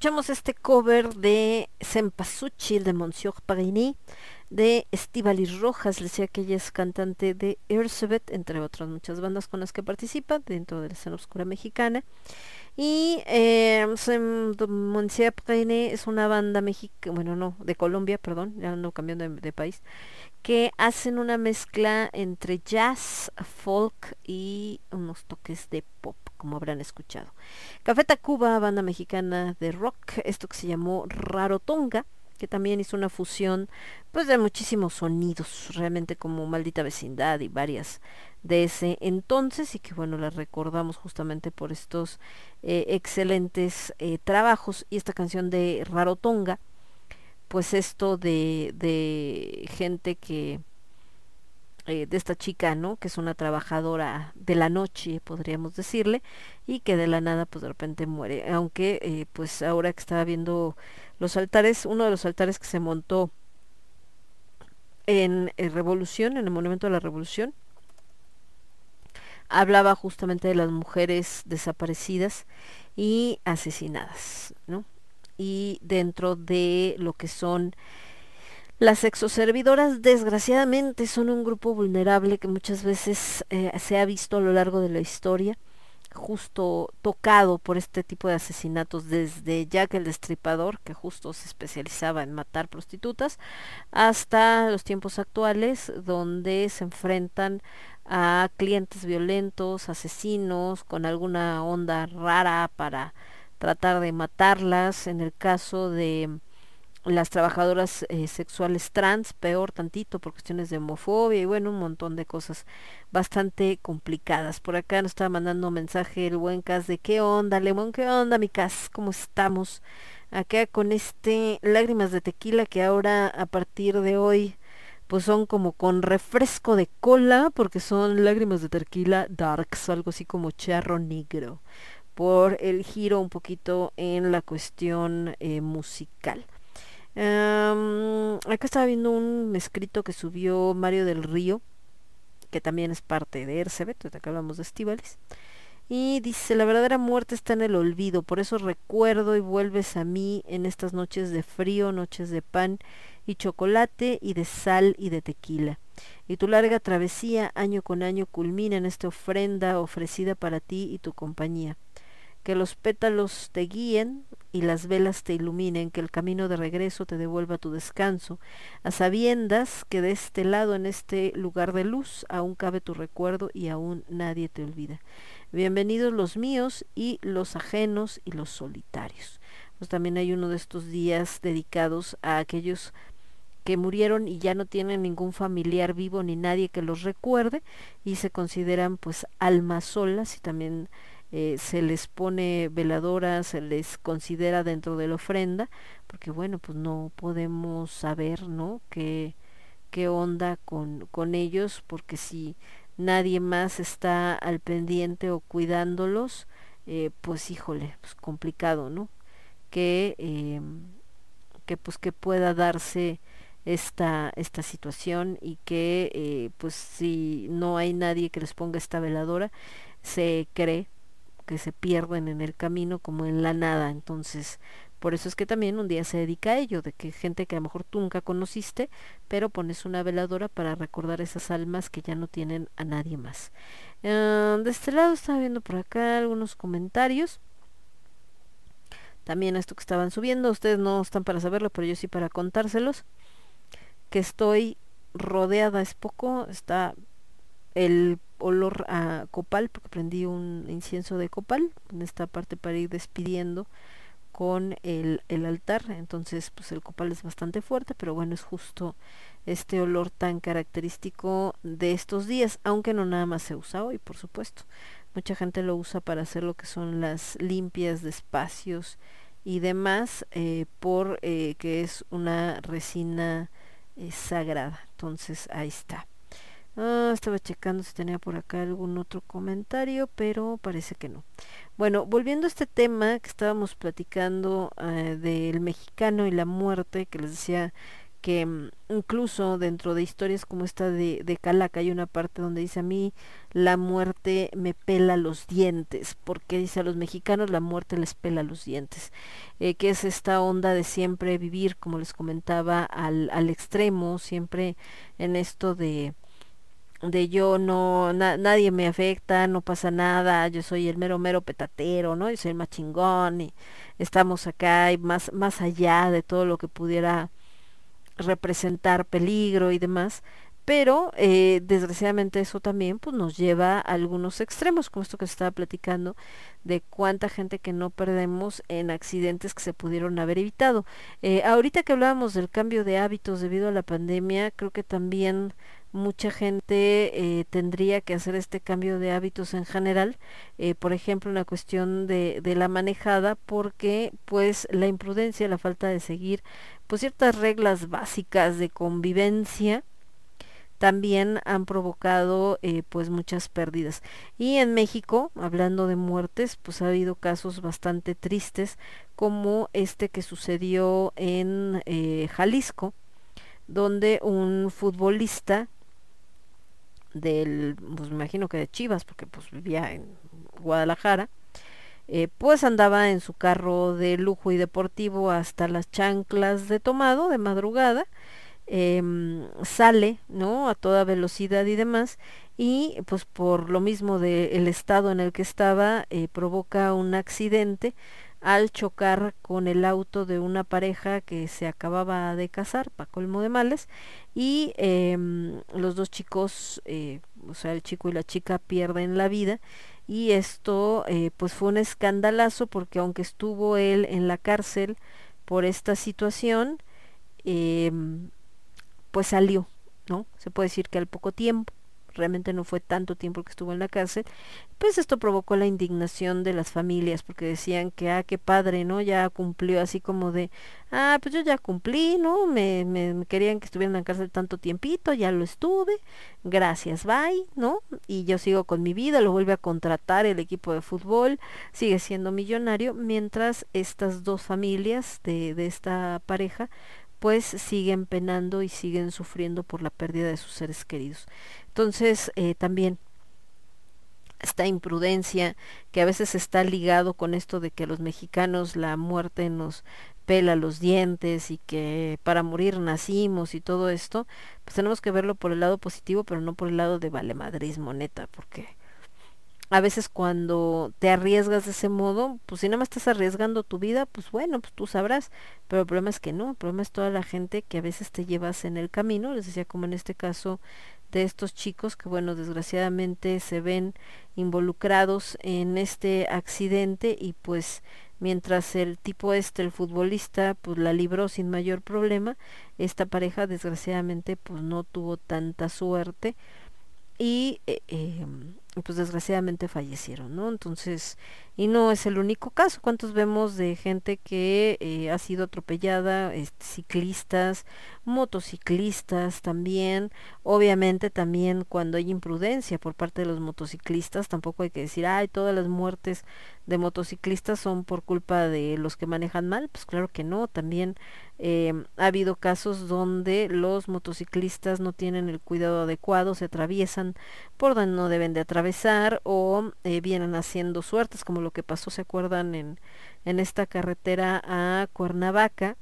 Escuchamos este cover de Sempasuchil de Monsieur Parigny, de Estivalis Rojas, les decía que ella es cantante de Ersebet, entre otras muchas bandas con las que participa dentro de la escena oscura mexicana. Y eh, Monsieur Parigny es una banda mexicana, bueno, no, de Colombia, perdón, ya ando cambiando de país, que hacen una mezcla entre jazz, folk y unos toques de pop, como habrán escuchado. Café Tacuba, banda mexicana de rock, esto que se llamó Rarotonga, que también hizo una fusión pues de muchísimos sonidos, realmente como Maldita Vecindad y varias de ese entonces y que bueno, las recordamos justamente por estos eh, excelentes eh, trabajos y esta canción de Rarotonga pues esto de, de gente que eh, de esta chica, ¿no? Que es una trabajadora de la noche, podríamos decirle, y que de la nada, pues de repente muere. Aunque, eh, pues ahora que estaba viendo los altares, uno de los altares que se montó en, en Revolución, en el Monumento de la Revolución, hablaba justamente de las mujeres desaparecidas y asesinadas, ¿no? y dentro de lo que son las sexoservidoras, desgraciadamente, son un grupo vulnerable que muchas veces eh, se ha visto a lo largo de la historia, justo tocado por este tipo de asesinatos, desde Jack el Destripador, que justo se especializaba en matar prostitutas, hasta los tiempos actuales, donde se enfrentan a clientes violentos, asesinos, con alguna onda rara para tratar de matarlas, en el caso de las trabajadoras eh, sexuales trans, peor tantito por cuestiones de homofobia y bueno, un montón de cosas bastante complicadas. Por acá nos estaba mandando mensaje el buen Cas de qué onda, Lemón, qué onda, mi Cas, ¿cómo estamos? Acá con este lágrimas de tequila que ahora a partir de hoy pues son como con refresco de cola porque son lágrimas de tequila darks, algo así como charro negro por el giro un poquito en la cuestión eh, musical. Acá estaba viendo un escrito que subió Mario del Río, que también es parte de Ercebet, acá hablamos de Estivales. Y dice, la verdadera muerte está en el olvido, por eso recuerdo y vuelves a mí en estas noches de frío, noches de pan y chocolate y de sal y de tequila. Y tu larga travesía año con año culmina en esta ofrenda ofrecida para ti y tu compañía que los pétalos te guíen y las velas te iluminen, que el camino de regreso te devuelva tu descanso, a sabiendas que de este lado, en este lugar de luz, aún cabe tu recuerdo y aún nadie te olvida. Bienvenidos los míos y los ajenos y los solitarios. Pues también hay uno de estos días dedicados a aquellos que murieron y ya no tienen ningún familiar vivo ni nadie que los recuerde y se consideran pues almas solas y también eh, se les pone veladora, se les considera dentro de la ofrenda, porque bueno, pues no podemos saber, ¿no? qué, qué onda con, con ellos, porque si nadie más está al pendiente o cuidándolos, eh, pues híjole, pues complicado, ¿no? Que, eh, que pues que pueda darse esta, esta situación y que eh, pues si no hay nadie que les ponga esta veladora, se cree que se pierden en el camino como en la nada. Entonces, por eso es que también un día se dedica a ello, de que gente que a lo mejor tú nunca conociste, pero pones una veladora para recordar esas almas que ya no tienen a nadie más. Uh, de este lado estaba viendo por acá algunos comentarios. También esto que estaban subiendo, ustedes no están para saberlo, pero yo sí para contárselos. Que estoy rodeada, es poco, está el olor a copal, porque prendí un incienso de copal en esta parte para ir despidiendo con el, el altar. Entonces, pues el copal es bastante fuerte, pero bueno, es justo este olor tan característico de estos días, aunque no nada más se usa hoy, por supuesto. Mucha gente lo usa para hacer lo que son las limpias de espacios y demás, eh, por eh, que es una resina eh, sagrada. Entonces, ahí está. Ah, estaba checando si tenía por acá algún otro comentario, pero parece que no. Bueno, volviendo a este tema que estábamos platicando eh, del mexicano y la muerte, que les decía que mm, incluso dentro de historias como esta de, de Calaca hay una parte donde dice a mí la muerte me pela los dientes, porque dice a los mexicanos la muerte les pela los dientes, eh, que es esta onda de siempre vivir, como les comentaba, al, al extremo, siempre en esto de de yo no, na- nadie me afecta, no pasa nada, yo soy el mero mero petatero, ¿no? Yo soy el más chingón y estamos acá y más, más allá de todo lo que pudiera representar peligro y demás, pero eh, desgraciadamente eso también pues nos lleva a algunos extremos, como esto que se estaba platicando, de cuánta gente que no perdemos en accidentes que se pudieron haber evitado. Eh, ahorita que hablábamos del cambio de hábitos debido a la pandemia, creo que también mucha gente eh, tendría que hacer este cambio de hábitos en general, eh, por ejemplo, en la cuestión de, de la manejada, porque pues la imprudencia, la falta de seguir pues ciertas reglas básicas de convivencia, también han provocado eh, pues muchas pérdidas. Y en México hablando de muertes pues ha habido casos bastante tristes como este que sucedió en Jalisco donde un futbolista del pues me imagino que de Chivas porque pues vivía en Guadalajara eh, pues andaba en su carro de lujo y deportivo hasta las chanclas de tomado de madrugada em, sale no a toda velocidad y demás y pues por lo mismo del estado en el que estaba eh, provoca un accidente al chocar con el auto de una pareja que se acababa de casar, pa' colmo de males, y em, los dos chicos, eh, o sea, el chico y la chica pierden la vida, y esto eh, pues fue un escandalazo porque aunque estuvo él en la cárcel por esta situación, em, pues salió, ¿no? Se puede decir que al poco tiempo, realmente no fue tanto tiempo que estuvo en la cárcel, pues esto provocó la indignación de las familias porque decían que, ah, qué padre, ¿no? Ya cumplió así como de, ah, pues yo ya cumplí, ¿no? Me, me, querían que estuviera en la cárcel tanto tiempito, ya lo estuve, gracias, bye, ¿no? Y yo sigo con mi vida, lo vuelve a contratar el equipo de fútbol, sigue siendo millonario, mientras estas dos familias de, de esta pareja pues siguen penando y siguen sufriendo por la pérdida de sus seres queridos. Entonces, eh, también esta imprudencia que a veces está ligado con esto de que los mexicanos la muerte nos pela los dientes y que para morir nacimos y todo esto, pues tenemos que verlo por el lado positivo, pero no por el lado de valemadrismo, neta, porque a veces cuando te arriesgas de ese modo, pues si nada más estás arriesgando tu vida, pues bueno, pues tú sabrás, pero el problema es que no, el problema es toda la gente que a veces te llevas en el camino, les decía como en este caso de estos chicos que bueno, desgraciadamente se ven involucrados en este accidente y pues mientras el tipo este, el futbolista, pues la libró sin mayor problema, esta pareja desgraciadamente pues no tuvo tanta suerte y eh, eh, pues desgraciadamente fallecieron, ¿no? Entonces, y no es el único caso, ¿cuántos vemos de gente que eh, ha sido atropellada, este, ciclistas, motociclistas también, obviamente también cuando hay imprudencia por parte de los motociclistas, tampoco hay que decir, ay, todas las muertes de motociclistas son por culpa de los que manejan mal, pues claro que no, también eh, ha habido casos donde los motociclistas no tienen el cuidado adecuado, se atraviesan por donde no deben de atravesar o eh, vienen haciendo suertes, como lo que pasó, ¿se acuerdan? En, en esta carretera a Cuernavaca,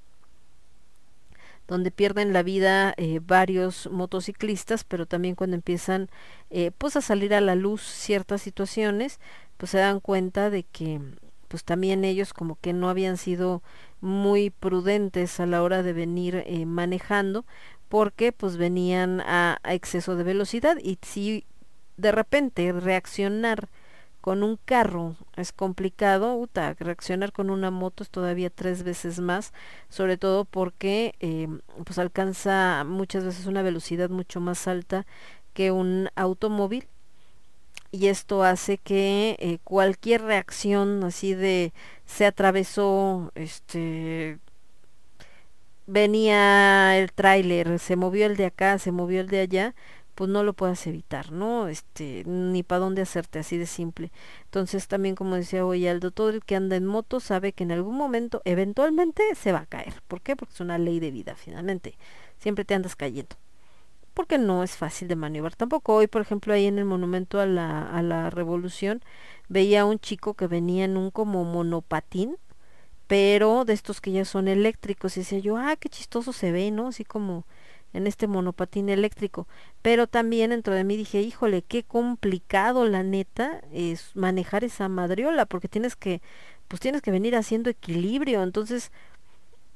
donde pierden la vida eh, varios motociclistas, pero también cuando empiezan eh, pues a salir a la luz ciertas situaciones, pues se dan cuenta de que pues también ellos como que no habían sido muy prudentes a la hora de venir manejando porque pues venían a, a, exceso de velocidad y si de repente reaccionar con un carro es complicado, reaccionar con una moto es todavía tres veces más, sobre todo porque eh, pues alcanza muchas veces una velocidad mucho más alta que un automóvil. Y esto hace que eh, cualquier reacción así de se atravesó este venía el tráiler se movió el de acá se movió el de allá pues no lo puedas evitar, ¿no? Este, ni para dónde hacerte, así de simple. Entonces también como decía hoy Aldo, todo el que anda en moto sabe que en algún momento, eventualmente, se va a caer. ¿Por qué? Porque es una ley de vida, finalmente. Siempre te andas cayendo. Porque no es fácil de maniobrar tampoco. Hoy, por ejemplo, ahí en el monumento a la, a la revolución, veía a un chico que venía en un como monopatín, pero de estos que ya son eléctricos. Y decía yo, ah, qué chistoso se ve, ¿no? Así como en este monopatín eléctrico. Pero también dentro de mí dije, híjole, qué complicado la neta es manejar esa madriola, porque tienes que, pues tienes que venir haciendo equilibrio. Entonces,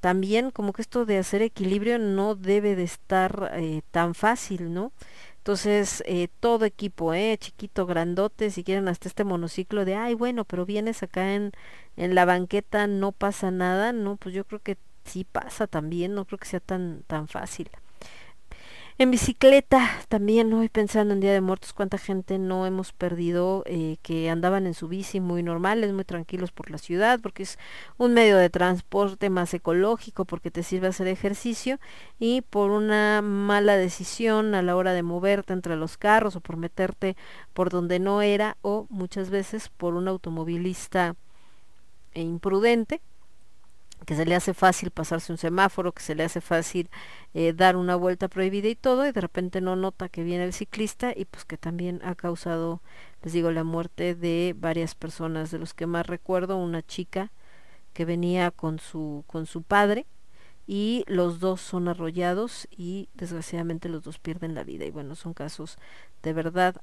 también como que esto de hacer equilibrio no debe de estar eh, tan fácil, ¿no? Entonces, eh, todo equipo, eh, chiquito, grandote, si quieren hasta este monociclo de, ay, bueno, pero vienes acá en, en la banqueta, no pasa nada, no, pues yo creo que sí pasa también, no creo que sea tan, tan fácil. En bicicleta también hoy pensando en Día de Muertos cuánta gente no hemos perdido eh, que andaban en su bici muy normales, muy tranquilos por la ciudad, porque es un medio de transporte más ecológico, porque te sirve hacer ejercicio y por una mala decisión a la hora de moverte entre los carros o por meterte por donde no era o muchas veces por un automovilista imprudente que se le hace fácil pasarse un semáforo, que se le hace fácil eh, dar una vuelta prohibida y todo, y de repente no nota que viene el ciclista y pues que también ha causado, les digo, la muerte de varias personas, de los que más recuerdo, una chica que venía con su, con su padre y los dos son arrollados y desgraciadamente los dos pierden la vida. Y bueno, son casos de verdad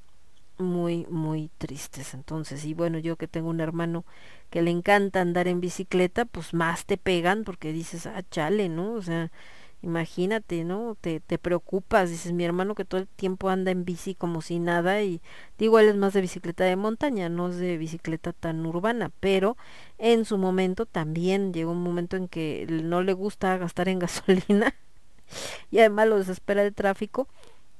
muy, muy tristes. Entonces, y bueno, yo que tengo un hermano que le encanta andar en bicicleta, pues más te pegan porque dices, ah, chale, ¿no? O sea, imagínate, ¿no? Te, te preocupas, dices, mi hermano que todo el tiempo anda en bici como si nada y digo, él es más de bicicleta de montaña, no es de bicicleta tan urbana, pero en su momento también llegó un momento en que no le gusta gastar en (laughs) gasolina y además lo desespera el tráfico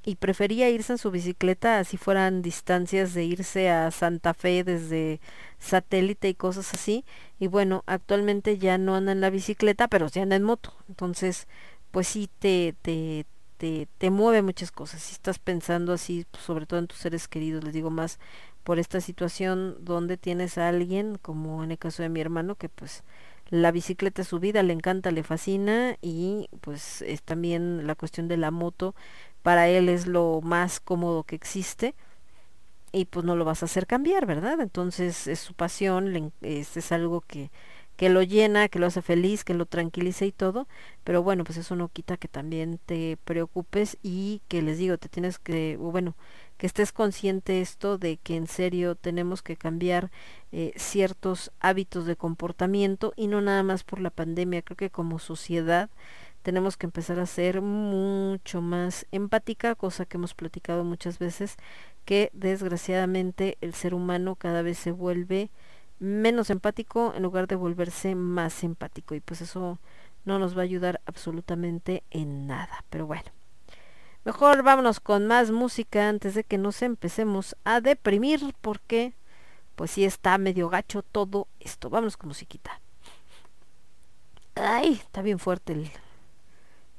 y prefería irse en su bicicleta así fueran distancias de irse a Santa Fe desde satélite y cosas así y bueno actualmente ya no anda en la bicicleta pero sí anda en moto. Entonces pues sí te te te, te mueve muchas cosas si estás pensando así pues, sobre todo en tus seres queridos les digo más por esta situación donde tienes a alguien como en el caso de mi hermano que pues la bicicleta es su vida, le encanta, le fascina y pues es también la cuestión de la moto para él es lo más cómodo que existe y pues no lo vas a hacer cambiar, ¿verdad? Entonces es su pasión, es, es algo que, que lo llena, que lo hace feliz, que lo tranquiliza y todo, pero bueno, pues eso no quita que también te preocupes y que les digo, te tienes que, bueno, que estés consciente esto de que en serio tenemos que cambiar eh, ciertos hábitos de comportamiento y no nada más por la pandemia, creo que como sociedad tenemos que empezar a ser mucho más empática, cosa que hemos platicado muchas veces, que desgraciadamente el ser humano cada vez se vuelve menos empático en lugar de volverse más empático y pues eso no nos va a ayudar absolutamente en nada. Pero bueno, mejor vámonos con más música antes de que nos empecemos a deprimir porque pues sí está medio gacho todo esto. Vámonos con musiquita. Ay, está bien fuerte el,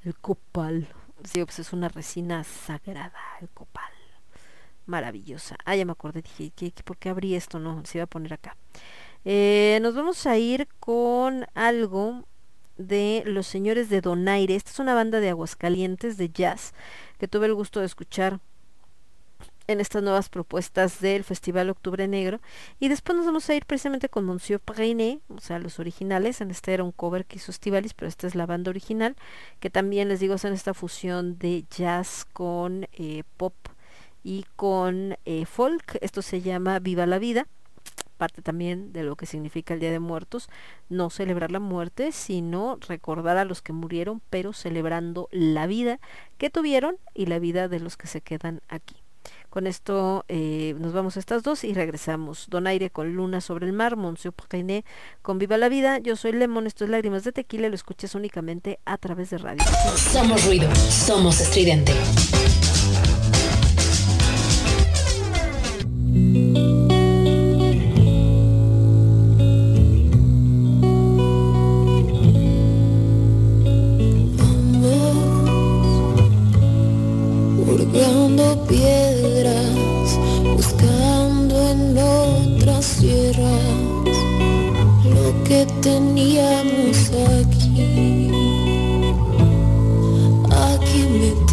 el copal. Sí, pues es una resina sagrada, el copal. Maravillosa. Ah, ya me acordé, dije, ¿qué, por qué abrí esto? No, se iba a poner acá. Eh, nos vamos a ir con algo de Los Señores de Donaire. Esta es una banda de Aguascalientes de jazz que tuve el gusto de escuchar en estas nuevas propuestas del Festival Octubre Negro. Y después nos vamos a ir precisamente con Monsieur Preiné, o sea, los originales. En este era un cover que hizo Estivalis, pero esta es la banda original, que también les digo, hacen esta fusión de jazz con eh, pop y con eh, folk. Esto se llama Viva la Vida parte también de lo que significa el Día de Muertos, no celebrar la muerte, sino recordar a los que murieron, pero celebrando la vida que tuvieron y la vida de los que se quedan aquí. Con esto eh, nos vamos a estas dos y regresamos. Donaire con Luna sobre el mar, Monsieur Preiné con Viva la Vida. Yo soy Lemon, esto es Lágrimas de Tequila, lo escuchas únicamente a través de radio. Somos ruido, somos estridente. Otras tierras lo que teníamos aquí. Aquí me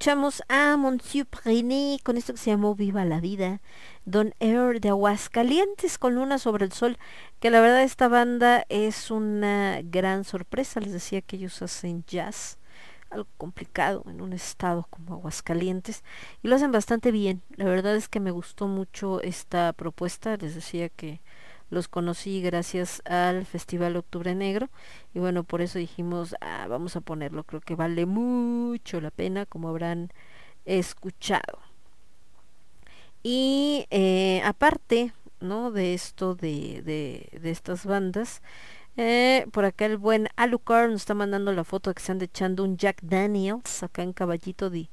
escuchamos a Monsieur Prené con esto que se llamó Viva la Vida, Don Air de Aguascalientes con Luna sobre el Sol, que la verdad esta banda es una gran sorpresa, les decía que ellos hacen jazz, algo complicado en un estado como Aguascalientes, y lo hacen bastante bien, la verdad es que me gustó mucho esta propuesta, les decía que los conocí gracias al Festival Octubre Negro y bueno, por eso dijimos, ah, vamos a ponerlo, creo que vale mucho la pena, como habrán escuchado. Y eh, aparte, ¿no? De esto de, de, de estas bandas, eh, por acá el buen Alucard nos está mandando la foto que se anda echando un Jack Daniels acá en caballito de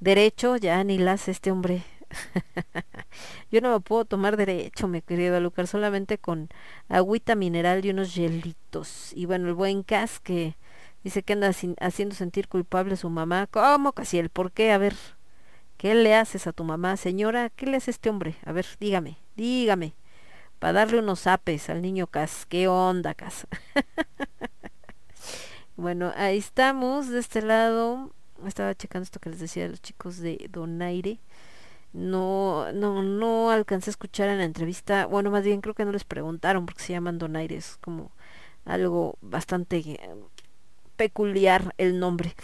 derecho, ya ni las este hombre. (laughs) Yo no me puedo tomar derecho, mi querido Alucard, solamente con agüita mineral y unos hielitos. Y bueno, el buen Cas que dice que anda sin- haciendo sentir culpable a su mamá. ¿Cómo, Casiel? ¿Por qué? A ver, ¿qué le haces a tu mamá, señora? ¿Qué le hace este hombre? A ver, dígame, dígame. Para darle unos apes al niño Cas. ¿Qué onda, Cas? (laughs) bueno, ahí estamos, de este lado. Estaba checando esto que les decía de los chicos de Donaire. No, no, no alcancé a escuchar en la entrevista. Bueno, más bien creo que no les preguntaron porque se llaman Donaire. Es como algo bastante eh, peculiar el nombre.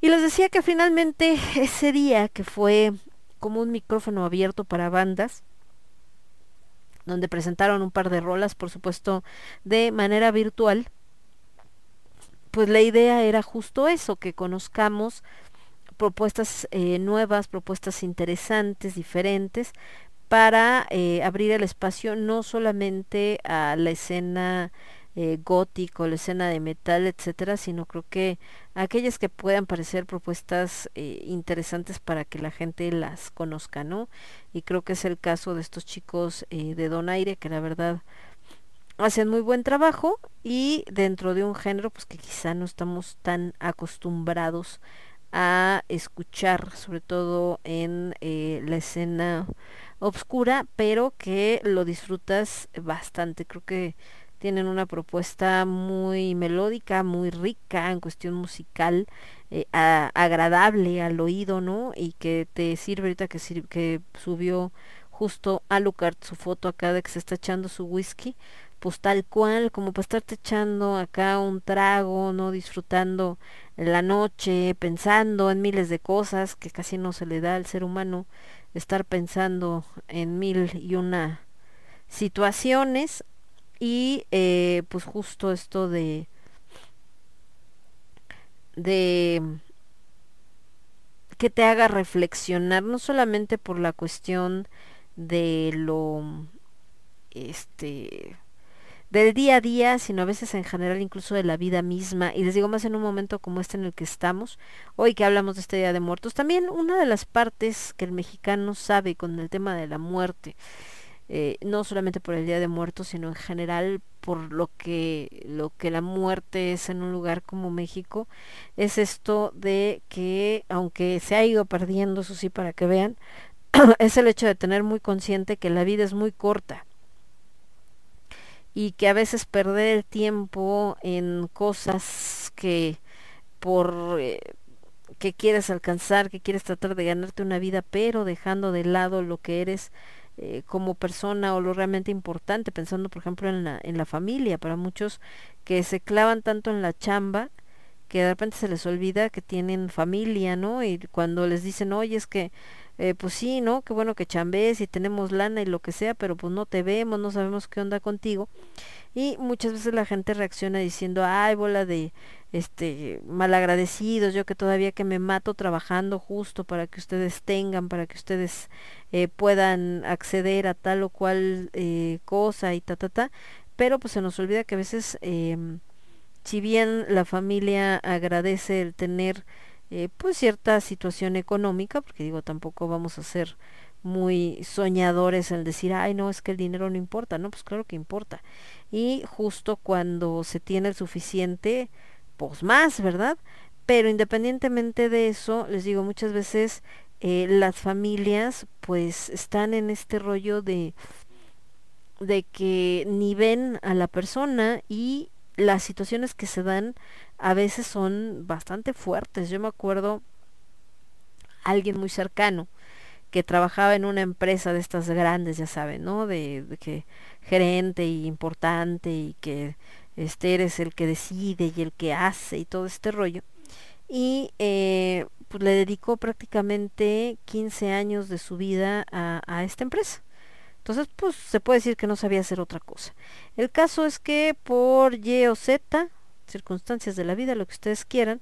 Y les decía que finalmente (laughs) ese día que fue como un micrófono abierto para bandas, donde presentaron un par de rolas, por supuesto, de manera virtual, pues la idea era justo eso, que conozcamos propuestas eh, nuevas, propuestas interesantes, diferentes, para eh, abrir el espacio no solamente a la escena eh, gótico, la escena de metal, etcétera, sino creo que aquellas que puedan parecer propuestas interesantes para que la gente las conozca, ¿no? Y creo que es el caso de estos chicos de Donaire, que la verdad hacen muy buen trabajo y dentro de un género pues que quizá no estamos tan acostumbrados escuchar, sobre todo en eh, la escena obscura, pero que lo disfrutas bastante. Creo que tienen una propuesta muy melódica, muy rica en cuestión musical, eh, a- agradable al oído, ¿no? Y que te sirve ahorita que, sir- que subió justo Alucard su foto acá de que se está echando su whisky, pues tal cual, como para estarte echando acá un trago, ¿no? Disfrutando la noche, pensando en miles de cosas que casi no se le da al ser humano, estar pensando en mil y una situaciones y eh, pues justo esto de de que te haga reflexionar, no solamente por la cuestión de lo este del día a día, sino a veces en general incluso de la vida misma. Y les digo más en un momento como este en el que estamos, hoy que hablamos de este Día de Muertos. También una de las partes que el mexicano sabe con el tema de la muerte, eh, no solamente por el Día de Muertos, sino en general por lo que, lo que la muerte es en un lugar como México, es esto de que, aunque se ha ido perdiendo, eso sí, para que vean, (clears throat) es el hecho de tener muy consciente que la vida es muy corta y que a veces perder el tiempo en cosas que por eh, que quieres alcanzar, que quieres tratar de ganarte una vida, pero dejando de lado lo que eres eh, como persona o lo realmente importante, pensando por ejemplo en la, en la familia, para muchos que se clavan tanto en la chamba que de repente se les olvida que tienen familia, ¿no? Y cuando les dicen, oye, es que eh, pues sí, ¿no? Qué bueno que chambees y tenemos lana y lo que sea, pero pues no te vemos, no sabemos qué onda contigo. Y muchas veces la gente reacciona diciendo, ay, bola de este malagradecidos, yo que todavía que me mato trabajando justo para que ustedes tengan, para que ustedes eh, puedan acceder a tal o cual eh, cosa y ta, ta, ta. Pero pues se nos olvida que a veces, eh, si bien la familia agradece el tener eh, pues cierta situación económica, porque digo, tampoco vamos a ser muy soñadores al decir, ay, no, es que el dinero no importa, no, pues claro que importa. Y justo cuando se tiene el suficiente, pues más, ¿verdad? Pero independientemente de eso, les digo, muchas veces eh, las familias pues están en este rollo de de que ni ven a la persona y las situaciones que se dan a veces son bastante fuertes. Yo me acuerdo alguien muy cercano que trabajaba en una empresa de estas grandes, ya saben, ¿no? De, que gerente y importante y que este eres el que decide y el que hace y todo este rollo. Y eh, pues le dedicó prácticamente 15 años de su vida a esta empresa. Entonces, pues se puede decir que no sabía hacer otra cosa. El caso es que por Y o Z, circunstancias de la vida, lo que ustedes quieran,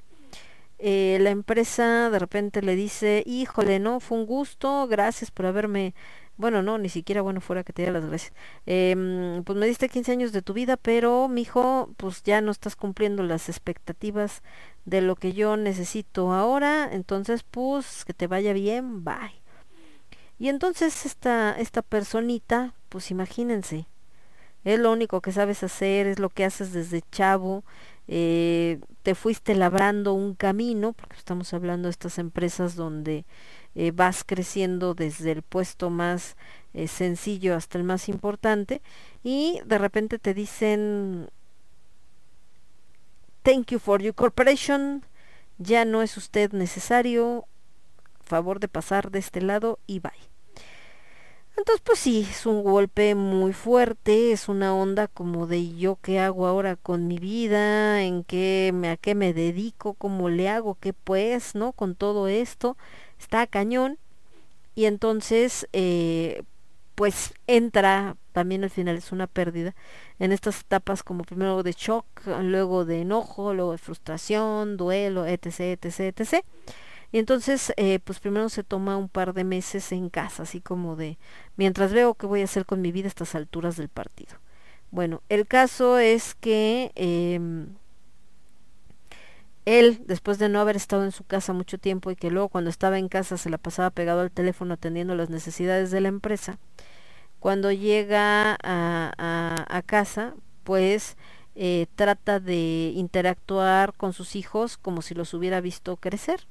eh, la empresa de repente le dice, híjole, no, fue un gusto, gracias por haberme, bueno, no, ni siquiera bueno fuera que te diera las gracias. Em, pues me diste 15 años de tu vida, pero mijo, pues ya no estás cumpliendo las expectativas de lo que yo necesito ahora, entonces pues que te vaya bien, bye. Y entonces esta, esta personita, pues imagínense, es lo único que sabes hacer, es lo que haces desde chavo, eh, te fuiste labrando un camino, porque estamos hablando de estas empresas donde eh, vas creciendo desde el puesto más eh, sencillo hasta el más importante, y de repente te dicen, thank you for your corporation, ya no es usted necesario, favor de pasar de este lado y bye. Entonces, pues sí, es un golpe muy fuerte, es una onda como de yo qué hago ahora con mi vida, en qué me, a qué me dedico, cómo le hago, qué pues, ¿no? Con todo esto, está cañón. Y entonces, eh, pues entra, también al final es una pérdida, en estas etapas como primero de shock, luego de enojo, luego de frustración, duelo, etc, etc, etc. Y entonces, eh, pues primero se toma un par de meses en casa, así como de, mientras veo qué voy a hacer con mi vida a estas alturas del partido. Bueno, el caso es que eh, él, después de no haber estado en su casa mucho tiempo y que luego cuando estaba en casa se la pasaba pegado al teléfono atendiendo las necesidades de la empresa, cuando llega a casa, pues eh, trata de interactuar con sus hijos como si los hubiera visto crecer.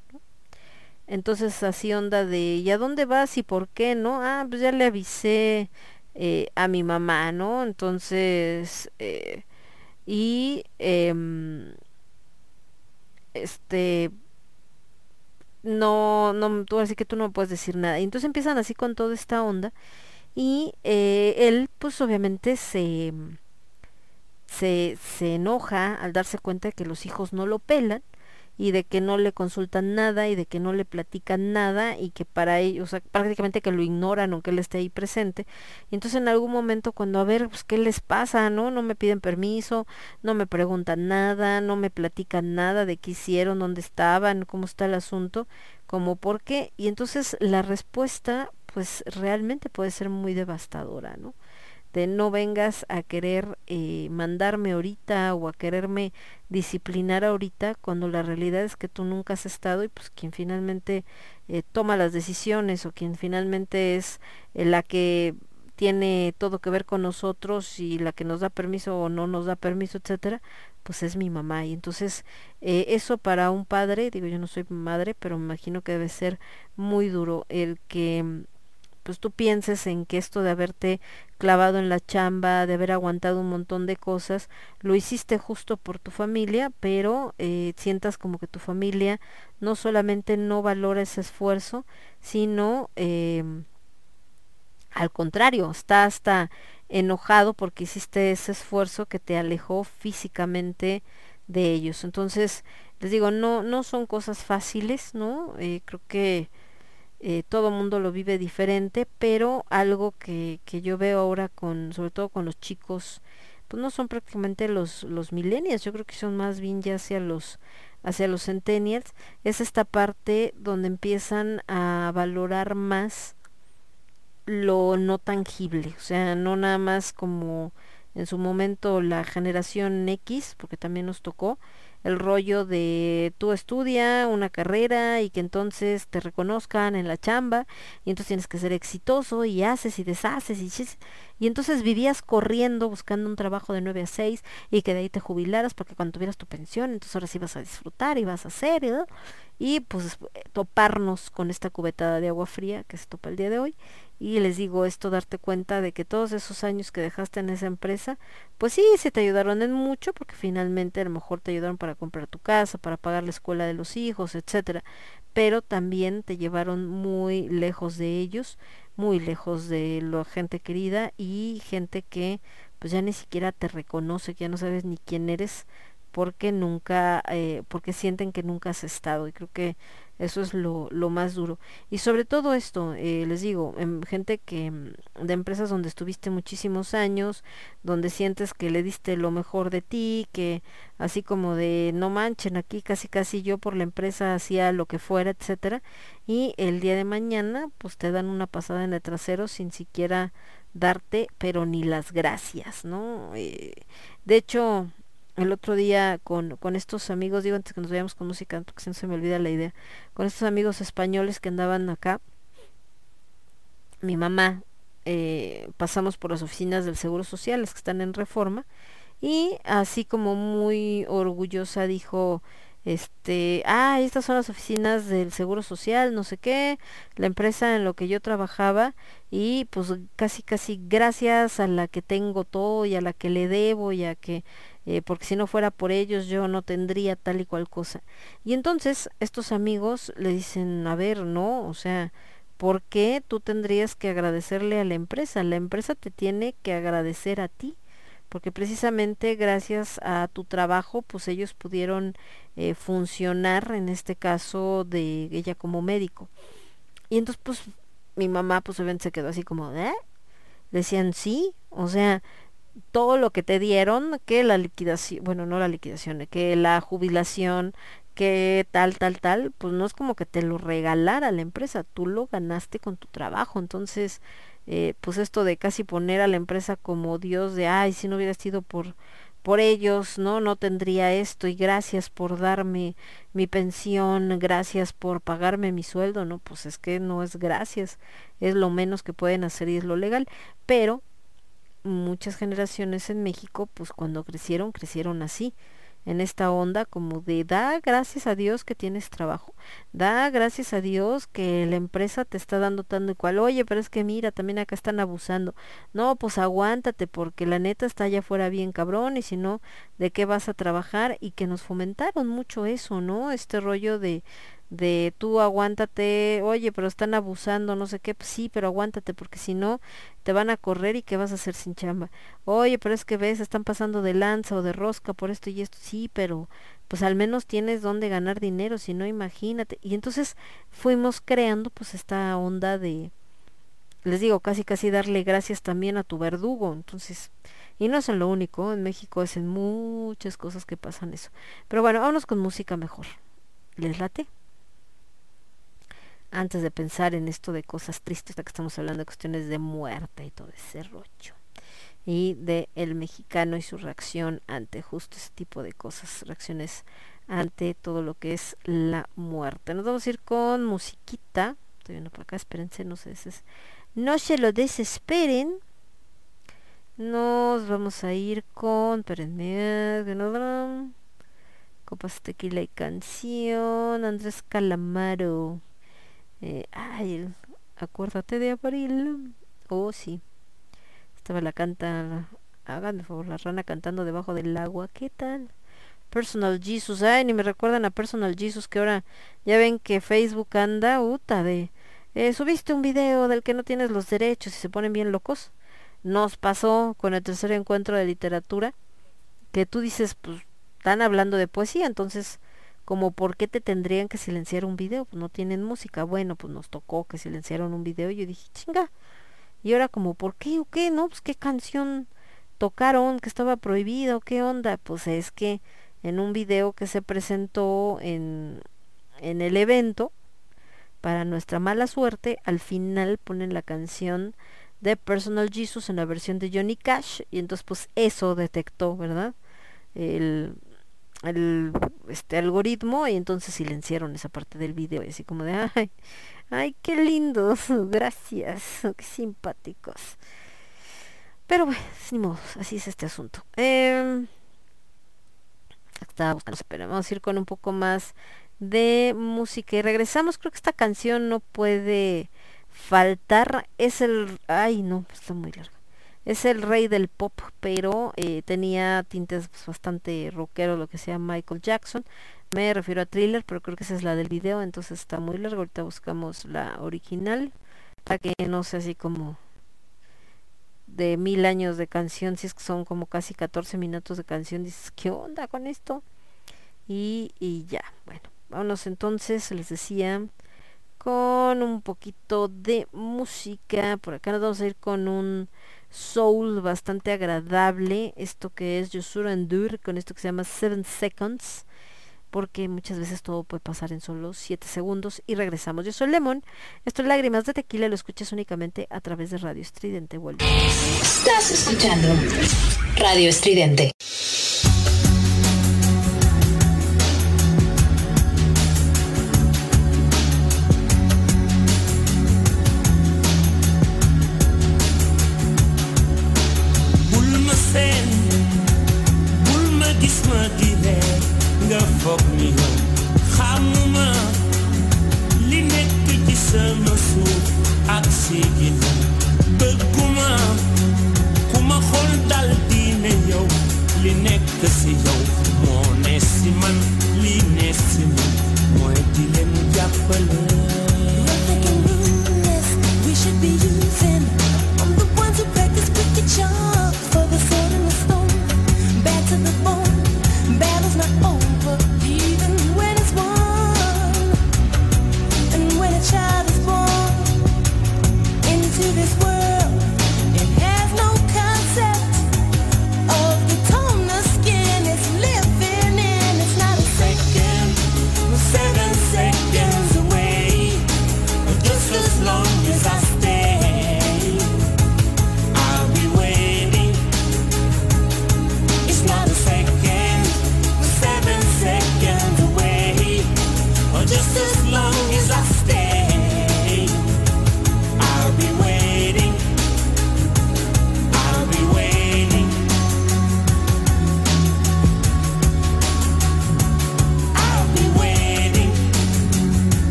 Entonces así onda de, ¿y a dónde vas y por qué, no? Ah, pues ya le avisé eh, a mi mamá, ¿no? Entonces, eh, y eh, este, no, no, tú así que tú no puedes decir nada. Y entonces empiezan así con toda esta onda y eh, él pues obviamente se, se, se enoja al darse cuenta de que los hijos no lo pelan y de que no le consultan nada y de que no le platican nada y que para ellos, o sea, prácticamente que lo ignoran aunque él esté ahí presente. Y entonces en algún momento cuando a ver, pues qué les pasa, ¿no? No me piden permiso, no me preguntan nada, no me platican nada de qué hicieron, dónde estaban, cómo está el asunto, como por qué. Y entonces la respuesta pues realmente puede ser muy devastadora, ¿no? De no vengas a querer eh, mandarme ahorita o a quererme disciplinar ahorita cuando la realidad es que tú nunca has estado y pues quien finalmente eh, toma las decisiones o quien finalmente es eh, la que tiene todo que ver con nosotros y la que nos da permiso o no nos da permiso, etcétera, pues es mi mamá. Y entonces eso para un padre, digo yo no soy madre, pero me imagino que debe ser muy duro el que pues tú pienses en que esto de haberte clavado en la chamba, de haber aguantado un montón de cosas, lo hiciste justo por tu familia, pero eh, sientas como que tu familia no solamente no valora ese esfuerzo, sino eh, al contrario, está hasta enojado porque hiciste ese esfuerzo que te alejó físicamente de ellos. Entonces, les digo, no, no son cosas fáciles, ¿no? Eh, creo que eh, todo mundo lo vive diferente, pero algo que, que yo veo ahora con, sobre todo con los chicos, pues no son prácticamente los, los millennials, yo creo que son más bien ya hacia los, hacia los centennials, es esta parte donde empiezan a valorar más lo no tangible, o sea, no nada más como en su momento la generación X, porque también nos tocó, el rollo de tú estudia una carrera y que entonces te reconozcan en la chamba y entonces tienes que ser exitoso y haces y deshaces y, entonces vivías corriendo buscando un trabajo de 9 a 6 y que de ahí te jubilaras porque cuando tuvieras tu pensión entonces ahora sí vas a disfrutar y vas a hacer y pues toparnos con esta cubetada de agua fría que se topa el día de hoy y les digo esto, darte cuenta de que todos esos años que dejaste en esa empresa, pues sí, se te ayudaron en mucho, porque finalmente a lo mejor te ayudaron para comprar tu casa, para pagar la escuela de los hijos, etcétera, pero también te llevaron muy lejos de ellos, muy lejos de la gente querida y gente que pues ya ni siquiera te reconoce, que ya no sabes ni quién eres, porque nunca, eh, porque sienten que nunca has estado. Y creo que eso es lo, lo más duro. Y sobre todo esto, eh, les digo, en gente que mm, de empresas donde estuviste muchísimos años, donde sientes que le diste lo mejor de ti, que así como de no manchen aquí casi casi yo por la empresa hacía lo que fuera, etcétera, y el día de mañana pues te dan una pasada en el trasero sin siquiera darte, pero ni las gracias, ¿no? Eh, de hecho, el otro día con, con estos amigos, digo antes que nos vayamos con música, porque si no se me olvida la idea, con estos amigos españoles que andaban acá, mi mamá, eh, pasamos por las oficinas del Seguro Social, las que están en reforma, y así como muy orgullosa dijo, este, ah, estas son las oficinas del Seguro Social, no sé qué, la empresa en lo que yo trabajaba y pues casi casi gracias a la que tengo todo y a la que le debo y a que eh, porque si no fuera por ellos yo no tendría tal y cual cosa. Y entonces estos amigos le dicen, a ver, no, o sea, ¿por qué tú tendrías que agradecerle a la empresa? La empresa te tiene que agradecer a ti, porque precisamente gracias a tu trabajo, pues ellos pudieron eh, funcionar, en este caso de ella como médico. Y entonces, pues, mi mamá, pues obviamente se quedó así como, ¿eh? Decían, sí, o sea, todo lo que te dieron, que la liquidación, bueno, no la liquidación, que la jubilación, que tal, tal, tal, pues no es como que te lo regalara la empresa, tú lo ganaste con tu trabajo. Entonces, eh, pues esto de casi poner a la empresa como Dios de, ay, si no hubiera sido por, por ellos, ¿no? No tendría esto y gracias por darme mi pensión, gracias por pagarme mi sueldo, ¿no? Pues es que no es gracias, es lo menos que pueden hacer y es lo legal, pero muchas generaciones en México, pues cuando crecieron, crecieron así, en esta onda como de da gracias a Dios que tienes trabajo, da gracias a Dios que la empresa te está dando tanto y cual, oye, pero es que mira, también acá están abusando, no, pues aguántate porque la neta está allá afuera bien cabrón y si no, ¿de qué vas a trabajar? Y que nos fomentaron mucho eso, ¿no? Este rollo de de tú aguántate, oye, pero están abusando, no sé qué, pues sí, pero aguántate porque si no te van a correr y qué vas a hacer sin chamba. Oye, pero es que ves, están pasando de lanza o de rosca por esto y esto, sí, pero pues al menos tienes donde ganar dinero, si no imagínate. Y entonces fuimos creando pues esta onda de, les digo, casi casi darle gracias también a tu verdugo. Entonces, y no es en lo único, en México es en muchas cosas que pasan eso. Pero bueno, vámonos con música mejor. ¿Les late? Antes de pensar en esto de cosas tristes, que estamos hablando de cuestiones de muerte y todo ese rollo. Y de el mexicano y su reacción ante justo ese tipo de cosas, reacciones ante todo lo que es la muerte. Nos vamos a ir con musiquita. Estoy viendo por acá, espérense, no sé, es no se lo desesperen. Nos vamos a ir con, espérenme, Copas Tequila y Canción, Andrés Calamaro. Eh, ay, acuérdate de abril. Oh, sí. Estaba la canta, hagan de favor, la rana cantando debajo del agua. ¿Qué tal? Personal Jesus, ay, ni me recuerdan a Personal Jesus que ahora ya ven que Facebook anda, uta de... Eh, subiste un video del que no tienes los derechos y se ponen bien locos. Nos pasó con el tercer encuentro de literatura, que tú dices, pues, están hablando de poesía, entonces, como por qué te tendrían que silenciar un video, pues no tienen música. Bueno, pues nos tocó que silenciaron un video y yo dije, chinga. Y ahora como, ¿por qué o qué? No, pues qué canción tocaron que estaba prohibido, qué onda. Pues es que en un video que se presentó en, en el evento, para nuestra mala suerte, al final ponen la canción de Personal Jesus en la versión de Johnny Cash y entonces pues eso detectó, ¿verdad? El, el este algoritmo y entonces silenciaron esa parte del video y así como de ay, ay qué lindos, (laughs) gracias, (laughs) qué simpáticos. Pero bueno, ni modo, así es este asunto. Eh, estaba buscando, pero vamos a ir con un poco más de música y regresamos. Creo que esta canción no puede faltar. Es el... Ay, no, está muy larga. Es el rey del pop, pero eh, tenía tintes pues, bastante rockeros, lo que sea Michael Jackson. Me refiero a Thriller, pero creo que esa es la del video, entonces está muy largo. Ahorita buscamos la original, para que no sea así como de mil años de canción, si es que son como casi 14 minutos de canción, dices, ¿qué onda con esto? Y, y ya, bueno, vámonos entonces, les decía, con un poquito de música. Por acá nos vamos a ir con un soul bastante agradable. Esto que es Yosura Endur, con esto que se llama Seven Seconds. Porque muchas veces todo puede pasar en solo 7 segundos. Y regresamos. Yo soy Lemon. Esto es Lágrimas de Tequila. Lo escuchas únicamente a través de Radio Estridente. Vuelve. Estás escuchando Radio Estridente.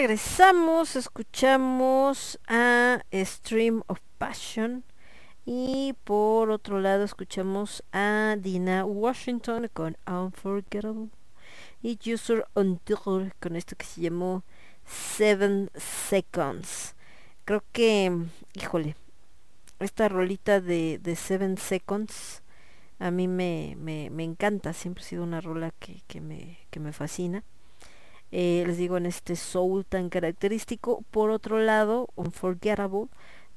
Regresamos, escuchamos a Stream of Passion y por otro lado escuchamos a Dina Washington con Unforgettable y User Endure con esto que se llamó Seven Seconds. Creo que, híjole, esta rolita de, de Seven Seconds a mí me, me, me encanta, siempre ha sido una rola que, que, me, que me fascina. Eh, les digo en este soul tan característico. Por otro lado, Unforgettable,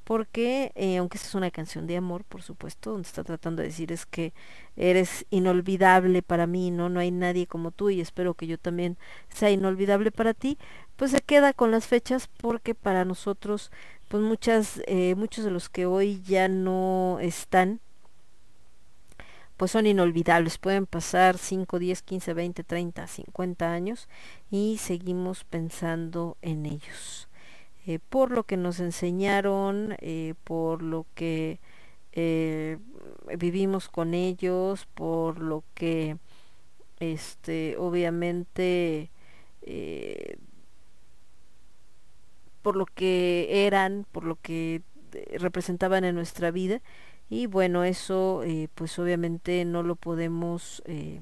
porque eh, aunque esta es una canción de amor, por supuesto, donde está tratando de decir es que eres inolvidable para mí, no, no hay nadie como tú y espero que yo también sea inolvidable para ti, pues se queda con las fechas porque para nosotros, pues muchas, eh, muchos de los que hoy ya no están, pues son inolvidables. Pueden pasar 5, 10, 15, 20, 30, 50 años y seguimos pensando en ellos. Eh, por lo que nos enseñaron, eh, por lo que eh, vivimos con ellos, por lo que este obviamente por lo que eran, por lo que representaban en nuestra vida y bueno eso eh, pues obviamente no lo podemos eh,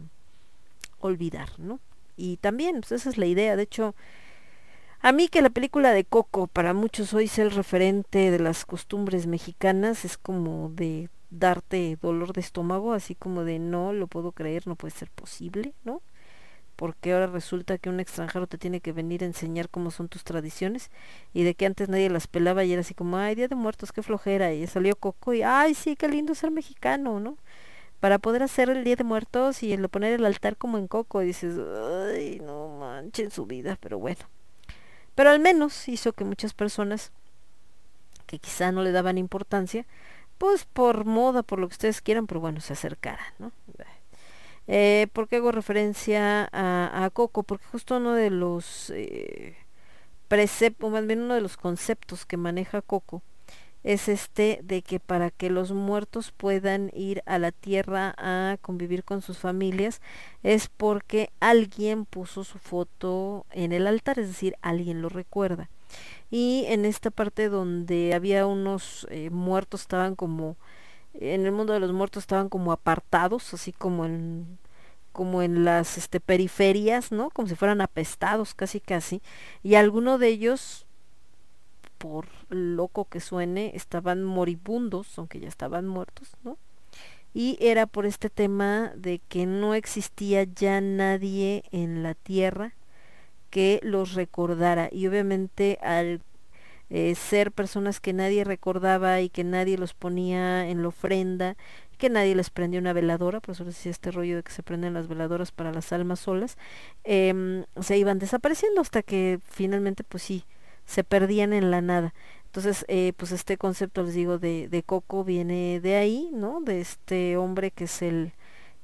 olvidar no y también pues esa es la idea de hecho a mí que la película de Coco para muchos hoy es el referente de las costumbres mexicanas es como de darte dolor de estómago así como de no lo puedo creer no puede ser posible no porque ahora resulta que un extranjero te tiene que venir a enseñar cómo son tus tradiciones y de que antes nadie las pelaba y era así como, ay, Día de Muertos, qué flojera, y salió Coco y, ay, sí, qué lindo ser mexicano, ¿no? Para poder hacer el Día de Muertos y el poner el altar como en Coco, y dices, ay, no manchen su vida, pero bueno. Pero al menos hizo que muchas personas que quizá no le daban importancia, pues por moda, por lo que ustedes quieran, pero bueno, se acercaran, ¿no? Eh, ¿Por qué hago referencia a, Coco? Porque justo uno de los eh, preceptos, más bien uno de los conceptos que maneja Coco es este de que para que los muertos puedan ir a la tierra a convivir con sus familias es porque alguien puso su foto en el altar, es decir, alguien lo recuerda. Y en esta parte donde había unos eh, muertos estaban como en el mundo de los muertos estaban como apartados, así como en como en las este, periferias, ¿no? Como si fueran apestados casi casi. Y alguno de ellos, por loco que suene, estaban moribundos, aunque ya estaban muertos, ¿no? Y era por este tema de que no existía ya nadie en la tierra que los recordara. Y obviamente al eh, ser personas que nadie recordaba y que nadie los ponía en la ofrenda, que nadie les prendía una veladora, por eso les decía este rollo de que se prenden las veladoras para las almas solas, em, se iban desapareciendo hasta que finalmente pues sí, se perdían en la nada. Entonces, eh, pues este concepto, les digo, de, de Coco viene de ahí, ¿no? De este hombre que es el,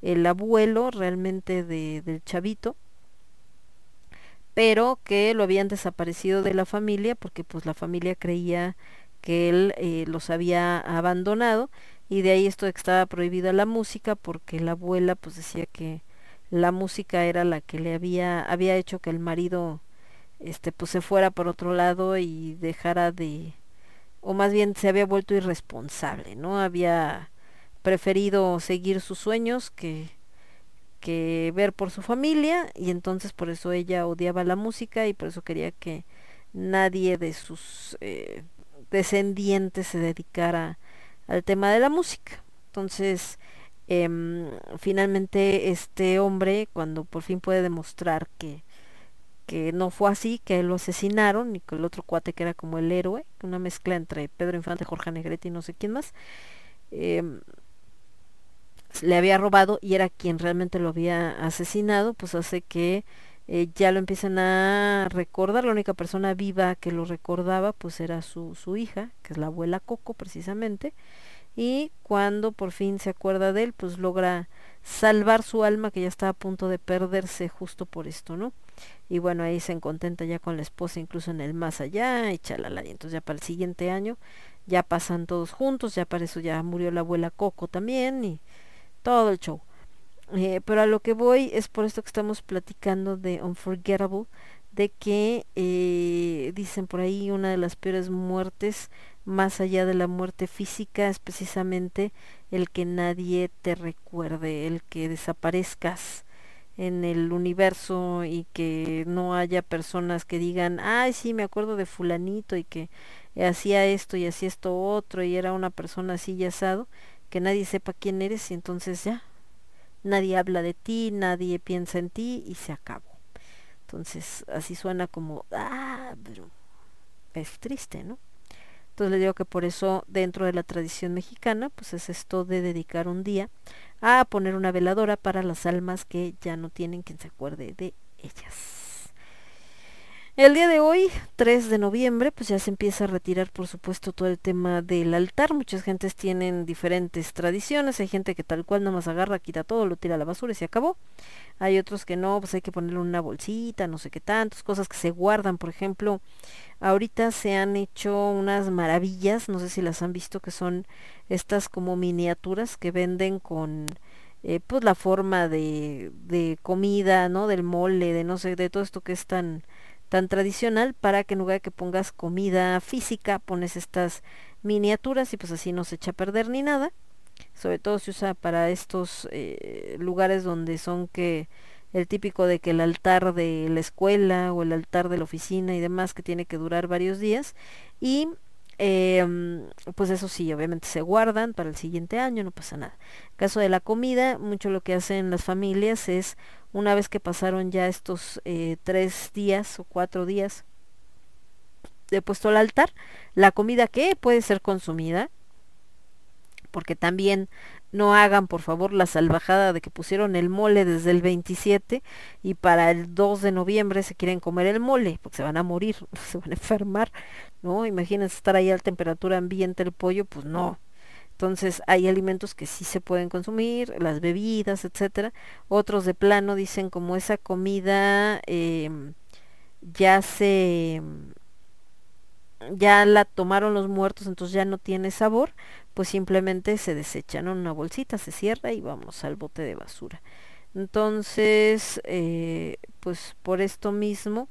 el abuelo realmente de, del chavito, pero que lo habían desaparecido de la familia porque pues la familia creía que él eh, los había abandonado y de ahí esto de que estaba prohibida la música porque la abuela pues decía que la música era la que le había había hecho que el marido este pues se fuera por otro lado y dejara de o más bien se había vuelto irresponsable, ¿no? Había preferido seguir sus sueños que que ver por su familia y entonces por eso ella odiaba la música y por eso quería que nadie de sus eh, descendientes se dedicara al tema de la música. Entonces, em, finalmente este hombre, cuando por fin puede demostrar que, que no fue así, que lo asesinaron y que el otro cuate que era como el héroe, una mezcla entre Pedro Infante, Jorge Negrete y no sé quién más, em, le había robado y era quien realmente lo había asesinado, pues hace que eh, ya lo empiezan a recordar. La única persona viva que lo recordaba pues era su, su hija, que es la abuela Coco precisamente. Y cuando por fin se acuerda de él, pues logra salvar su alma que ya estaba a punto de perderse justo por esto, ¿no? Y bueno, ahí se contenta ya con la esposa, incluso en el más allá, y chalala. Y entonces ya para el siguiente año ya pasan todos juntos, ya para eso ya murió la abuela Coco también, y todo el show. Eh, pero a lo que voy es por esto que estamos platicando de Unforgettable, de que eh, dicen por ahí una de las peores muertes, más allá de la muerte física, es precisamente el que nadie te recuerde, el que desaparezcas en el universo y que no haya personas que digan, ay, sí, me acuerdo de fulanito y que hacía esto y hacía esto otro y era una persona así y asado que nadie sepa quién eres y entonces ya nadie habla de ti, nadie piensa en ti y se acabó. Entonces así suena como, ah, pero es triste, ¿no? Entonces le digo que por eso dentro de la tradición mexicana, pues es esto de dedicar un día a poner una veladora para las almas que ya no tienen quien se acuerde de ellas. El día de hoy, 3 de noviembre, pues ya se empieza a retirar, por supuesto, todo el tema del altar. Muchas gentes tienen diferentes tradiciones. Hay gente que tal cual nomás agarra, quita todo, lo tira a la basura y se acabó. Hay otros que no, pues hay que ponerle una bolsita, no sé qué tantos, cosas que se guardan. Por ejemplo, ahorita se han hecho unas maravillas, no sé si las han visto, que son estas como miniaturas que venden con... Eh, pues la forma de, de comida, ¿no? Del mole, de no sé, de todo esto que es tan, tan tradicional para que en lugar de que pongas comida física pones estas miniaturas y pues así no se echa a perder ni nada sobre todo se usa para estos eh, lugares donde son que el típico de que el altar de la escuela o el altar de la oficina y demás que tiene que durar varios días y eh, pues eso sí, obviamente se guardan para el siguiente año, no pasa nada. caso de la comida, mucho lo que hacen las familias es, una vez que pasaron ya estos eh, tres días o cuatro días de puesto al altar, la comida que puede ser consumida, porque también no hagan por favor la salvajada de que pusieron el mole desde el 27 y para el 2 de noviembre se quieren comer el mole, porque se van a morir, (laughs) se van a enfermar, ¿no? Imagínense estar ahí a temperatura ambiente el pollo, pues no. Entonces hay alimentos que sí se pueden consumir, las bebidas, etcétera. Otros de plano dicen como esa comida eh, ya se ya la tomaron los muertos, entonces ya no tiene sabor, pues simplemente se desecha en una bolsita, se cierra y vamos al bote de basura. Entonces, eh, pues por esto mismo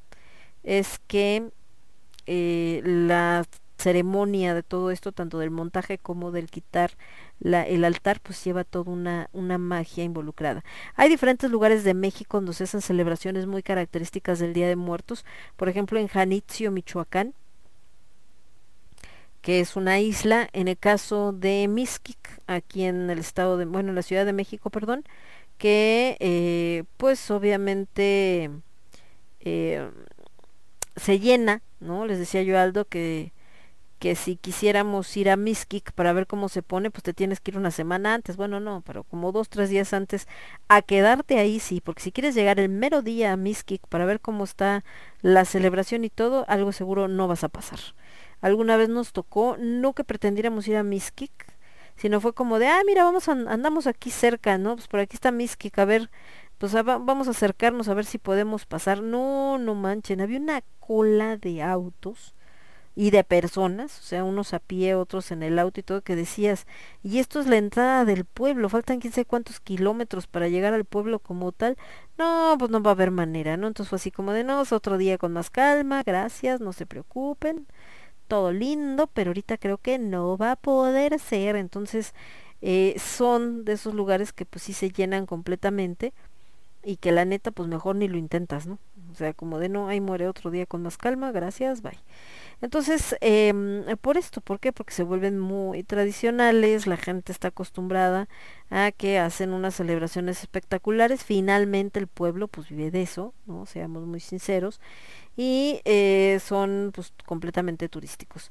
es que eh, la ceremonia de todo esto, tanto del montaje como del quitar la, el altar, pues lleva toda una, una magia involucrada. Hay diferentes lugares de México donde se hacen celebraciones muy características del Día de Muertos, por ejemplo en Janitzio, Michoacán, que es una isla, en el caso de Mixquic, aquí en el estado de, bueno, en la Ciudad de México, perdón, que eh, pues obviamente eh, se llena, ¿no? Les decía yo Aldo que que si quisiéramos ir a Miskik para ver cómo se pone, pues te tienes que ir una semana antes. Bueno, no, pero como dos, tres días antes a quedarte ahí, sí, porque si quieres llegar el mero día a Miskik para ver cómo está la celebración y todo, algo seguro no vas a pasar. Alguna vez nos tocó, no que pretendiéramos ir a Miskik, sino fue como de, ah, mira, vamos andamos aquí cerca, ¿no? Pues por aquí está Miskik, a ver, pues vamos a acercarnos a ver si podemos pasar. No, no manchen, había una cola de autos y de personas, o sea, unos a pie, otros en el auto y todo, que decías, y esto es la entrada del pueblo, faltan quién sabe cuántos kilómetros para llegar al pueblo como tal, no, pues no va a haber manera, ¿no? Entonces fue así como de, no, otro día con más calma, gracias, no se preocupen, todo lindo, pero ahorita creo que no va a poder ser, entonces eh, son de esos lugares que pues sí se llenan completamente y que la neta pues mejor ni lo intentas, ¿no? O sea, como de no, ahí muere otro día con más calma, gracias, bye. Entonces, em, por esto, ¿por qué? Porque se vuelven muy tradicionales, la gente está acostumbrada a que hacen unas celebraciones espectaculares, finalmente el pueblo pues vive de eso, ¿no? Seamos muy sinceros, y eh, son pues completamente turísticos.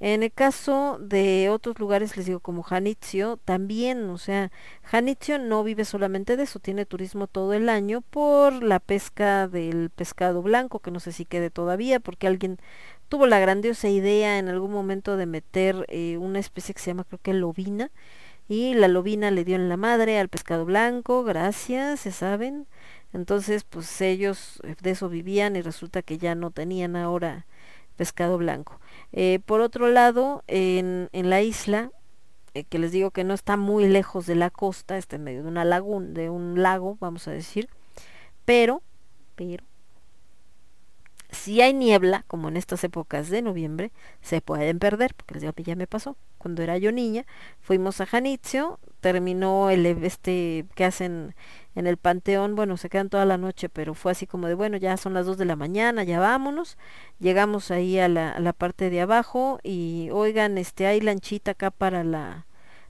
En el caso de otros lugares, les digo, como Janitzio, también, o sea, Janitzio no vive solamente de eso, tiene turismo todo el año por la pesca del pescado blanco, que no sé si quede todavía, porque alguien tuvo la grandiosa idea en algún momento de meter eh, una especie que se llama, creo que lobina, y la lobina le dio en la madre al pescado blanco, gracias, se saben. Entonces, pues ellos eh, de eso vivían y resulta que ya no tenían ahora pescado blanco. Eh, por otro lado, en, en la isla, eh, que les digo que no está muy lejos de la costa, está en medio de una laguna, de un lago, vamos a decir, pero, pero, si hay niebla, como en estas épocas de noviembre, se pueden perder, porque les digo que ya me pasó. Cuando era yo niña, fuimos a Janitzio, terminó el ev- este que hacen en el panteón, bueno, se quedan toda la noche, pero fue así como de, bueno, ya son las 2 de la mañana, ya vámonos. Llegamos ahí a la, a la parte de abajo y, oigan, este, hay lanchita acá para la,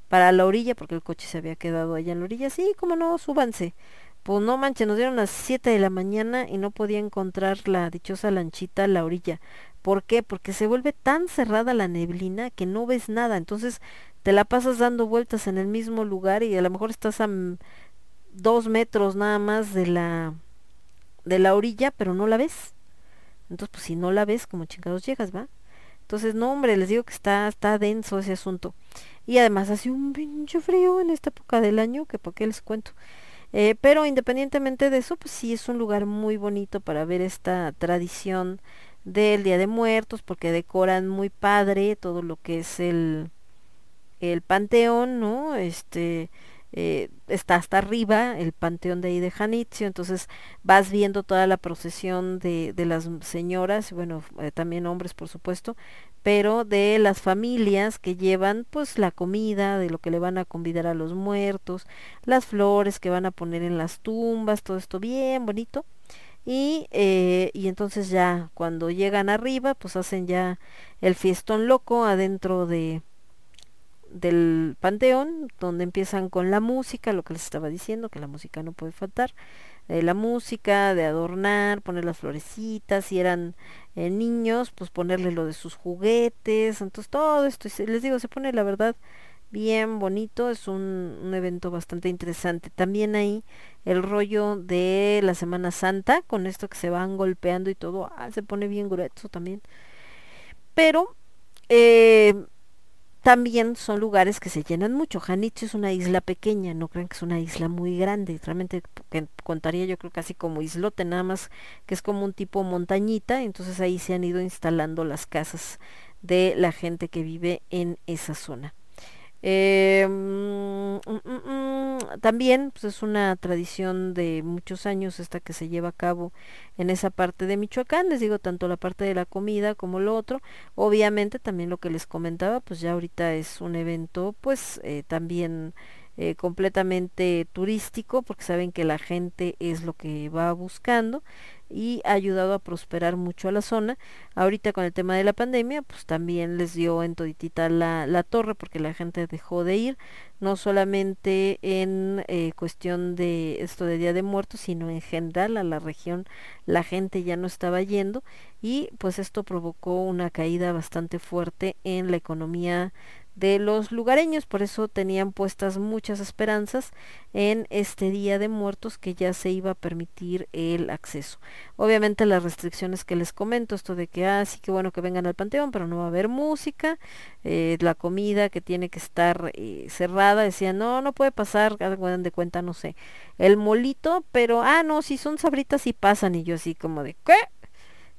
para la orilla, porque el coche se había quedado allá en la orilla. Sí, como no, súbanse. Pues no manches, nos dieron las 7 de la mañana y no podía encontrar la dichosa lanchita a la orilla. ¿Por qué? Porque se vuelve tan cerrada la neblina que no ves nada. Entonces te la pasas dando vueltas en el mismo lugar y a lo mejor estás a dos metros nada más de la de la orilla, pero no la ves. Entonces, pues si no la ves, como chingados llegas, ¿va? Entonces, no, hombre, les digo que está, está denso ese asunto. Y además hace un pinche frío en esta época del año, que por qué les cuento. Eh, pero independientemente de eso, pues sí es un lugar muy bonito para ver esta tradición del Día de Muertos, porque decoran muy padre todo lo que es el, el panteón, ¿no? Este eh, está hasta arriba el panteón de ahí de Janitzio, entonces vas viendo toda la procesión de, de las señoras, bueno, eh, también hombres por supuesto, pero de las familias que llevan pues la comida, de lo que le van a convidar a los muertos, las flores que van a poner en las tumbas, todo esto bien bonito. Y, eh, y entonces ya cuando llegan arriba, pues hacen ya el fiestón loco adentro de, del panteón, donde empiezan con la música, lo que les estaba diciendo, que la música no puede faltar, eh, la música, de adornar, poner las florecitas, si eran eh, niños, pues ponerle lo de sus juguetes, entonces todo esto, les digo, se pone la verdad bien bonito, es un, un evento bastante interesante. También ahí el rollo de la Semana Santa, con esto que se van golpeando y todo, ah, se pone bien grueso también. Pero eh, también son lugares que se llenan mucho. Janitzio es una isla pequeña, no crean que es una isla muy grande, realmente contaría yo creo casi como islote, nada más que es como un tipo montañita, entonces ahí se han ido instalando las casas de la gente que vive en esa zona. Eh, mm, mm, mm, también pues, es una tradición de muchos años esta que se lleva a cabo en esa parte de Michoacán, les digo tanto la parte de la comida como lo otro, obviamente también lo que les comentaba, pues ya ahorita es un evento pues eh, también eh, completamente turístico porque saben que la gente es lo que va buscando y ha ayudado a prosperar mucho a la zona. Ahorita con el tema de la pandemia, pues también les dio en toditita la, la torre porque la gente dejó de ir, no solamente en eh, cuestión de esto de Día de Muertos, sino en general a la región la gente ya no estaba yendo y pues esto provocó una caída bastante fuerte en la economía de los lugareños, por eso tenían puestas muchas esperanzas en este Día de Muertos que ya se iba a permitir el acceso. Obviamente las restricciones que les comento, esto de que, ah, sí que bueno que vengan al panteón, pero no va a haber música, eh, la comida que tiene que estar eh, cerrada, decían, no, no puede pasar, hagan de cuenta, no sé, el molito, pero, ah, no, si son sabritas y pasan, y yo así como de, ¿qué?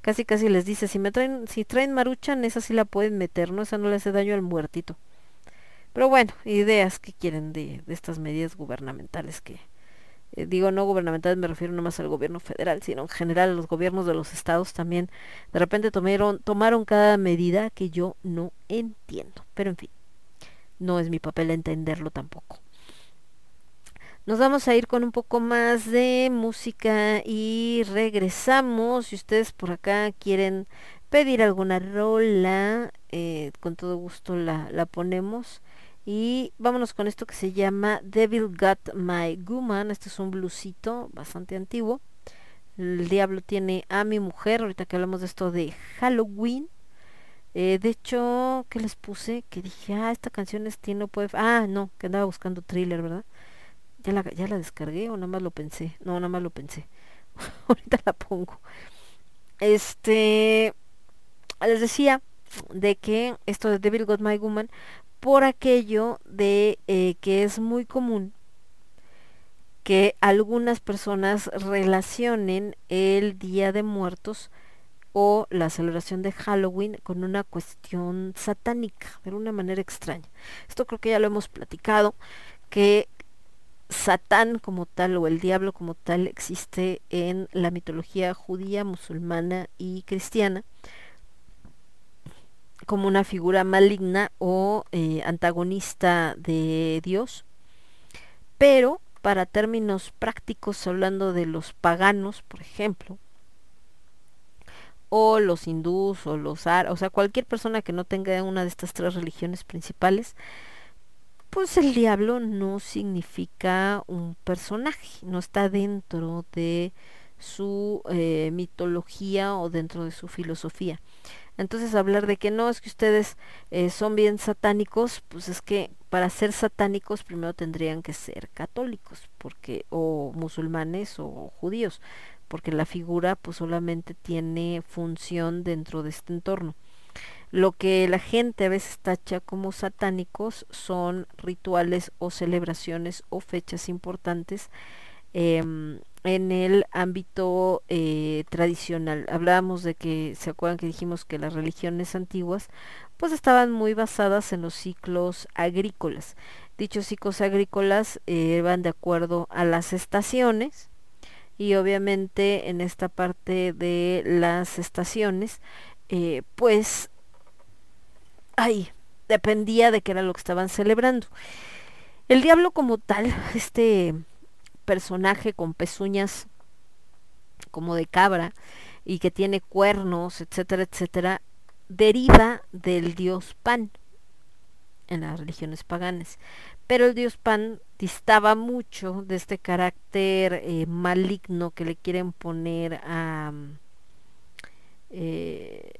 casi casi les dice, si me traen, si traen maruchan, esa sí la pueden meter, ¿no? Esa no le hace daño al muertito. Pero bueno, ideas que quieren de, estas medidas gubernamentales que, eh, digo no gubernamentales me refiero no más al gobierno federal, sino en general los gobiernos de los estados también de repente tomaron, tomaron cada medida que yo no entiendo. Pero en fin, no es mi papel entenderlo tampoco. Nos vamos a ir con un poco más de música y regresamos. Si ustedes por acá quieren pedir alguna rola, eh, con todo gusto la, la ponemos. Y vámonos con esto que se llama Devil Got My Woman. Este es un bluesito bastante antiguo. El diablo tiene a mi mujer. Ahorita que hablamos de esto de Halloween. Eh, de hecho, ¿qué les puse? Que dije, ah, esta canción es Tino puede... Ah, no, que andaba buscando thriller, ¿verdad? ¿Ya la, ¿Ya la descargué o nada más lo pensé? No, nada más lo pensé. (laughs) Ahorita la pongo. Este, les decía de que esto de Devil Got My Woman, por aquello de eh, que es muy común que algunas personas relacionen el Día de Muertos o la celebración de Halloween con una cuestión satánica, de una manera extraña. Esto creo que ya lo hemos platicado, que Satán como tal o el diablo como tal existe en la mitología judía, musulmana y cristiana como una figura maligna o eh, antagonista de Dios. Pero para términos prácticos, hablando de los paganos, por ejemplo, o los hindús o los árabes, o sea, cualquier persona que no tenga una de estas tres religiones principales, pues el diablo no significa un personaje, no está dentro de su eh, mitología o dentro de su filosofía. Entonces hablar de que no es que ustedes eh, son bien satánicos, pues es que para ser satánicos primero tendrían que ser católicos, porque o musulmanes o judíos, porque la figura pues solamente tiene función dentro de este entorno. Lo que la gente a veces tacha como satánicos son rituales o celebraciones o fechas importantes em, en el ámbito eh, tradicional. Hablábamos de que, ¿se acuerdan que dijimos que las religiones antiguas pues estaban muy basadas en los ciclos agrícolas? Dichos ciclos agrícolas eh, van de acuerdo a las estaciones y obviamente en esta parte de las estaciones eh, pues ahí dependía de qué era lo que estaban celebrando. El diablo como tal, este personaje con pezuñas como de cabra y que tiene cuernos, etcétera, etcétera, deriva del dios Pan en las religiones paganas. Pero el dios Pan distaba mucho de este carácter eh, maligno que le quieren poner a... Eh,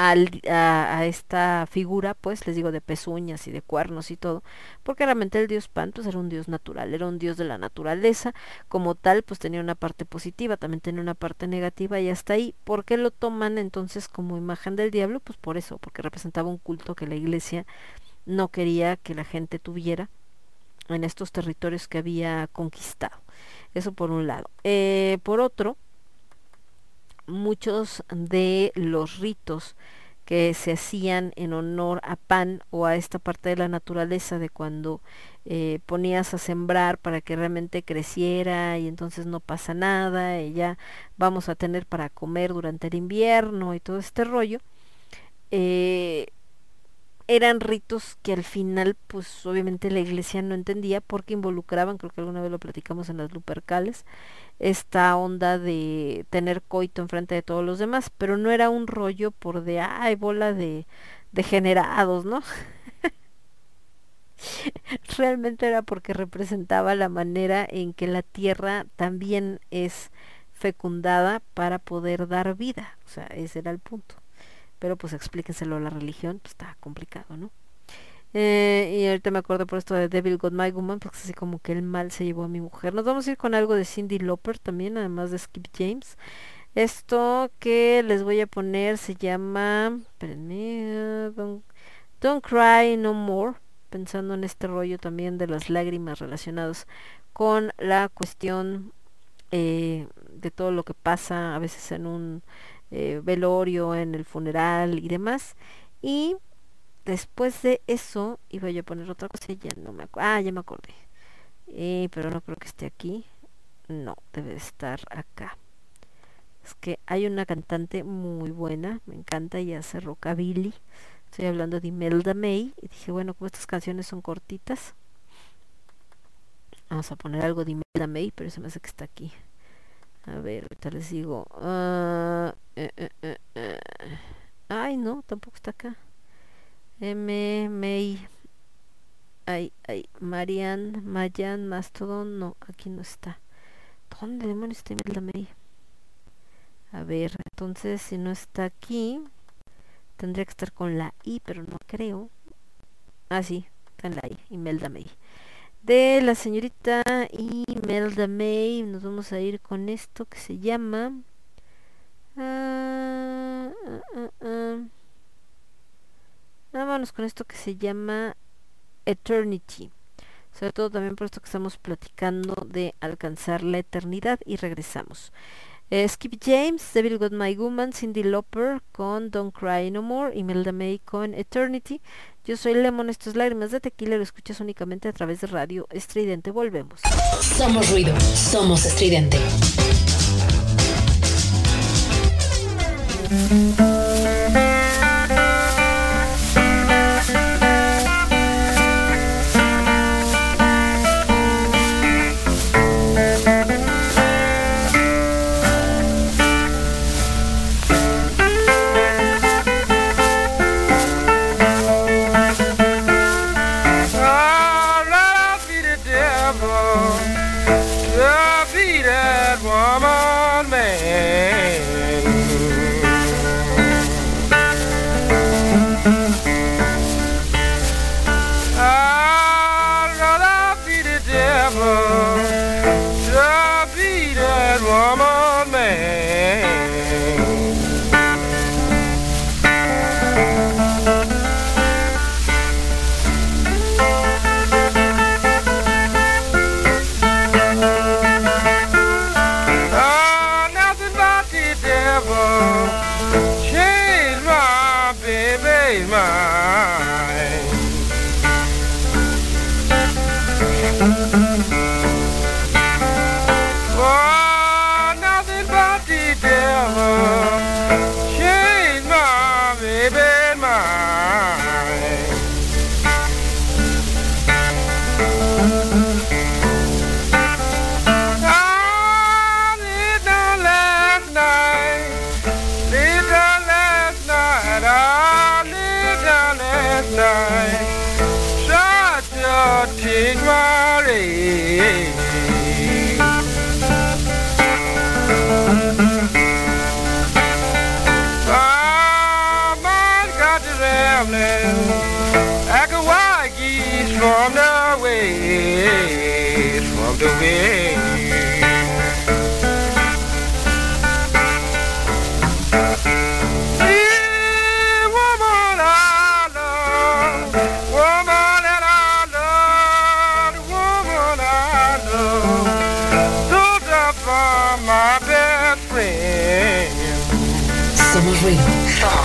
a, esta figura, pues les digo, de pezuñas y de cuernos y todo, porque realmente el dios Pan pues, era un dios natural, era un dios de la naturaleza, como tal pues tenía una parte positiva, también tenía una parte negativa y hasta ahí, ¿por qué lo toman entonces como imagen del diablo? Pues por eso, porque representaba un culto que la iglesia no quería que la gente tuviera en estos territorios que había conquistado. Eso por un lado. Eh, por otro, muchos de los ritos que se hacían en honor a Pan o a esta parte de la naturaleza de cuando eh, ponías a sembrar para que realmente creciera y entonces no pasa nada y ya vamos a tener para comer durante el invierno y todo este rollo. Eh, eran ritos que al final, pues obviamente la iglesia no entendía porque involucraban, creo que alguna vez lo platicamos en las Lupercales, esta onda de tener coito enfrente de todos los demás, pero no era un rollo por de, ay, bola de degenerados, ¿no? (laughs) Realmente era porque representaba la manera en que la tierra también es fecundada para poder dar vida, o sea, ese era el punto pero pues explíquenselo a la religión, pues está complicado, ¿no? Eh, y ahorita me acuerdo por esto de Devil Got My Woman, porque así como que el mal se llevó a mi mujer. Nos vamos a ir con algo de Cindy Lauper también, además de Skip James. Esto que les voy a poner se llama, don't Cry No More, pensando en este rollo también de las lágrimas relacionados con la cuestión eh, de todo lo que pasa a veces en un eh, velorio, en el funeral y demás. Y después de eso, iba yo a poner otra cosa, ya no me acuerdo. Ah, ya me acordé. Eh, pero no creo que esté aquí. No, debe estar acá. Es que hay una cantante muy buena, me encanta y hace rockabilly. Estoy hablando de Imelda May. Y dije, bueno, como estas canciones son cortitas, vamos a poner algo de Imelda May, pero se me hace que está aquí. A ver, ahorita les digo. Eh, eh, eh, eh, Ay, no, tampoco está acá. M. May. Ay, ay. Marian, Mayan, Mastodon. No, aquí no está. ¿Dónde demonios está Imelda May? A ver, entonces si no está aquí, tendría que estar con la I, pero no creo. Ah, sí, está en la I, Imelda May de la señorita Imelda May. Nos vamos a ir con esto que se llama. Ah. Vámonos con esto que se llama Eternity. Sobre todo también por esto que estamos platicando de alcanzar la eternidad y regresamos. Eh, Skip James, Devil Got My Woman, Cindy Lauper con Don't Cry No More, Imelda May con Eternity. Yo soy Lemon, estos lágrimas de tequila lo escuchas únicamente a través de radio estridente. Volvemos. Somos ruido, somos estridente.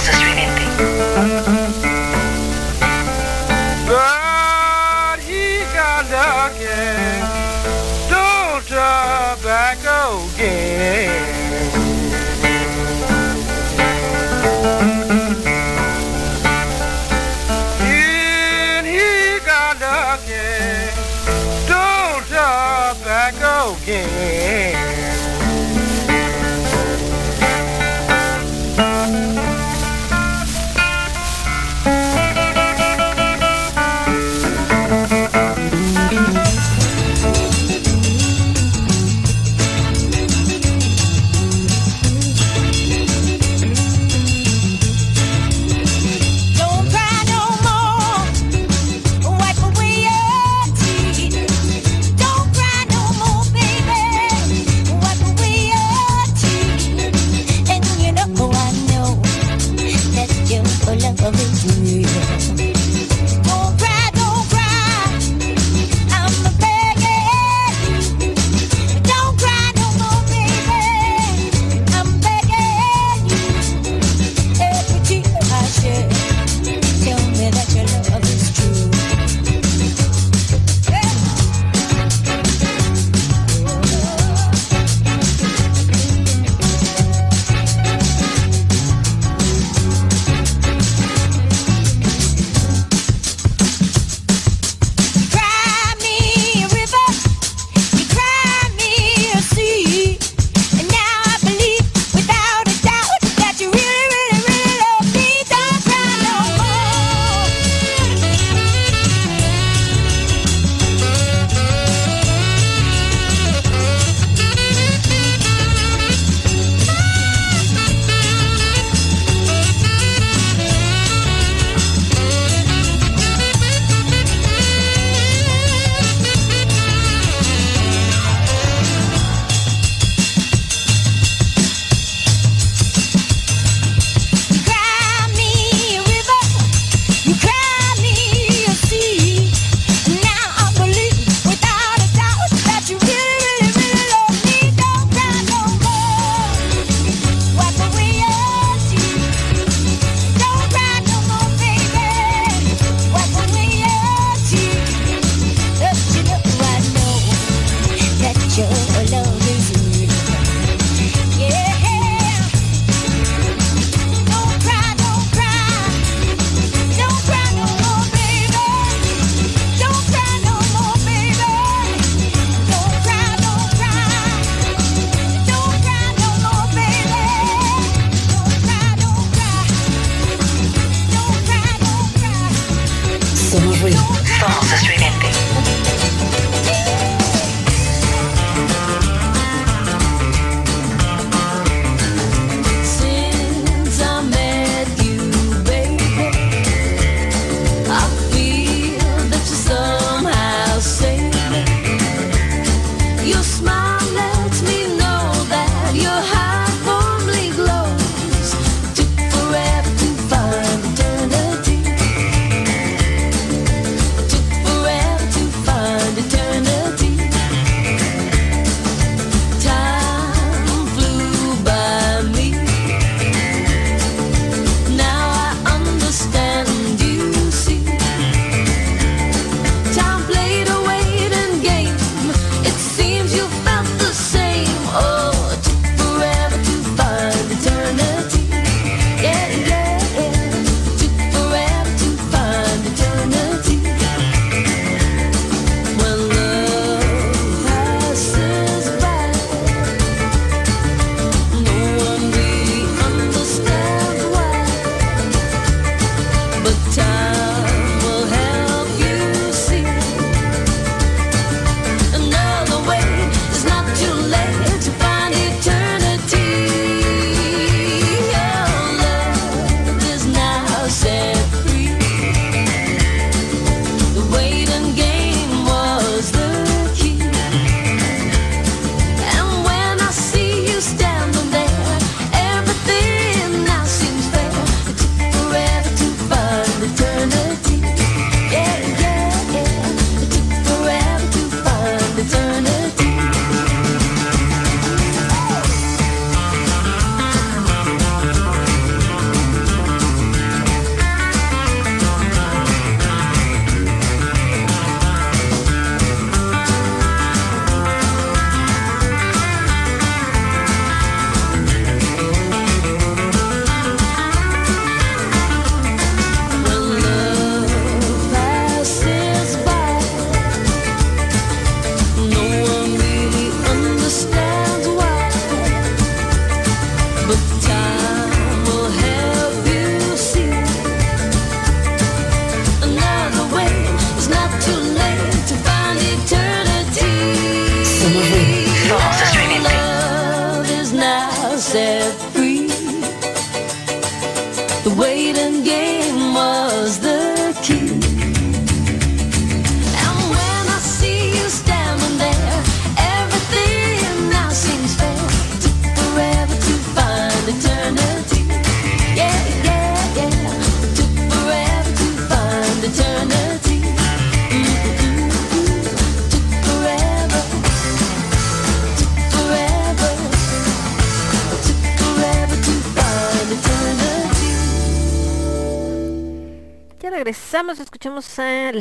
Somos estridente.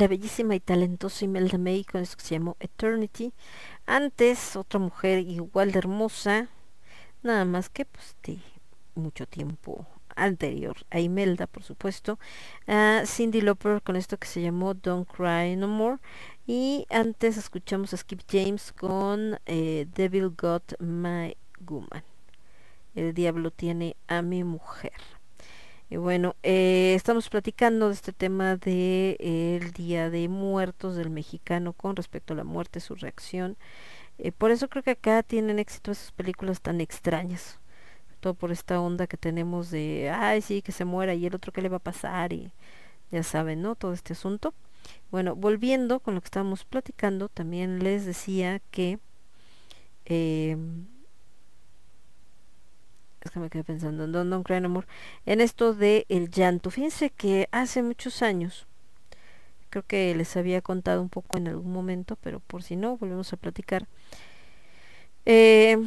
La bellísima y talentosa Imelda May con esto que se llamó Eternity. Antes, otra mujer igual de hermosa, nada más que pues de mucho tiempo anterior a Imelda, por supuesto, a Cindy Lauper con esto que se llamó Don't Cry No More. Y antes escuchamos a Skip James con eh, Devil Got My Woman. El diablo tiene a mi mujer. Bueno, eh, estamos platicando de este tema de eh, Día de Muertos del mexicano con respecto a la muerte, su reacción. Eh, por eso creo que acá tienen éxito esas películas tan extrañas. Todo por esta onda que tenemos de, ay, sí, que se muera y el otro qué le va a pasar y ya saben, ¿no? Todo este asunto. Bueno, volviendo con lo que estábamos platicando, también les decía que eh, es que me quedé pensando en Don Don Cry No More, en esto de el llanto. Fíjense que hace muchos años, creo que les había contado un poco en algún momento, pero por si no, volvemos a platicar. Eh,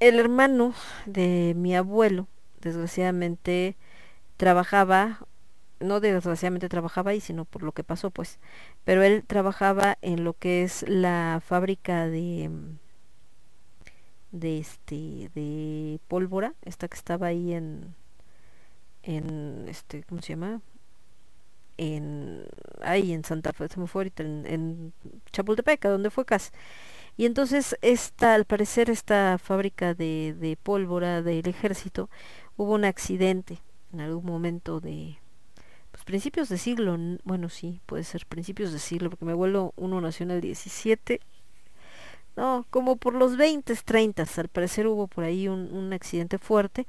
el hermano de mi abuelo, desgraciadamente, trabajaba, no desgraciadamente trabajaba ahí, sino por lo que pasó, pues, pero él trabajaba en lo que es la fábrica de de este de pólvora esta que estaba ahí en en este cómo se llama en ahí en Santa Fe se me fue ahorita en, en Chapultepec donde fue Cas y entonces esta al parecer esta fábrica de, de pólvora del ejército hubo un accidente en algún momento de pues principios de siglo bueno sí puede ser principios de siglo porque mi abuelo uno nació en el 17 no, como por los 20, 30, al parecer hubo por ahí un, un accidente fuerte.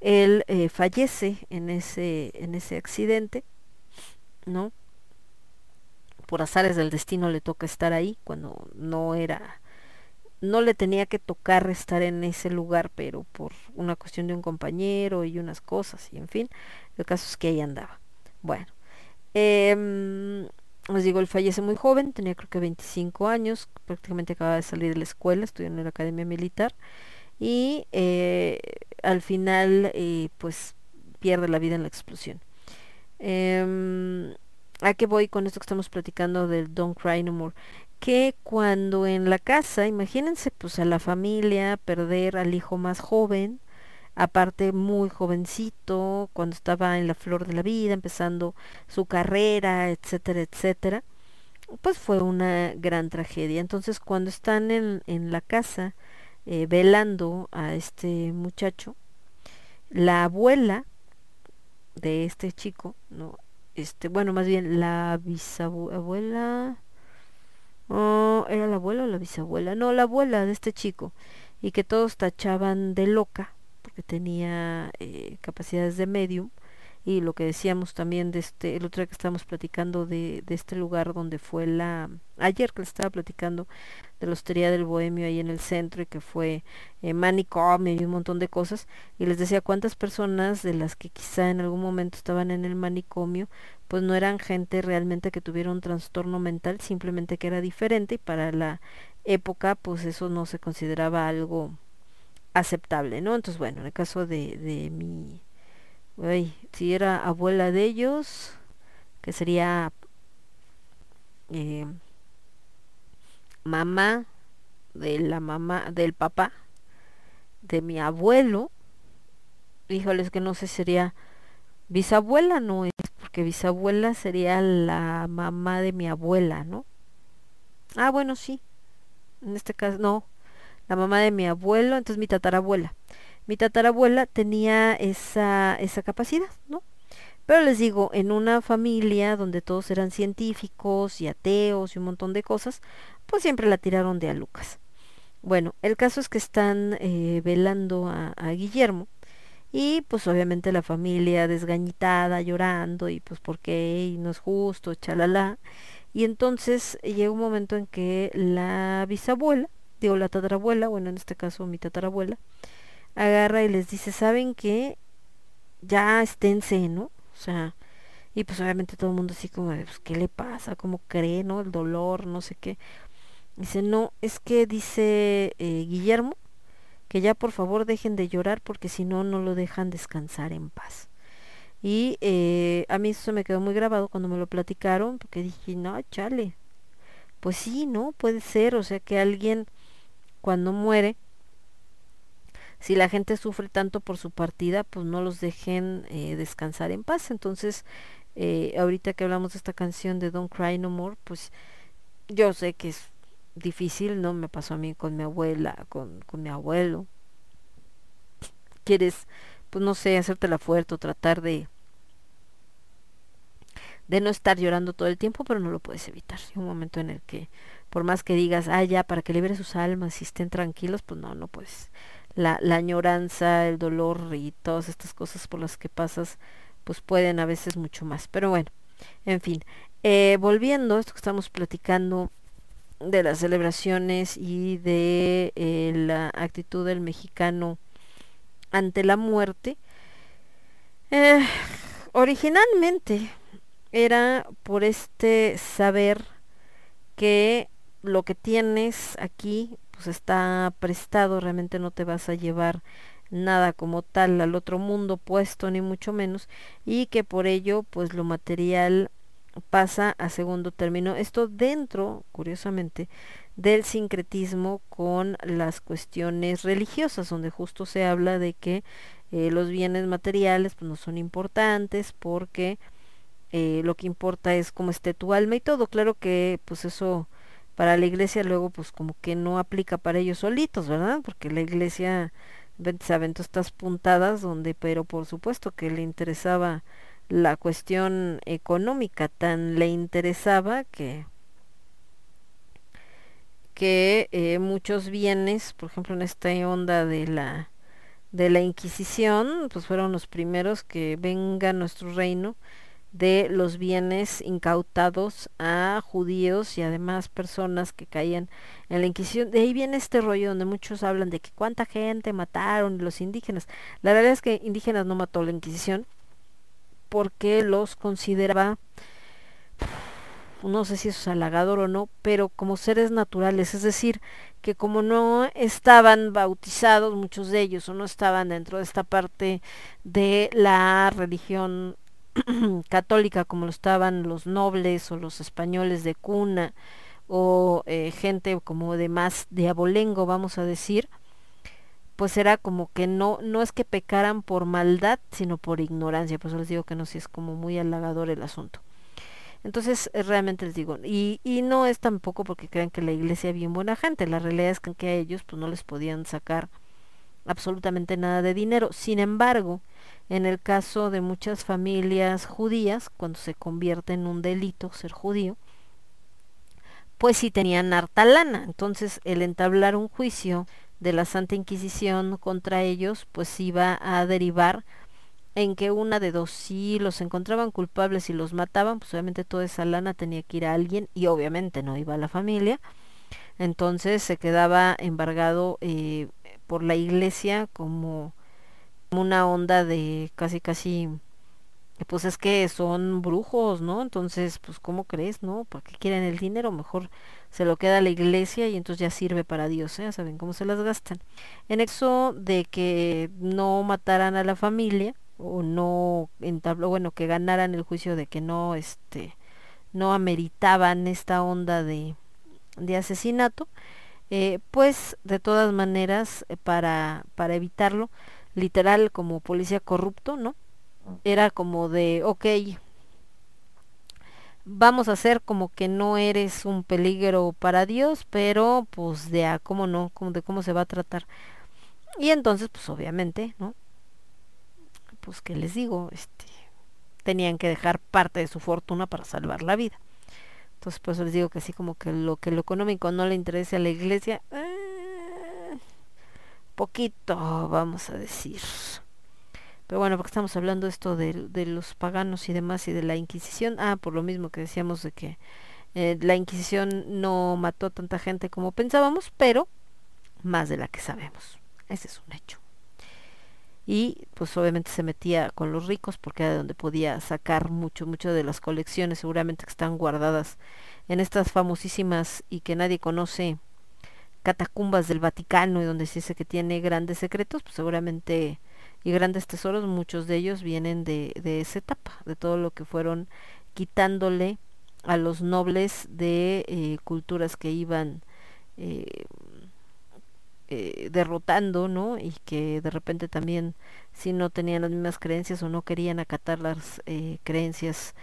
Él eh, fallece en ese, en ese accidente, ¿no? Por azares del destino le toca estar ahí cuando no era, no le tenía que tocar estar en ese lugar, pero por una cuestión de un compañero y unas cosas, y en fin, el caso es que ahí andaba. Bueno, eh, les digo, él fallece muy joven, tenía creo que 25 años, prácticamente acaba de salir de la escuela, estudió en la academia militar y eh, al final eh, pues pierde la vida en la explosión. Eh, ¿A qué voy con esto que estamos platicando del Don't Cry No More? Que cuando en la casa, imagínense pues a la familia perder al hijo más joven, aparte muy jovencito, cuando estaba en la flor de la vida, empezando su carrera, etcétera, etcétera, pues fue una gran tragedia. Entonces cuando están en, en la casa eh, velando a este muchacho, la abuela de este chico, no, este, bueno, más bien la bisabuela, oh, era la abuela o la bisabuela, no, la abuela de este chico, y que todos tachaban de loca porque tenía eh, capacidades de medium y lo que decíamos también de este el otro que estábamos platicando de, de este lugar donde fue la ayer que les estaba platicando de la hostería del bohemio ahí en el centro y que fue eh, manicomio y un montón de cosas y les decía cuántas personas de las que quizá en algún momento estaban en el manicomio pues no eran gente realmente que tuviera un trastorno mental simplemente que era diferente y para la época pues eso no se consideraba algo aceptable, ¿no? Entonces, bueno, en el caso de, de mi, si era abuela de ellos, que sería eh, mamá de la mamá, del papá, de mi abuelo, híjoles que no sé, sería bisabuela, no es, porque bisabuela sería la mamá de mi abuela, ¿no? Ah, bueno, sí. En este caso, no, la mamá de mi abuelo, entonces mi tatarabuela. Mi tatarabuela tenía esa, esa capacidad, ¿no? Pero les digo, en una familia donde todos eran científicos y ateos y un montón de cosas, pues siempre la tiraron de a Lucas. Bueno, el caso es que están eh, velando a, Guillermo y pues obviamente la familia desgañitada, llorando y pues por qué y no es justo, chalala. Y entonces llega un momento en que la bisabuela, digo la tatarabuela, bueno en este caso mi tatarabuela, agarra y les dice, ¿saben qué? Ya esténse, ¿no? O sea, y pues obviamente todo el mundo así como, pues, ¿qué le pasa? ¿Cómo cree, no? El dolor, no sé qué. Dice, no, es que dice eh, Guillermo que ya por favor dejen de llorar porque si no, no lo dejan descansar en paz. Y eh, a mí eso me quedó muy grabado cuando me lo platicaron, porque dije, no, chale. Pues sí, ¿no? Puede ser, o sea que alguien cuando muere, si la gente sufre tanto por su partida, pues no los dejen eh, descansar en paz. Entonces, eh, ahorita que hablamos de esta canción de Don't Cry No More, pues yo sé que es difícil, ¿no? Me pasó a mí con mi abuela, con, con mi abuelo. Quieres, pues no sé, hacértela fuerte o tratar de de no estar llorando todo el tiempo, pero no lo puedes evitar. Hay un momento en el que, por más que digas, ah, ya, para que libere sus almas y estén tranquilos, pues no, no puedes. La, la añoranza, el dolor y todas estas cosas por las que pasas, pues pueden a veces mucho más. Pero bueno, en fin, eh, volviendo a esto que estamos platicando de las celebraciones y de eh, la actitud del mexicano ante la muerte, eh, originalmente era por este saber que lo que tienes aquí pues está prestado, realmente no te vas a llevar nada como tal al otro mundo puesto ni mucho menos y que por ello pues lo material pasa a segundo término. Esto dentro, curiosamente, del sincretismo con las cuestiones religiosas, donde justo se habla de que eh, los bienes materiales pues, no son importantes porque eh, lo que importa es cómo esté tu alma y todo. Claro que pues eso para la iglesia luego pues como que no aplica para ellos solitos, ¿verdad? Porque la iglesia se aventó estas puntadas donde, pero por supuesto que le interesaba la cuestión económica, tan le interesaba que que eh, muchos bienes, por ejemplo en esta onda de la de la Inquisición, pues fueron los primeros que venga nuestro reino de los bienes incautados a judíos y además personas que caían en la Inquisición. De ahí viene este rollo donde muchos hablan de que cuánta gente mataron los indígenas. La verdad es que indígenas no mató la Inquisición porque los consideraba no sé si eso es halagador o no, pero como seres naturales, es decir, que como no estaban bautizados muchos de ellos o no estaban dentro de esta parte de la religión (clears throat) católica como lo estaban los nobles o los españoles de cuna o eh, gente como de más de abolengo vamos a decir pues era como que no no es que pecaran por maldad sino por ignorancia. Por eso les digo que no si es como muy halagador el asunto. Entonces eh, realmente les digo y, y no es tampoco porque crean que la iglesia es bien buena gente. La realidad es que a ellos pues no les podían sacar absolutamente nada de dinero. Sin embargo en el caso de muchas familias judías, cuando se convierte en un delito ser judío, pues sí tenían harta lana. Entonces el entablar un juicio de la Santa Inquisición contra ellos, pues iba a derivar en que una de dos, si los encontraban culpables y los mataban, pues obviamente toda esa lana tenía que ir a alguien y obviamente no iba a la familia. Entonces se quedaba embargado eh, por la iglesia como una onda de casi casi pues es que son brujos, ¿no? Entonces, pues ¿cómo crees, no? Porque quieren el dinero, mejor se lo queda a la iglesia y entonces ya sirve para Dios, ¿eh? Saben cómo se las gastan. En eso de que no mataran a la familia o no entabló, bueno, que ganaran el juicio de que no este no ameritaban esta onda de de asesinato, eh, pues de todas maneras eh, para para evitarlo literal como policía corrupto, ¿no? Era como de, ok, vamos a hacer como que no eres un peligro para Dios, pero pues de a cómo no, como de cómo se va a tratar. Y entonces, pues obviamente, ¿no? Pues que les digo, este, tenían que dejar parte de su fortuna para salvar la vida. Entonces, pues les digo que así como que lo que lo económico no le interese a la iglesia, eh, poquito, vamos a decir. Pero bueno, porque estamos hablando esto de, de, los paganos y demás y de la Inquisición. Ah, por lo mismo que decíamos de que eh, la Inquisición no mató tanta gente como pensábamos, pero más de la que sabemos. Ese es un hecho. Y pues obviamente se metía con los ricos porque era de donde podía sacar mucho, mucho de las colecciones seguramente que están guardadas en estas famosísimas y que nadie conoce catacumbas del Vaticano y donde se dice que tiene grandes secretos, pues seguramente y grandes tesoros, muchos de ellos vienen de, de esa etapa, de todo lo que fueron quitándole a los nobles de eh, culturas que iban eh, eh, derrotando, ¿no? Y que de repente también si no tenían las mismas creencias o no querían acatar las creencias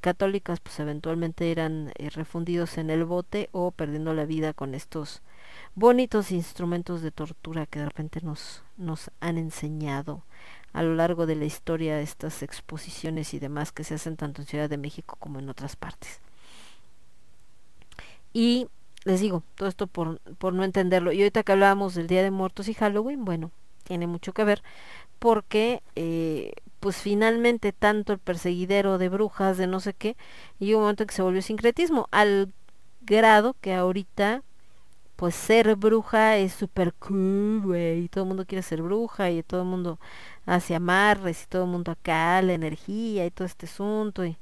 católicas, pues eventualmente eran refundidos en el bote o perdiendo la vida con estos bonitos instrumentos de tortura que de repente nos, nos han enseñado a lo largo de la historia estas exposiciones y demás que se hacen tanto en Ciudad de México como en otras partes. Y les digo, todo esto por, por no entenderlo. Y ahorita que hablábamos del Día de Muertos y Halloween, bueno, tiene mucho que ver porque eh, pues finalmente tanto el perseguidero de brujas, de no sé qué, y un momento en que se volvió sincretismo, al grado que ahorita pues ser bruja es súper cool, güey, y todo el mundo quiere ser bruja, y todo el mundo hace amarres, y todo el mundo acá, la energía, y todo este asunto, y,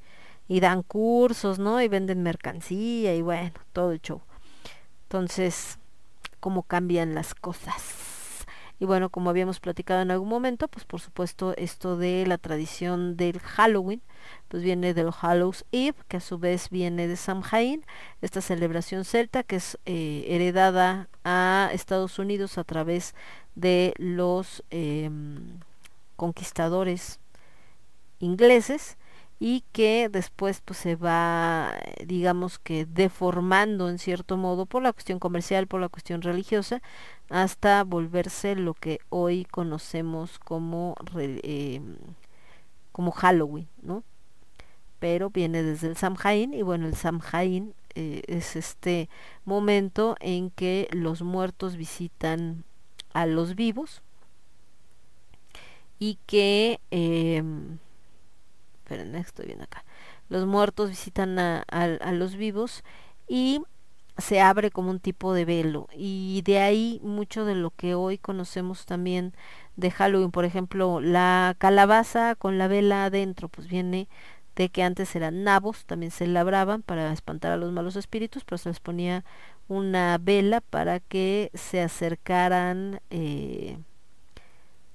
y dan cursos, ¿no? Y venden mercancía, y bueno, todo el show. Entonces, cómo cambian las cosas. Y bueno, como habíamos platicado en algún momento, pues por supuesto esto de la tradición del Halloween, pues viene del Hallows Eve, que a su vez viene de Samhain, esta celebración celta que es eh, heredada a Estados Unidos a través de los eh, conquistadores ingleses y que después pues se va digamos que deformando en cierto modo por la cuestión comercial, por la cuestión religiosa, hasta volverse lo que hoy conocemos como eh, como Halloween, ¿no? Pero viene desde el Samhain y bueno, el Samhain eh, es este momento en que los muertos visitan a los vivos y que eh, esperen, estoy viendo acá. Los muertos visitan a los vivos y se abre como un tipo de velo. Y de ahí mucho de lo que hoy conocemos también de Halloween, por ejemplo, la calabaza con la vela adentro, pues viene de que antes eran nabos, también se labraban para espantar a los malos espíritus, pero se les ponía una vela para que se acercaran eh,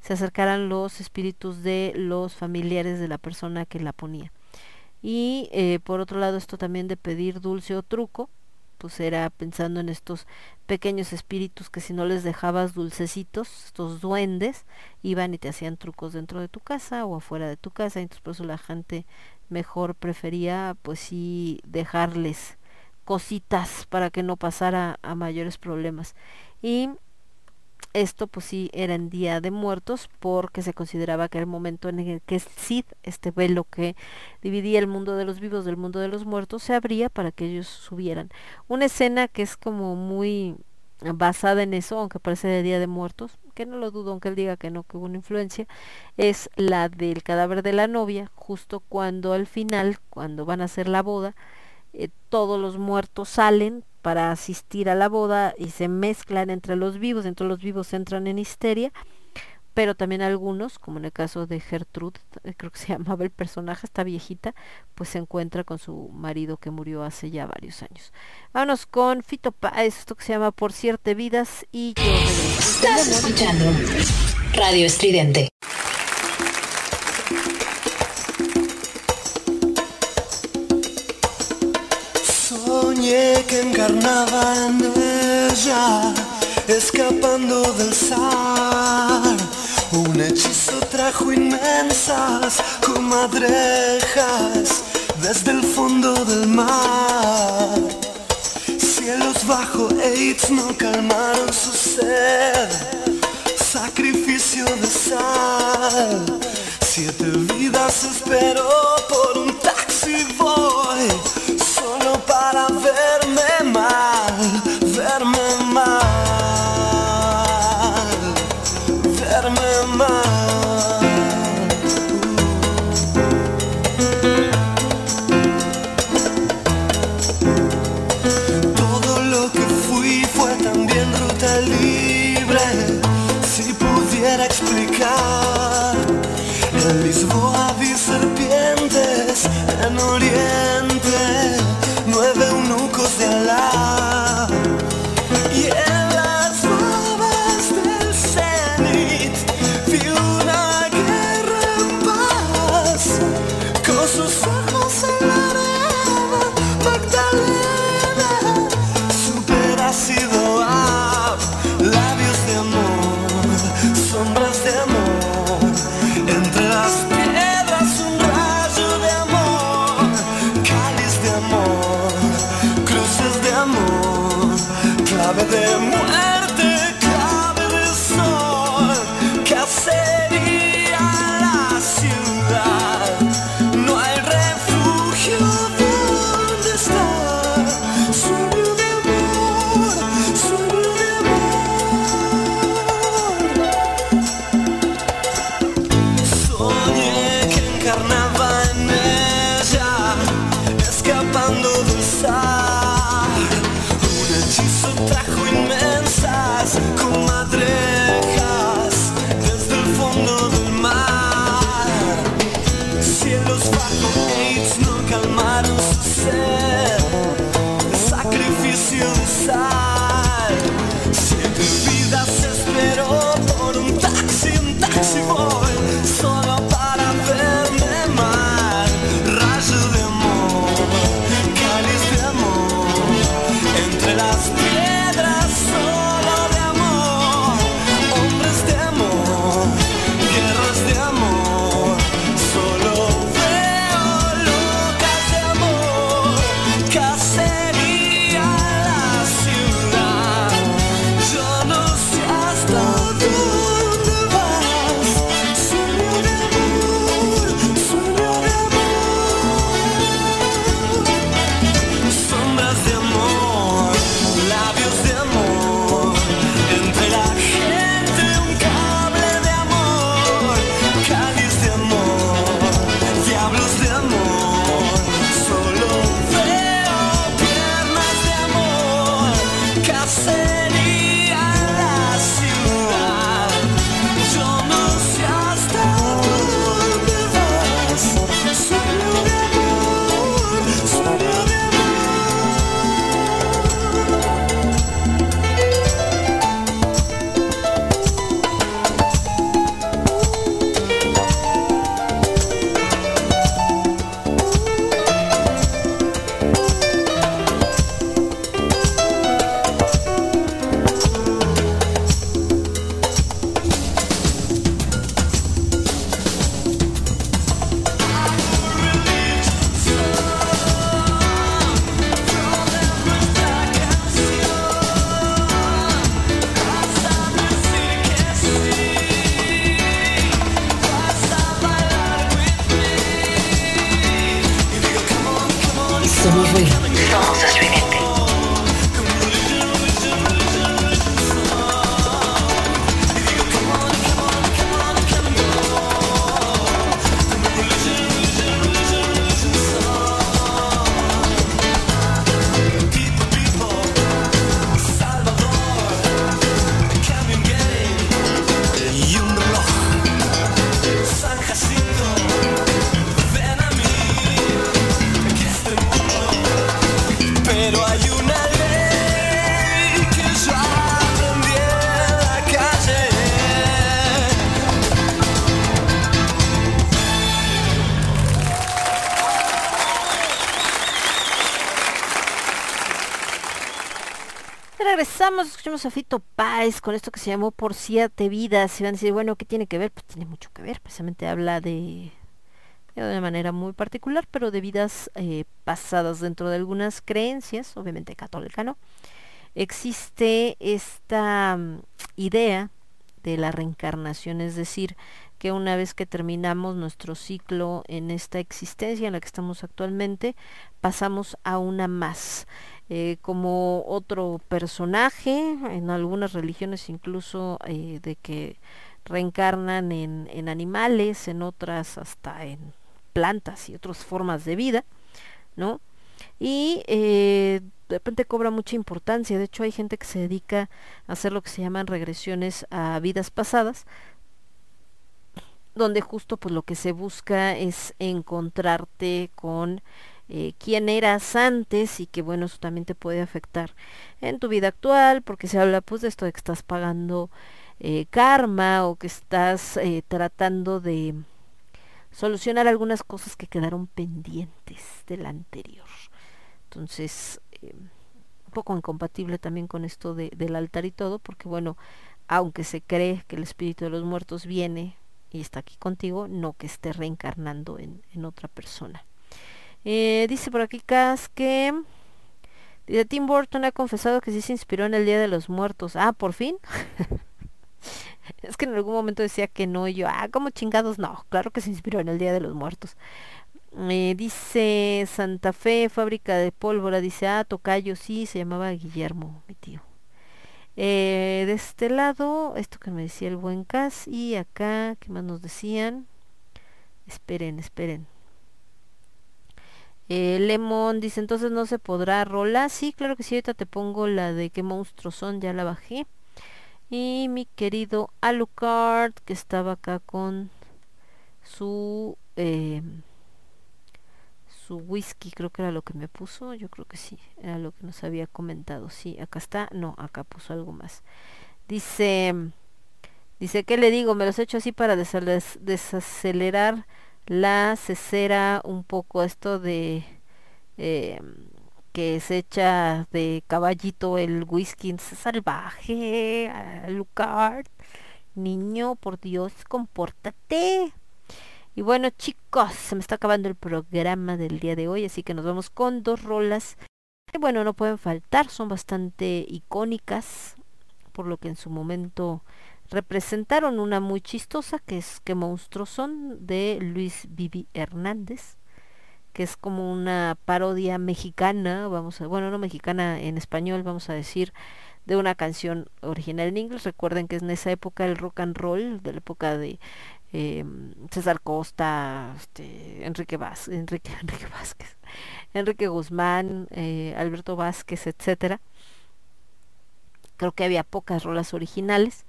se acercaran los espíritus de los familiares de la persona que la ponía. Y eh, por otro lado esto también de pedir dulce o truco, pues era pensando en estos pequeños espíritus que si no les dejabas dulcecitos, estos duendes, iban y te hacían trucos dentro de tu casa o afuera de tu casa, entonces por eso la gente mejor prefería pues sí dejarles cositas para que no pasara a mayores problemas. Y esto pues sí era en Día de Muertos porque se consideraba que era el momento en el que Sid, este velo que dividía el mundo de los vivos del mundo de los muertos, se abría para que ellos subieran. Una escena que es como muy basada en eso, aunque parece de Día de Muertos, que no lo dudo, aunque él diga que no, que hubo una influencia, es la del cadáver de la novia, justo cuando al final, cuando van a hacer la boda, eh, todos los muertos salen para asistir a la boda y se mezclan entre los vivos, entre los vivos entran en histeria, pero también algunos, como en el caso de Gertrude, eh, creo que se (laughs) llamaba el personaje, esta viejita, pues se encuentra con su marido que murió hace ya varios años. Vámonos con Fito Páez, esto que se llama Por Siete Vidas y yo. Estás escuchando Radio Estridente. Soñé que encarnaba en ella, escapando del zar. Un hechizo trajo inmensas comadrejas desde el fondo del mar. Cielos bajo AIDS no calmaron su sed, sacrificio de sal. Siete vidas esperó por un taxi boy, verme mal, a Fito Páez con esto que se llamó Por siete vidas. Y van a decir, bueno, ¿qué tiene que ver? Pues tiene mucho que ver. Precisamente habla de, de una manera muy particular, pero de vidas eh, pasadas dentro de algunas creencias, obviamente católica, ¿no? Existe esta mm, idea de la reencarnación, es decir, que una vez que terminamos nuestro ciclo en esta existencia en la que estamos actualmente, pasamos a una más, eh, como otro personaje, en algunas religiones incluso eh, de que reencarnan en, en animales, en otras hasta en plantas y otras formas de vida, ¿no? Y eh, de repente cobra mucha importancia. De hecho, hay gente que se dedica a hacer lo que se llaman regresiones a vidas pasadas, donde justo pues lo que se busca es encontrarte con eh, quién eras antes y que bueno eso también te puede afectar en tu vida actual porque se habla pues de esto de que estás pagando eh, karma o que estás eh, tratando de solucionar algunas cosas que quedaron pendientes del anterior entonces un poco incompatible también con esto de, del altar y todo porque bueno aunque se cree que el espíritu de los muertos viene y está aquí contigo, no que esté reencarnando en, en otra persona. Eh, dice por aquí Cas que Tim Burton ha confesado que sí se inspiró en el Día de los Muertos. Ah, ¿por fin? (laughs) es que en algún momento decía que no, y yo, ah, como chingados, no, claro que se inspiró en el Día de los Muertos. Eh, dice Santa Fe, fábrica de pólvora, dice, ah, Tocayo, sí, se llamaba Guillermo, mi tío. Eh, de este lado, esto que me decía el buen Cas, y acá, ¿qué más nos decían? Esperen, esperen. Eh, Lemon dice, entonces no se podrá rola. Sí, claro que sí, ahorita te pongo la de qué monstruos son, ya la bajé. Y mi querido Alucard, que estaba acá con su... Eh, su whisky, creo que era lo que me puso, yo creo que sí, era lo que nos había comentado. Sí, acá está, no, acá puso algo más. Dice, dice, ¿qué le digo? Me los he hecho así para desacelerar la cesera un poco esto de eh, que se echa de caballito el whisky salvaje Lucard niño por Dios compórtate. Y bueno chicos se me está acabando el programa del día de hoy así que nos vamos con dos rolas que bueno no pueden faltar son bastante icónicas por lo que en su momento representaron una muy chistosa que es que monstruos son de Luis Vivi Hernández que es como una parodia mexicana vamos a bueno no mexicana en español vamos a decir de una canción original en inglés. Recuerden que es en esa época el rock and roll de la época de eh, César Costa este, Enrique Vázquez Enrique, (laughs) Enrique Vázquez Enrique Guzmán eh, Alberto Vázquez etcétera creo que había pocas rolas originales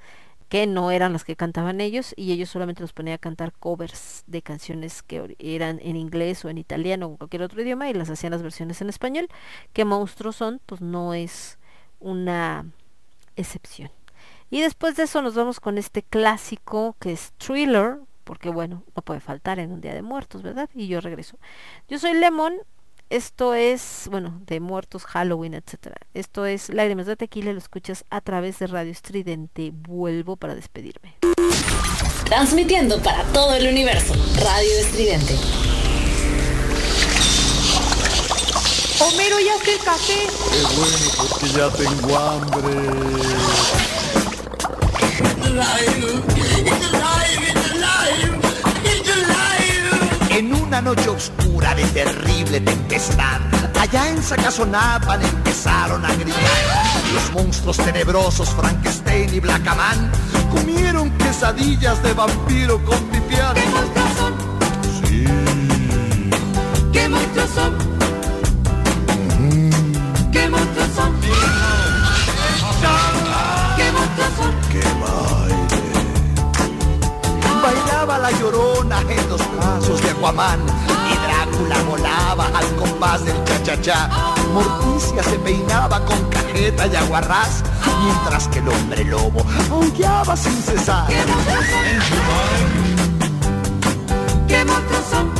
que no eran las que cantaban ellos y ellos solamente los ponían a cantar covers de canciones que eran en inglés o en italiano o en cualquier otro idioma y las hacían las versiones en español. Que monstruos son pues no es una excepción. Y después de eso nos vamos con este clásico que es Thriller porque bueno no puede faltar en un día de muertos verdad y yo regreso. Yo soy Lemon esto es, bueno, de muertos, Halloween, etcétera. Esto es Lágrimas de Tequila, lo escuchas a través de Radio Estridente. Vuelvo para despedirme. Transmitiendo para todo el universo. Radio Estridente. Homero, ya está el café. Qué bueno, porque ya tengo hambre. Una noche oscura de terrible tempestad, allá en Sacazonapan empezaron a gritar. Los monstruos tenebrosos Frankenstein y Blackaman comieron quesadillas de vampiro con pipián. ¿Qué monstruos son? Sí. ¿Qué monstruos son? ¿Qué monstruos son? ¿Qué monstruos son? ¡Qué baile! Bailaba la llorona en los brazos Aquaman y Drácula volaba al compás del cha-cha-cha. Morticia se peinaba con cajeta y aguarrás, mientras que el hombre lobo aullaba sin cesar. ¿Qué monstruos son? ¿Qué monstruos son?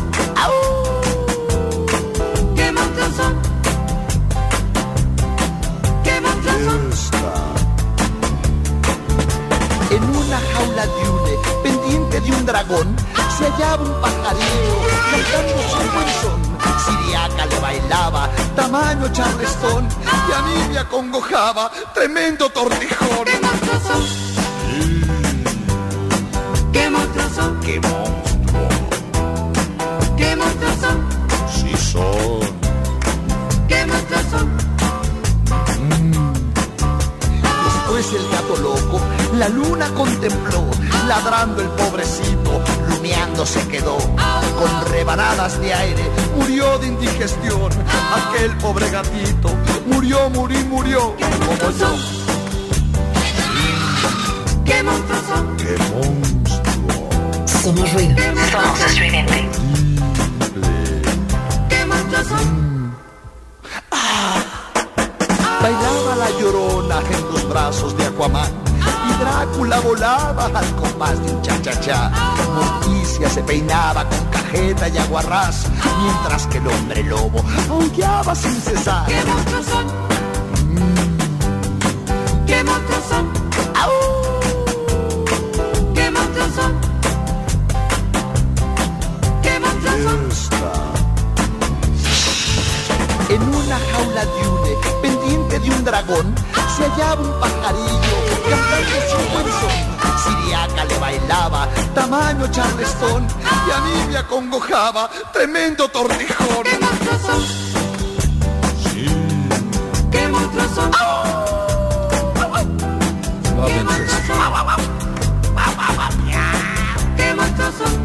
¿Qué monstruos son? ¿Qué monstruos son? En una jaula de hule, pendiente de un dragón, se hallaba un pajarillo cantando su buen son. Siriaca le bailaba, tamaño charlestón, y a mí me acongojaba, tremendo tortijón. ¿Qué monstruos son? ¿Qué monstruos son? ¡Qué monstruo! ¿Qué? Sí son. ¿Qué monstruos son? Después el gato loco, la luna contempló, ladrando el pobrecito, lumeando se quedó. Con rebanadas de aire, murió de indigestión. Aquel pobre gatito, murió, murió, murió, como yo. ¿Qué monstruos son? ¡Qué monstruo! Somos ruido. Somos estridente. ¿Qué monstruos son? Bailaba la llorona en los brazos de Aquaman Drácula volaba al compás de un cha-cha-cha. Morticia se peinaba con cajeta y aguarrás, mientras que el hombre lobo aullaba sin cesar. ¿Qué monstruos son? ¿Qué monstruos son? ¿Qué monstruos son? ¿Qué monstruos son? En una jaula de hule, foulness dragón se hallaba un pajarillo cantando su buen son. Siriaca le bailaba, tamaño charlestón, y a mí me acongojaba, tremendo tortijón. ¡Qué monstruos son! Sí. ¡Qué monstruos son! ¡Qué monstruos son! ¡Qué monstruos son!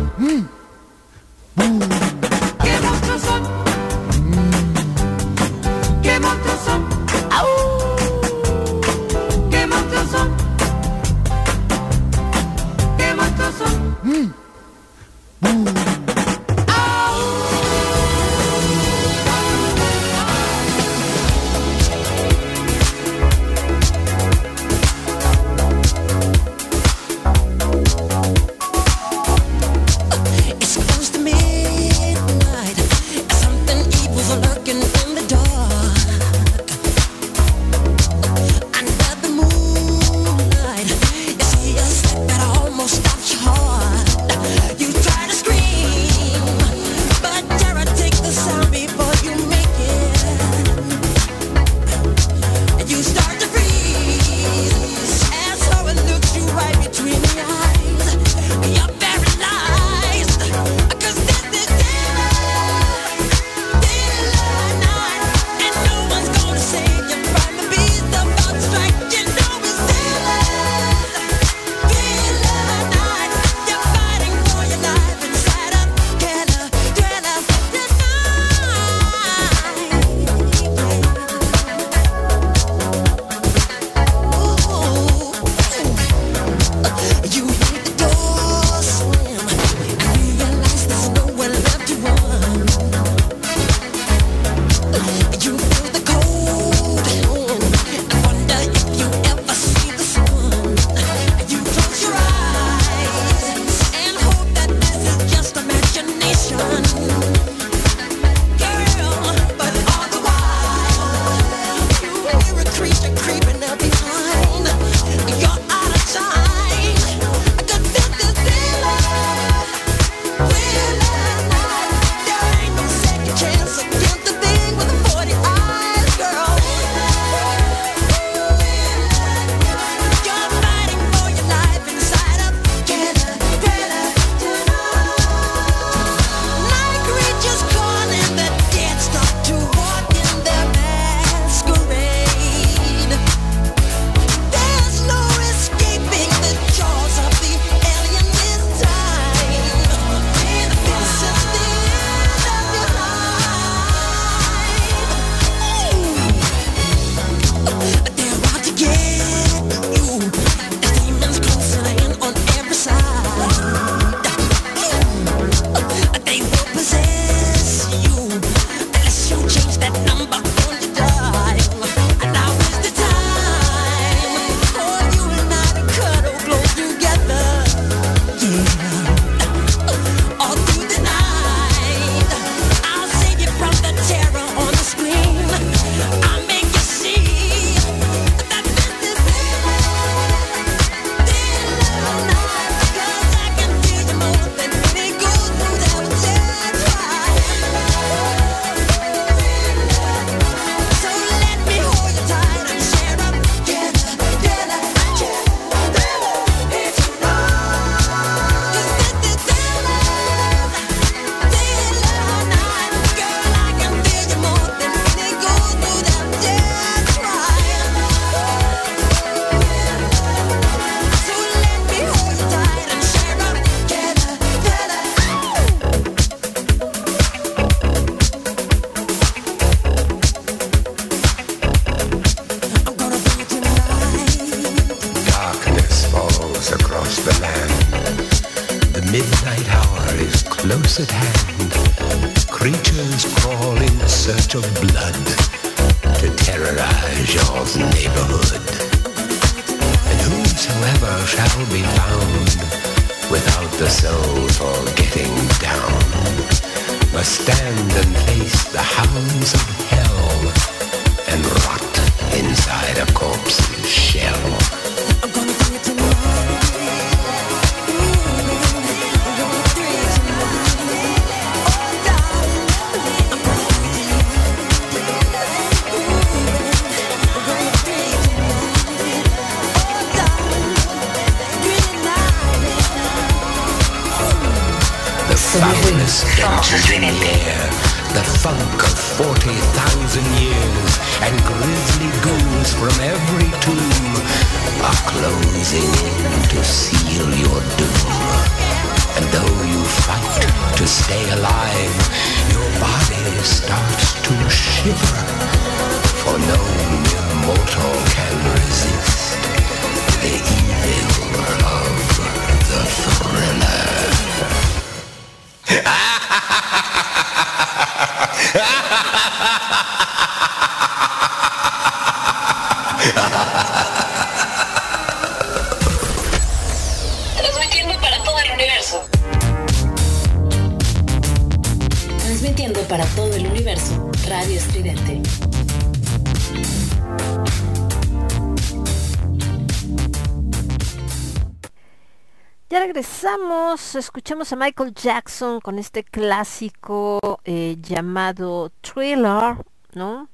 Escuchamos a Michael Jackson con este clásico eh, llamado Thriller, ¿no?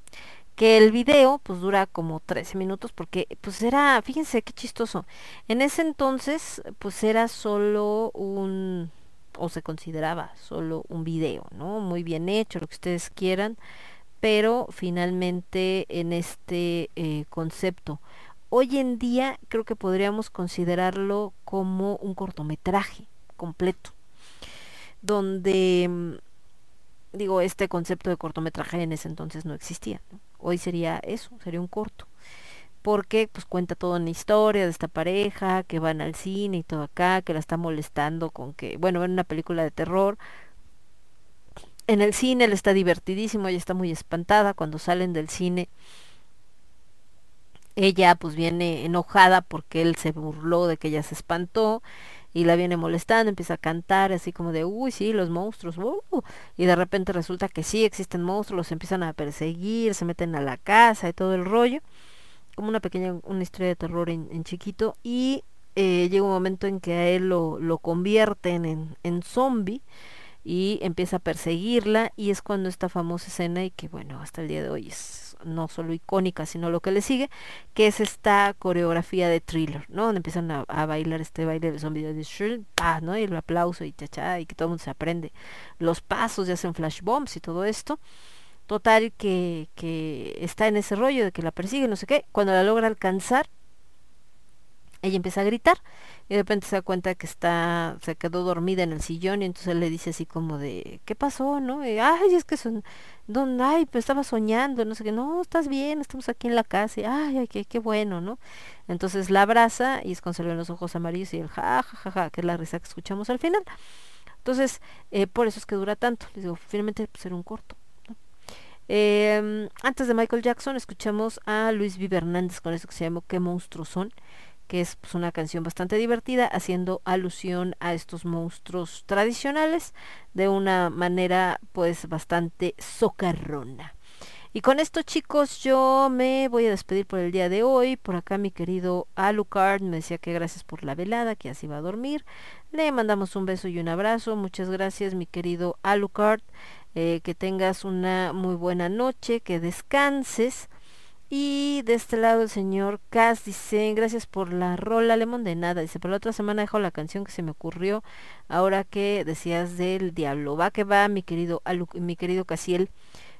Que el video pues dura como 13 minutos porque pues era, fíjense qué chistoso, en ese entonces pues era solo un, o se consideraba solo un video, ¿no? Muy bien hecho, lo que ustedes quieran, pero finalmente en este eh, concepto hoy en día creo que podríamos considerarlo como un cortometraje completo, donde, mm, digo, este concepto de cortometraje en ese entonces no existía. Hoy sería eso, sería un corto, porque pues cuenta toda una historia de esta pareja que van al cine y todo acá, que la está molestando con que, bueno, ven una película de terror. En el cine él está divertidísimo, ella está muy espantada cuando salen del cine ella pues viene enojada porque él se burló de que ella se espantó y la viene molestando, empieza a cantar así como de, uy, sí, los monstruos, uh", y de repente resulta que sí existen monstruos, los empiezan a perseguir, se meten a la casa y todo el rollo, como una pequeña, una historia de terror en, chiquito, y eh, llega un momento en que a él lo, lo convierten en, en zombie, y empieza a perseguirla y es cuando esta famosa escena y que bueno hasta el día de hoy es no solo icónica sino lo que le sigue que es esta coreografía de thriller no donde empiezan a, bailar este baile de zombie de ah, no y el aplauso y chacha y que todo el mundo se aprende los pasos y hacen flash bombs y todo esto. Total que, que está en ese rollo de que la persigue no sé qué. Cuando la logra alcanzar ella empieza a gritar y de repente se da cuenta que está, se quedó dormida en el sillón y entonces le dice así como de, ¿qué pasó? ¿No? Y, ay, es que son, don, ay, pues estaba soñando, no sé qué, no, estás bien, estamos aquí en la casa, y, ay, ay, qué, qué bueno, ¿no? Entonces la abraza y es cuando los ojos amarillos y el ja, ja, ja, ja, que es la risa que escuchamos al final. Entonces, eh, por eso es que dura tanto. Les digo, finalmente pues era un corto. Eh, antes de Michael Jackson escuchamos a Luis Vive Hernández con eso que se llama ¿Qué monstruos son? Que es pues, una canción bastante divertida, haciendo alusión a estos monstruos tradicionales de una manera pues bastante socarrona. Y con esto chicos yo me voy a despedir por el día de hoy. Por acá mi querido Alucard me decía que gracias por la velada, que así va a dormir. Le mandamos un beso y un abrazo. Muchas gracias mi querido Alucard. Eh, que tengas una muy buena noche, que descanses. Y de este lado el señor Cass dice, gracias por la rola Lemon de nada. Dice, pero la otra semana dejo la canción que se me ocurrió ahora que decías del diablo. Va que va, mi querido mi querido Casiel.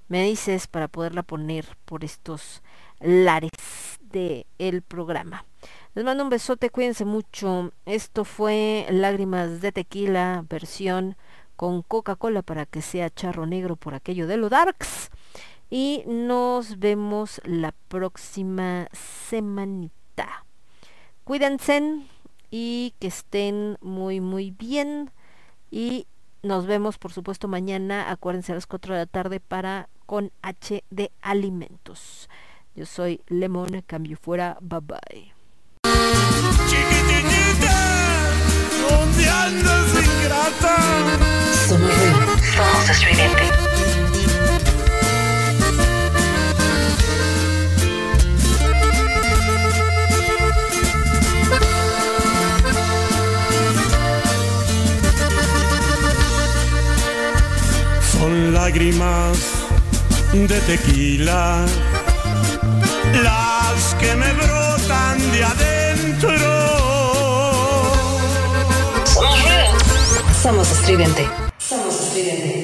Me dices para poderla poner por estos lares de el programa. Les mando un besote, cuídense mucho. Esto fue Lágrimas de Tequila, versión con Coca-Cola para que sea charro negro por aquello de lo darks. Y nos vemos la próxima semanita. Cuídense y que estén muy muy bien. Y nos vemos por supuesto mañana. Acuérdense a las 4 de la tarde para con H de alimentos. Yo soy Lemon, cambio fuera. Bye bye. ¿Dónde andas, ingrata? Somos ruido. Somos estridente. Lágrimas de tequila las que me brotan de adentro. Somos ruido. Somos estridente. Somos Estridente.